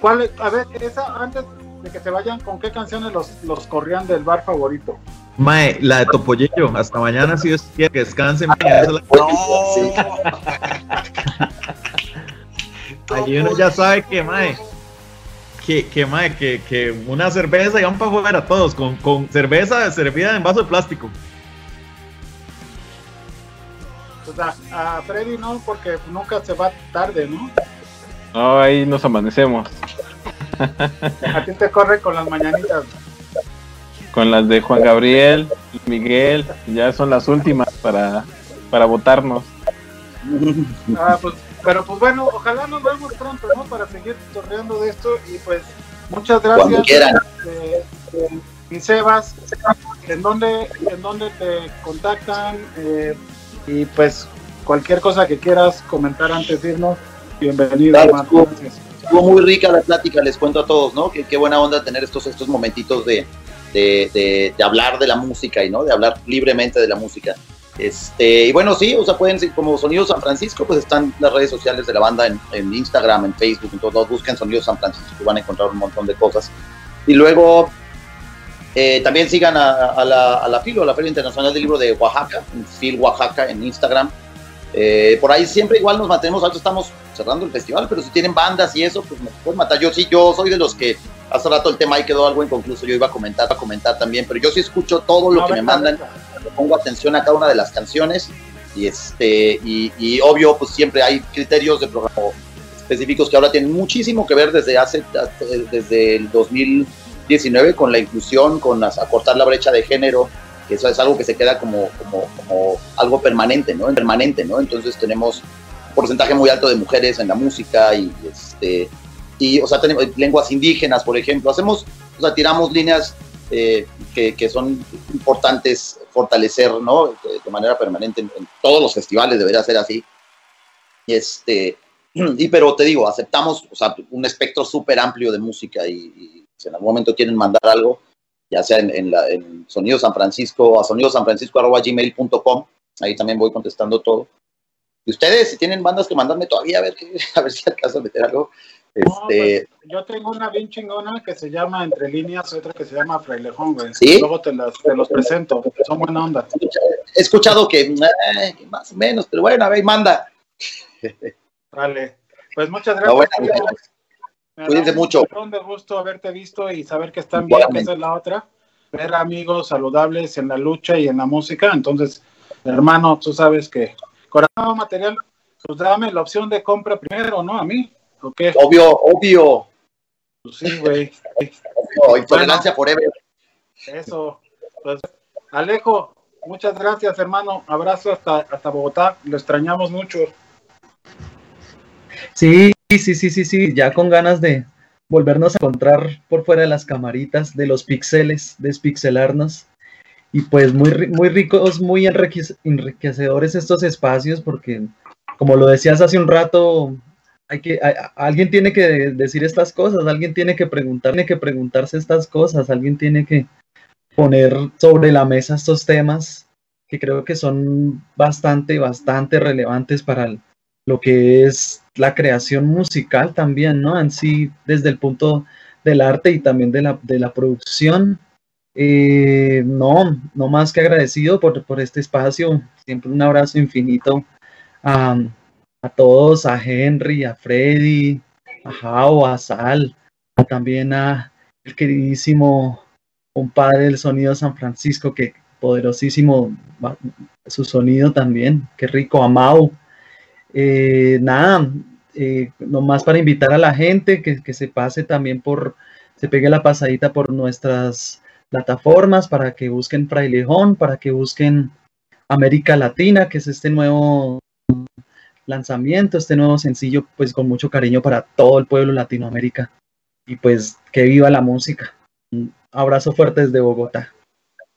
¿cuál es? A ver, esa, antes de que se vayan, ¿con qué canciones los, los corrían del bar favorito? Mae, la de Topollillo. Hasta mañana, si Dios quiere, que descansen. mae, la- Allí uno ya sabe que, mae, que, que, mae, que, que una cerveza y van para afuera todos, con, con cerveza servida en vaso de plástico. Pues a, a Freddy no, porque nunca se va tarde, ¿no? No, ahí nos amanecemos. A ti te corre con las mañanitas. Con las de Juan Gabriel, Miguel, ya son las últimas para, para votarnos. Ah, pues, pero pues bueno, ojalá nos vemos pronto, ¿no? Para seguir torreando de esto y pues muchas gracias. Quieran. Eh, eh, y Sebas, ¿en dónde, ¿en dónde te contactan? Eh, y pues cualquier cosa que quieras comentar antes de irnos, bienvenido, Claro, hermano. Estuvo- muy rica la plática, les cuento a todos, ¿no? Que qué buena onda tener estos, estos momentitos de, de, de- hablar de la música y, ¿no? De hablar libremente de la música. Este, y bueno, sí, o sea, pueden, como Sonido San Francisco, pues están las redes sociales de la banda en, en Instagram, en Facebook, en todos busquen Sonido San Francisco y van a encontrar un montón de cosas. Y luego eh, también sigan a, la, a la FILO, a la Feria Internacional del Libro de Oaxaca, en FIL Oaxaca en Instagram. Eh, por ahí siempre igual nos mantenemos, ahorita estamos cerrando el festival, pero si tienen bandas y eso, pues me pueden matar. Yo sí, yo soy de los que hace rato el tema ahí quedó algo inconcluso, yo iba a comentar, a comentar también, pero yo sí escucho todo lo No, que me mandan, le pongo atención a cada una de las canciones y este y, y obvio pues siempre hay criterios de programa específicos que ahora tienen muchísimo que ver desde hace desde el 2019 con la inclusión con las- acortar la brecha de género que eso es algo que se queda como, como, como algo permanente no permanente no entonces tenemos un porcentaje muy alto de mujeres en la música y este y o sea tenemos lenguas indígenas por ejemplo hacemos o sea tiramos líneas eh, que, que son importantes fortalecer, ¿no? De, manera permanente en, en todos los festivales debería ser así. Este, y pero te digo, aceptamos, o sea, un espectro súper amplio de música y, y si en algún momento quieren mandar algo, ya sea en, en, la, en Sonido San Francisco, a sonidosanfrancisco.gmail.com, ahí también voy contestando todo. Y ustedes, si tienen bandas que mandarme todavía, a ver, a ver si alcanzo a meter algo. No, Este, pues, yo tengo una bien chingona que se llama Entre Líneas, otra que se llama Frailejón, güey. ¿Sí? Luego te, las, te los presento, son buena onda. he escuchado que, eh, más o menos, pero bueno, a ver, manda. Vale. Pues muchas No, gracias. bueno, cuídense un mucho. montón de gusto haberte visto y saber que están bien, que esa es la otra. Ver amigos saludables en la lucha y en la música. Entonces, hermano, tú sabes que corazón material, pues dame la opción de compra primero, ¿no? A mí. ¿O qué? Obvio, obvio, Pues sí, güey. obvio, intolerancia forever. Eso. Pues, Alejo, Muchas gracias, hermano. Abrazo hasta, hasta Bogotá. Lo extrañamos mucho. Sí, sí, sí, sí, sí, ya con ganas de volvernos a encontrar por fuera de las camaritas, de los pixeles, despixelarnos. Y pues muy, muy ricos, muy enriquec- enriquecedores estos espacios, porque como lo decías hace un rato, hay que, alguien tiene que decir estas cosas, alguien tiene que preguntar, tiene que preguntarse estas cosas, alguien tiene que poner sobre la mesa estos temas que creo que son bastante, bastante relevantes para lo que es la creación musical también, ¿no? En sí, desde el punto del arte y también de la, de la producción. Eh, no, no más que agradecido por, por este espacio. Siempre un abrazo infinito a, a todos, a Henry, a Freddy, a Jao, a Sal, también a el queridísimo compadre del sonido San Francisco, que poderosísimo su sonido también, qué rico, a Mau. Eh, nada, eh, nomás para invitar a la gente que, que se pase también por, se pegue la pasadita por nuestras plataformas para que busquen Frailejón, para que busquen América Latina, que es este nuevo lanzamiento, este nuevo sencillo, pues con mucho cariño para todo el pueblo Latinoamérica. Y pues que viva la música. Un abrazo fuerte desde Bogotá.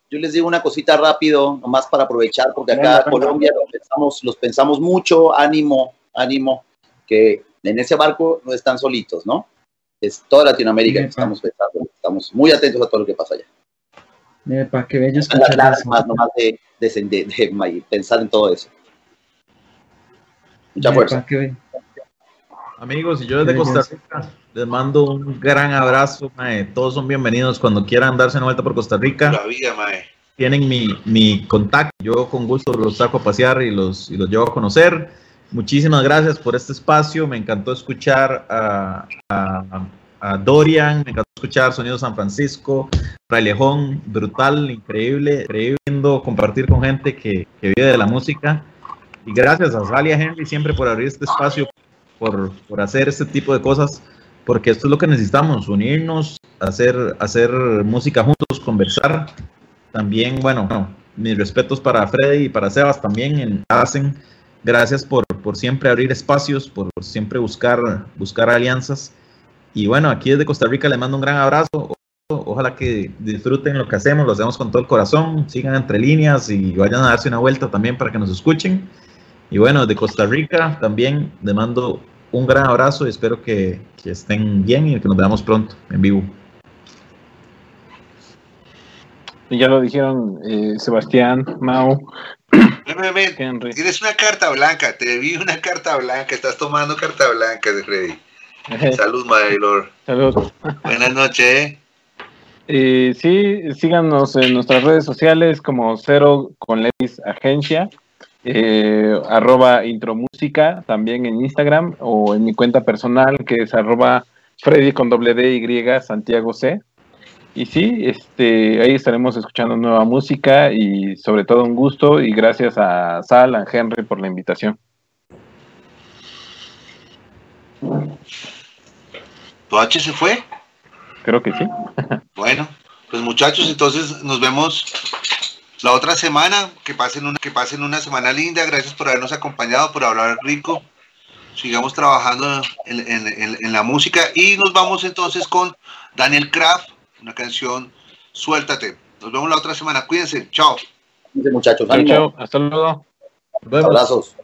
Yo les digo una cosita rápido, nomás para aprovechar, porque acá. Colombia los pensamos, los pensamos mucho, ánimo, ánimo, que en ese barco no están solitos, ¿no? Es toda Latinoamérica que estamos pensando, estamos muy atentos a todo lo que pasa allá. Para que bello Las escuchar ganas eso. más nomás de, de, de- de- de pensar en todo eso. Mucha Epa, fuerza. qué bello. Amigos, y yo desde Qué Costa. Rica les mando un gran abrazo. mae. Todos son bienvenidos cuando quieran darse una vuelta por Costa Rica. La vida, mae. Tienen mi, mi contacto. Yo con gusto los saco a pasear y los, y los llevo a conocer. Muchísimas gracias por este espacio. Me encantó escuchar a, a- a Dorian, me encantó escuchar Sonido San Francisco, Frailejón, brutal, increíble, increíble compartir con gente que, que vive de la música. Y gracias a Sally y a Henry siempre por abrir este espacio, por, por hacer este tipo de cosas, porque esto es lo que necesitamos, unirnos, hacer, hacer música juntos, conversar. También, bueno, mis respetos para Freddy y para Sebas también en hacen. Gracias por, por siempre abrir espacios, por, siempre buscar, buscar alianzas. Y bueno, aquí desde Costa Rica les mando un gran abrazo. Ojalá que disfruten lo que hacemos, lo hacemos con todo el corazón, sigan entre líneas y vayan a darse una vuelta también para que nos escuchen. Y bueno, de Costa Rica también les mando un gran abrazo y espero que, que estén bien y que nos veamos pronto en vivo. Y ya lo dijeron eh, Sebastián, Mau, Ven, ven, ven. Henry. Tienes una carta blanca, te vi una carta blanca, estás tomando carta blanca de Freddy. Salud, Maylor. Saludos. Buenas noches. ¿eh? Eh, sí, síganos en nuestras redes sociales como Cero con Levis Agencia, eh, arroba Intromúsica, también en Instagram o en mi cuenta personal que es arroba Freddy con doble D Y Santiago C. Y sí, este, ahí estaremos escuchando nueva música y sobre todo un gusto y gracias a Sal, a Henry por la invitación. ¿Tu H se fue? Creo que sí. Bueno, pues muchachos, entonces nos vemos la otra semana. Que pasen una, que pasen una semana linda. Gracias por habernos acompañado, por hablar rico. Sigamos trabajando en, en- en- en la música. Y nos vamos entonces con Daniel Kraft, una canción Suéltate. Nos vemos la otra semana. Cuídense. Chao. Dice, muchachos, Chao. Hasta luego. Nos vemos. abrazos.